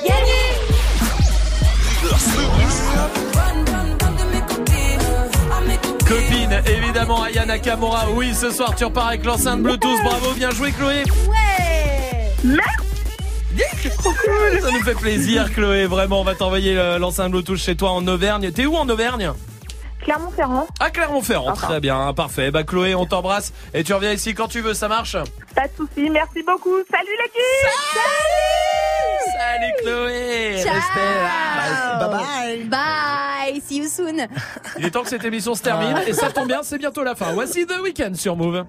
Copine, évidemment, Aya Nakamura. Oui, ce soir, tu repars avec l'enceinte Bluetooth. Bravo, bien joué, Chloé. Ouais Ça nous fait plaisir, Chloé. Vraiment, on va t'envoyer l'enceinte Bluetooth chez toi en Auvergne. T'es où en Auvergne? Clermont-Ferrand. À Clermont-Ferrand. Très bien, parfait. Bah, Chloé, on t'embrasse et tu reviens ici quand tu veux. Ça marche? Pas de soucis, merci beaucoup. Salut l'équipe Salut Chloé. Ciao. Restez là. Bye bye. Bye, see you soon. Il est temps que cette émission se termine et ça tombe bien, c'est bientôt la fin. Voici The Weeknd sur Move.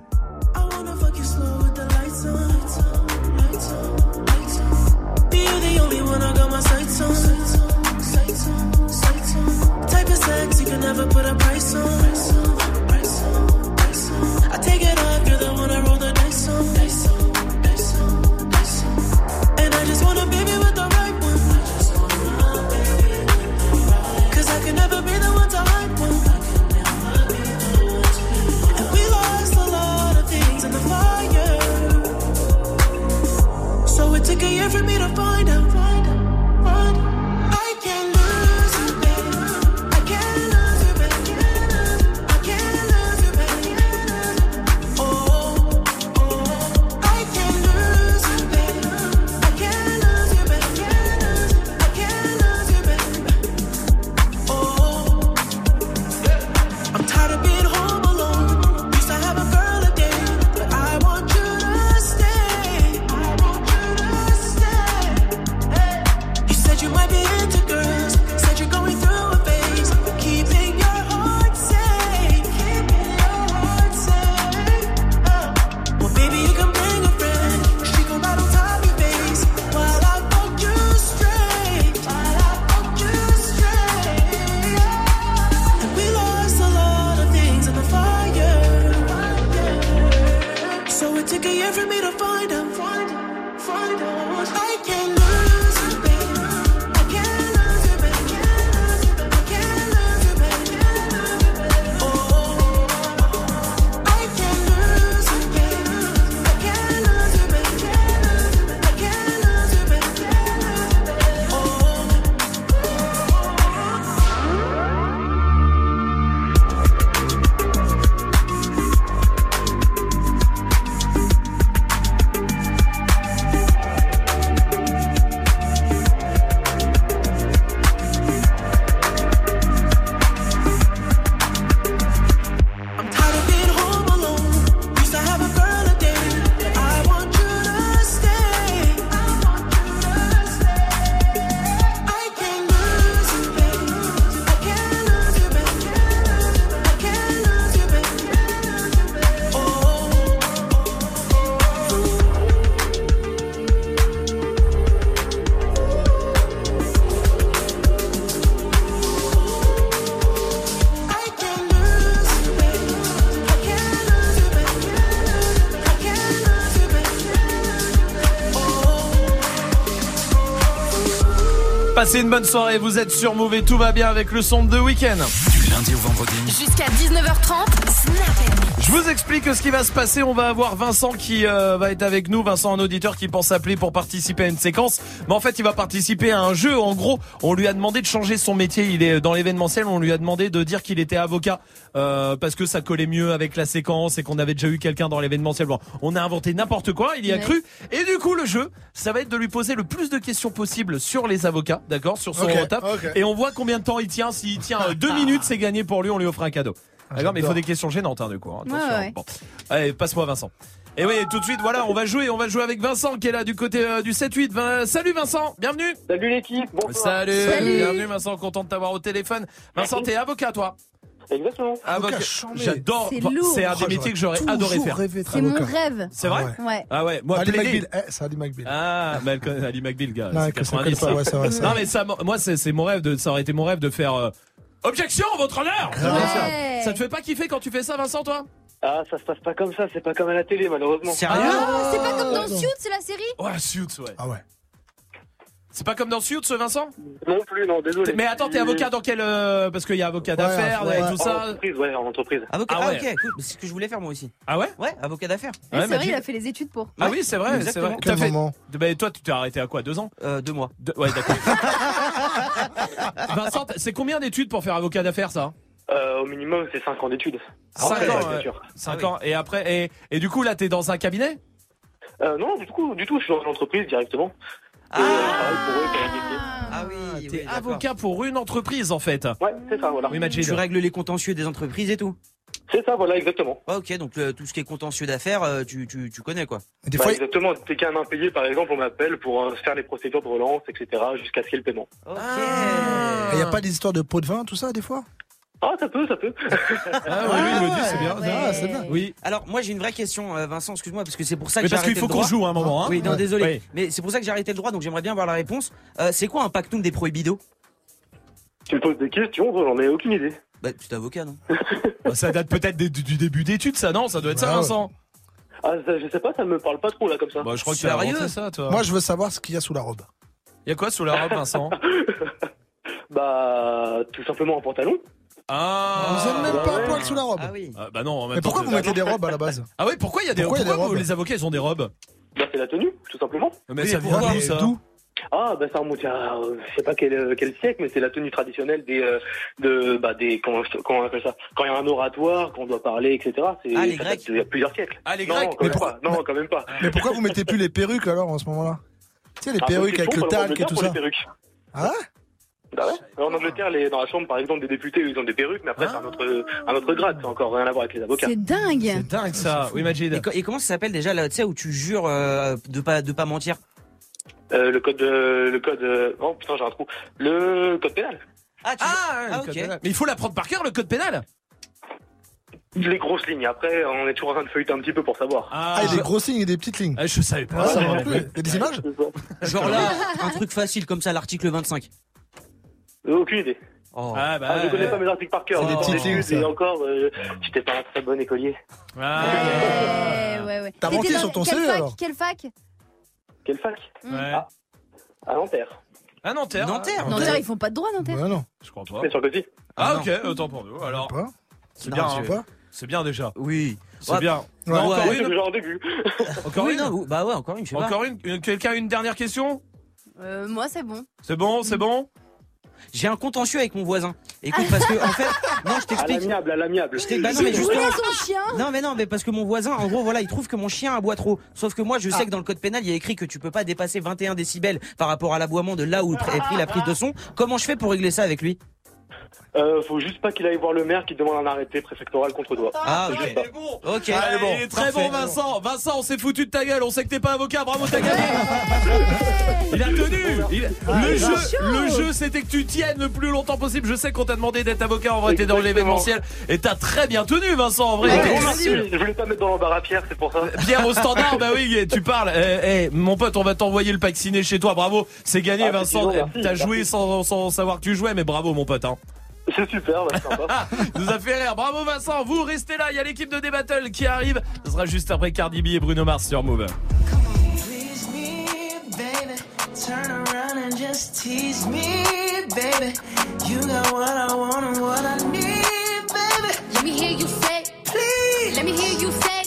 Be you the only one I got my sights on. Type of sex you can never put a price on. Took a year for me to find out. Passez une bonne soirée, vous êtes sur Move et tout va bien avec le son de week-end. Du lundi au vendredi. Jusqu'à 19h30, Snap Je vous explique ce qui va se passer. On va avoir Vincent qui euh, va être avec nous. Vincent, un auditeur qui pense appeler pour participer à une séquence. Mais en fait, il va participer à un jeu. En gros, on lui a demandé de changer son métier. Il est dans l'événementiel. On lui a demandé de dire qu'il était avocat euh, parce que ça collait mieux avec la séquence et qu'on avait déjà eu quelqu'un dans l'événementiel. Bon, on a inventé n'importe quoi. Il y a Ouais. cru. Et du coup, le jeu, ça va être de lui poser le plus de questions possible sur les avocats, d'accord, sur son Ok, taf. ok. Et on voit combien de temps il tient. S'il tient euh, deux minutes, c'est gagné pour lui. On lui offre un cadeau. D'accord, mais il faut des questions gênantes, hein, du coup. hein. Ouais, Attention. ouais. Bon. Allez, passe-moi Vincent. Et oui, tout de suite, voilà, on va jouer, on va jouer avec Vincent qui est là du côté euh, du 7-8. Vin- Salut Vincent, bienvenue. Salut l'équipe, bonsoir. Salut, Salut. bienvenue Vincent, content de t'avoir au téléphone. Vincent, t'es avocat toi Exactement. Avocat chambé. J'adore, C'est Bah, lourd. c'est un des métiers que j'aurais adoré faire. C'est mon rêve. C'est vrai Ah ouais. Ouais. Ah ouais, moi Ali McBeal. Eh, c'est Ali McBeal. Ah, mais elle connaît Ali McBeal, gars. Non, c'est que ça 90. connaît pas, ouais, c'est vrai, c'est non vrai. mais ça, moi c'est c'est mon rêve de, ça aurait été mon rêve de faire. euh, Objection, votre honneur. Ouais. Ça te fait pas kiffer quand tu fais ça, Vincent, toi? Ah, ça se passe pas comme ça, c'est pas comme à la télé, malheureusement. Sérieux? Ah, c'est pas comme dans non. Suits, c'est la série? Ouais, Suits, ouais. Ah ouais. C'est pas comme dans Suits, Vincent? Non plus, non, désolé. Mais attends, t'es avocat dans quel euh, Parce qu'il y a avocat d'affaires ouais, et ouais. tout En ça. entreprise, ouais, en entreprise. Avocat, Ah ah, ouais. ok, cool. C'est ce que je voulais faire moi aussi. Ah ouais? Ouais, avocat d'affaires. Ouais, C'est vrai, tu- il a fait les études pour. Ah oui, c'est vrai, c'est Exactement. vrai. Quel T'as fait- moment? Bah, toi, tu t'es arrêté à quoi Deux ans? Euh, deux mois. Deux- Ouais, d'accord. Vincent, c'est combien d'études pour faire avocat d'affaires, ça? Euh, au minimum, c'est 5 ans d'études. Cinq Après, ans, bien ouais. sûr. 5 Ah oui. ans. Et après, et, et du coup, là, t'es dans un cabinet? Euh, non, du coup, du tout, je suis dans une entreprise directement. Ah, euh, ah oui, T'es oui, d'accord. avocat pour une entreprise, en fait. Ouais, c'est ça, voilà. Oui, Majid. Tu règles les contentieux des entreprises et tout. C'est ça, voilà, exactement. Ah, ok, donc le- tout ce qui est contentieux d'affaires, euh, tu, tu, tu connais quoi. Des Bah, fois, exactement, dès qu'il y a un impayé, par exemple, on m'appelle pour euh, faire les procédures de relance, etc., jusqu'à ce qu'il y ait le paiement. Ok. il n'y a pas des histoires de pots de vin, tout ça, des fois? Ah, ça peut, ça peut. Ah oui, oui, il me dit, c'est bien. Ouais. Ah, c'est bien. Oui. Alors moi j'ai une vraie question, euh, Vincent, excuse-moi, parce que c'est pour ça que Mais j'ai parce arrêté qu'il faut le qu'on droit. joue à un moment, hein. Oui, non, Ouais. désolé. Oui. Mais c'est pour ça que j'ai arrêté le droit, donc j'aimerais bien avoir la réponse. Euh, c'est quoi un pactum des prohibidos? Tu me poses des questions, j'en ai aucune idée. Bah, tu es avocat, non? Bah, ça date peut-être des- du, du début d'études, ça, non? Ça doit être ça, Ah ouais. Vincent Ah, ça, je sais pas, ça me parle pas trop, là, comme ça. Bah, je crois que tu as Sérieux? inventé ça, toi. Moi, je veux savoir ce qu'il y a sous la robe. Il y a quoi sous la robe, Vincent? Bah, tout simplement un pantalon. Ah Vous n'avez même pas un poil sous la robe. Ah oui. Ah, Bah non, en même Mais temps, pourquoi vous mettez des robes à la base? Ah ouais, pourquoi il y a des Pourquoi il y a des robes? les avocats ils ont des robes? Bah, c'est la tenue, tout simplement. Mais Oui, ça mais vient pourquoi d'où ça D'où Ah, bah, ça remonte à, euh, je sais pas quel, euh, quel siècle, mais c'est la tenue traditionnelle des, euh, de, bah, des, comment, comment on appelle ça? Quand il y a un oratoire, qu'on doit parler, etc. C'est, Ah, les ça Grecs. d'il y a plusieurs siècles. Ah, les non, Grecs quand Mais même pourquoi- pas. Non, quand même pas. Mais pourquoi vous mettez plus les perruques alors en ce moment-là? Tu sais, les Ah, perruques avec question, le pour talc et l'Angleterre, tout pour ça. les perruques. Ah ouais? Bah ouais. En Angleterre, les, dans la chambre, par exemple, des députés, ils ont des perruques, mais après, c'est un autre, un autre grade. C'est encore rien à voir avec les avocats. C'est dingue. C'est dingue ça. Oui, Majid. Et, co- et comment ça s'appelle déjà là, tu sais, où tu jures euh, de pas de pas mentir? Euh, le code, de- le code, euh, oh putain, j'ai un trou. Le code pénal. Ah, tu Ah, ah, le ok. code pénal. Mais il faut l'apprendre par cœur le code pénal? Les grosses lignes. Après, on est toujours en train de feuilleter un petit peu pour savoir. Ah, Ah, il y a des grosses lignes et des petites lignes. Ah, je savais pas. Ah, ça ça, moi non plus. Il y a des images? Genre là, un truc facile comme ça, l'article 25. Euh, Aucune idée. Oh. Ah bah. Ah, je connais pas mes articles par cœur. C'est des En petites lignes, études, Et encore, euh, j'étais pas un très bon écolier. Ah, Ouais, ouais, ouais. T'as manqué sur ton CV, fac alors Quelle fac? Quelle fac? Ouais. Ah. À Nanterre. Ah, Nanterre. Nanterre. Nanterre, ils font pas de droit, Nanterre. Ouais, non. Je crois pas. Mais sur le côté. Ah, ok, autant pour nous. Alors, c'est bien. hein. C'est bien déjà. Oui. C'est Ouais. bien. Ouais. Non, encore Ouais. Une. déjà en début. Encore Oui, une. non, bah ouais, encore une, je sais pas. Encore une. Une- Quelqu'un a une dernière question? Euh, moi, c'est bon. C'est bon, c'est bon? J'ai un contentieux avec mon voisin. Écoute, parce que en fait, non, je À t'explique. l'amiable, à l'amiable. Je bah non, mais Il justement. voulait son chien. Non mais non mais parce que mon voisin en gros voilà il trouve que mon chien aboie trop sauf que moi je sais que dans le code pénal il y a écrit que tu peux pas dépasser 21 décibels par rapport à l'aboiement de là où est pris la prise de son comment je fais pour régler ça avec lui? Euh, faut juste pas qu'il aille voir le maire qui demande un arrêté préfectoral contre toi. Ah C'est ok juste ça. ok il est très Parfait. bon, Vincent. Vincent, on s'est foutu de ta gueule. On sait que t'es pas avocat. Bravo, t'as gagné. Il a tenu. Il- Le jeu, le jeu, c'était que tu tiennes le plus longtemps possible. Je sais qu'on t'a demandé d'être avocat. En vrai, t'es dans l'événementiel et t'as très bien tenu, Vincent. En vrai, Ouais, merci. Je voulais pas mettre dans l'embarras Pierre, c'est pour ça. Pierre au standard, bah oui, tu parles. Eh, eh, mon pote, on va t'envoyer le pack ciné chez toi. Bravo, c'est gagné, Ah, Vincent. gentil, T'as joué sans, sans savoir que tu jouais, mais bravo, mon pote. Hein. C'est super, bah, sympa. nous a fait rire. Bravo, Vincent. Vous restez là. Il y a l'équipe de D-Battle qui arrive. Ce sera juste après Cardi B et Bruno Mars sur Move. Please me, baby. Turn around and just just tease me, baby. You got what I want and what I need, baby. Let me hear you say, please. Let me hear you say,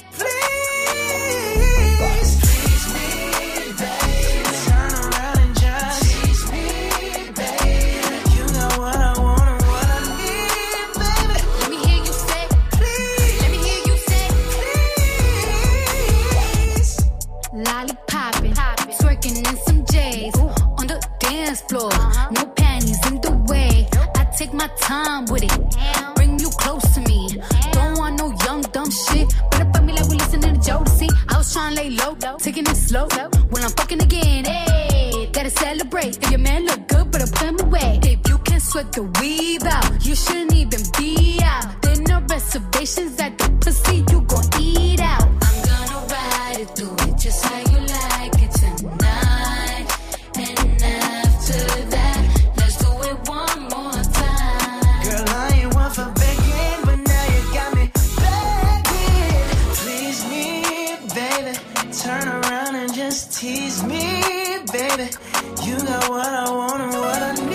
my time with it. Bring you close to me. Don't want no young dumb shit. Better fuck me like we listening to the Jodeci. I was trying to lay low, taking it slow. When I'm fucking again, hey, gotta celebrate. If your man look good, but I put him away. If you can sweat the weave out, you shouldn't even be out. There no reservations at the pussy, tease me, baby. You got what I want and what I need,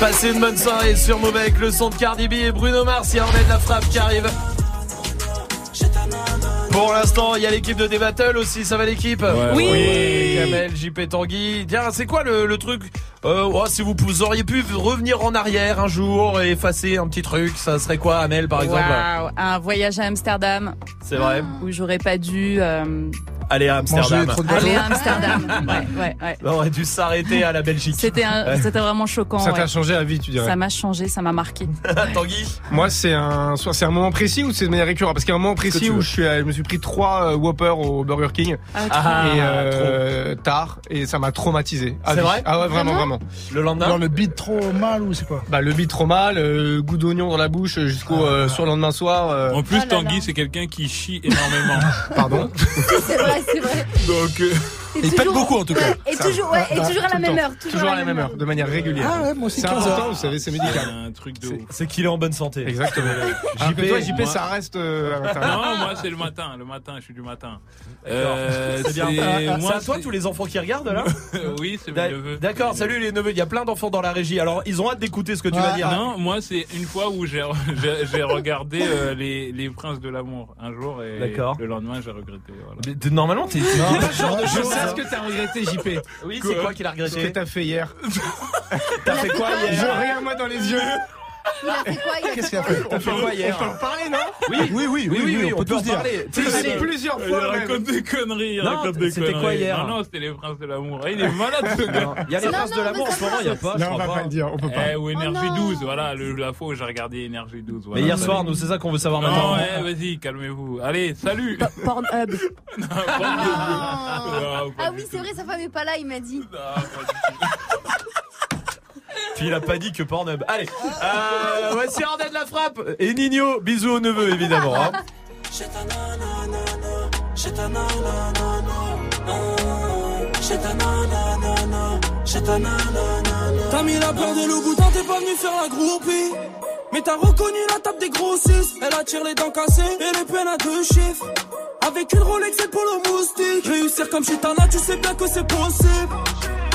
Passez une bonne soirée sur Move avec le son de Cardi B et Bruno Mars. Il y a Ahmed la frappe qui arrive. Pour l'instant, il y a l'équipe de D-Battle aussi, ça va l'équipe Oui. Kamel, JP Tanguy. Tiens, c'est quoi le, le truc euh, oh, Si vous, vous auriez pu revenir en arrière un jour et effacer un petit truc, ça serait quoi Amel par exemple Waouh, un voyage à Amsterdam. C'est vrai Où j'aurais pas dû euh, Aller à Amsterdam. aller à Amsterdam. Ouais, ouais, ouais. On aurait dû s'arrêter à la Belgique. C'était un- Ouais. c'était vraiment choquant. Ça t'a changé la vie, tu dirais Ça m'a changé, ça m'a marqué. Tanguy Moi, c'est un, soit c'est un moment précis ou c'est de manière récurrente Parce qu'il y a un moment précis où je, suis, à- je me suis pris trois euh, Whopper au Burger King. Ah, trop. et euh, tard. Et ça m'a traumatisé. C'est vie. vrai Ah ouais, vraiment, Vraiment. Le lendemain Genre le beat trop mal ou c'est quoi Bah, le beat trop mal, euh, goût d'oignon dans la bouche jusqu'au euh, sur le lendemain soir. euh, En plus, là Tanguy, là. c'est quelqu'un qui chie énormément. Pardon. C'est vrai, c'est vrai. Donc, euh, Et Il pète beaucoup en tout cas. Et toujours, ouais, et toujours à la même heure. Toujours à la même heure, de manière régulière. Ah ouais, moi aussi C'est 15 important, heures. vous savez, c'est médical. un truc de ouf. C'est qu'il est en bonne santé. Exactement. JP, JP, toi, JP, moi- ça reste euh. Non, moi, c'est le matin. Le matin, je suis du matin. D'accord. Euh, c'est bien. c'est- Ah, moi, c'est à toi tous les enfants qui regardent là oui, c'est mes neveux. D'accord, salut les neveux. Il y a plein d'enfants dans la régie. Alors ils ont hâte d'écouter ce que tu vas dire. Non, moi, c'est une fois où j'ai regardé euh, les, les Princes de l'amour un jour et D'accord. le lendemain, j'ai regretté. Normalement, t'es genre de choses. Sais hein. ce que t'as regretté, JP. Oui, c'est quoi qu'il a Ce que regretté t'as fait hier. T'as fait quoi Je hier regarde moi dans les yeux. Il a fait quoi il a Qu'est-ce qu'il a fait On peut en parler, non Oui, Oui, oui, oui, oui, on peut tous dire. parler. Tu sais, C'est plusieurs Il fois. même. raconte des conneries, il Non, c'était quoi hier Non, non, c'était les Princes de l'amour. Il est malade ce gars. Non, Il y a les Non, princes non, de l'amour en ce moment, il y a pas. Non, on va pas le dire, on peut pas. Eh, ou Énergie Oh non. 12, voilà, la fois où j'ai regardé Énergie 12. Mais hier soir, nous, c'est ça qu'on veut savoir Non, maintenant. ouais, vas-y, calmez-vous. Allez, salut. Pornhub. Non. Non, Ah oui, c'est vrai, sa femme est pas là, il m'a dit. Non, pas du tout. Puis il a pas dit que Pornhub. Allez, euh, voici Arden la frappe et Nino. Bisous aux neveux évidemment. hein. T'as mis la peur de boutin, t'es pas venu faire la groupie. Mais t'as reconnu la table des grossistes. Elle attire les dents cassées et les peines à deux chiffres. Avec une Rolex et pour le moustique. Réussir comme Chitana, tu sais bien que c'est possible.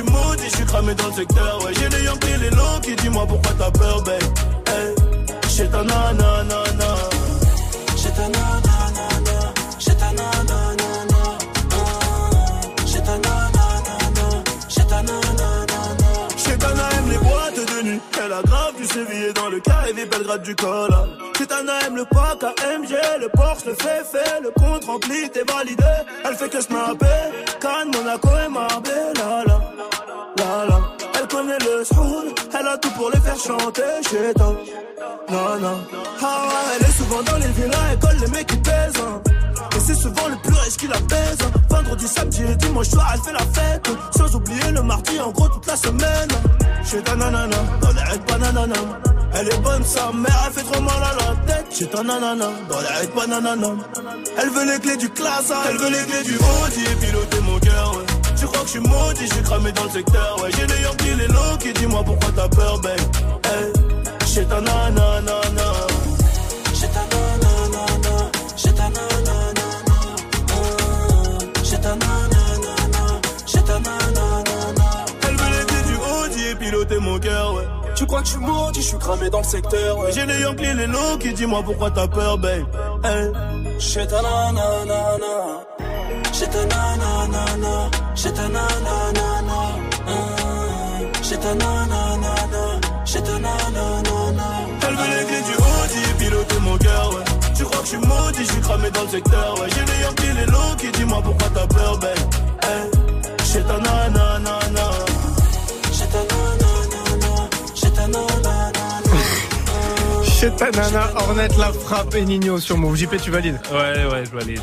Suis je suis cramé dans le secteur, ouais. J'ai les Yankees, les longs qui dis-moi pourquoi t'as peur, babe. Hey, j'ai ta nanana. J'ai ta nanana, j'ai ta nanana. J'ai ta nanana, j'ai ta nanana. Chetana aime les boîtes de nuit. Elle a grave du sévillé dans le carré des Belgrade du col. Chetana aime le pack AMG, le Porsche, le fait fait, le compte rempli, t'es validé. Elle fait que snapper, Cannes, Monaco et Marbella. Elle a tout pour les faire chanter chez toi. Non, non. Ah elle est souvent dans les villas, elle colle les mecs qui pèsent. hein. Et c'est souvent le plus riche qui la baise. hein. Vendredi, samedi et dimanche soir, elle fait la fête. Sans oublier le mardi, en gros, toute la semaine. Chez ta nanana, dans les règles bananana. Elle est bonne, sa mère, elle fait trop mal à la tête. Chez ta nanana, dans les règles bananana. Elle veut les clés du classe, elle veut les clés du Audi piloter mon cœur, ouais. Tu crois que je suis maudit, suis cramé dans le secteur, ouais. J'ai les Yankees, les low qui dis-moi pourquoi t'as peur. Hey, chez ta nanana. J'ai ta nanana, j'ai ta nanana. J'ai j'ai. Elle veut clés du Audi et piloter mon cœur, ouais. Tu crois que je suis maudit, je suis cramé dans le secteur, ouais. J'ai les Yankees, les low qui dis-moi pourquoi t'as peur, babe? Hey. J'ai ta nanana, j'ai ta nanana, j'ai ta nanana. J'ai ta nanana, j'ai ta nanana. Elle veut les clés du Audi piloter mon cœur, ouais. Tu crois que je suis maudit, je suis cramé dans le secteur, ouais. J'ai les Yankees, les low qui dis-moi pourquoi t'as peur, babe. Hey. Chez ta nanana. J'ai ta nanana, j'ai ta nanana. Chez ta nana, Ornette la frappe et Nino sur Move. JP, tu valides Ouais, ouais, je valide.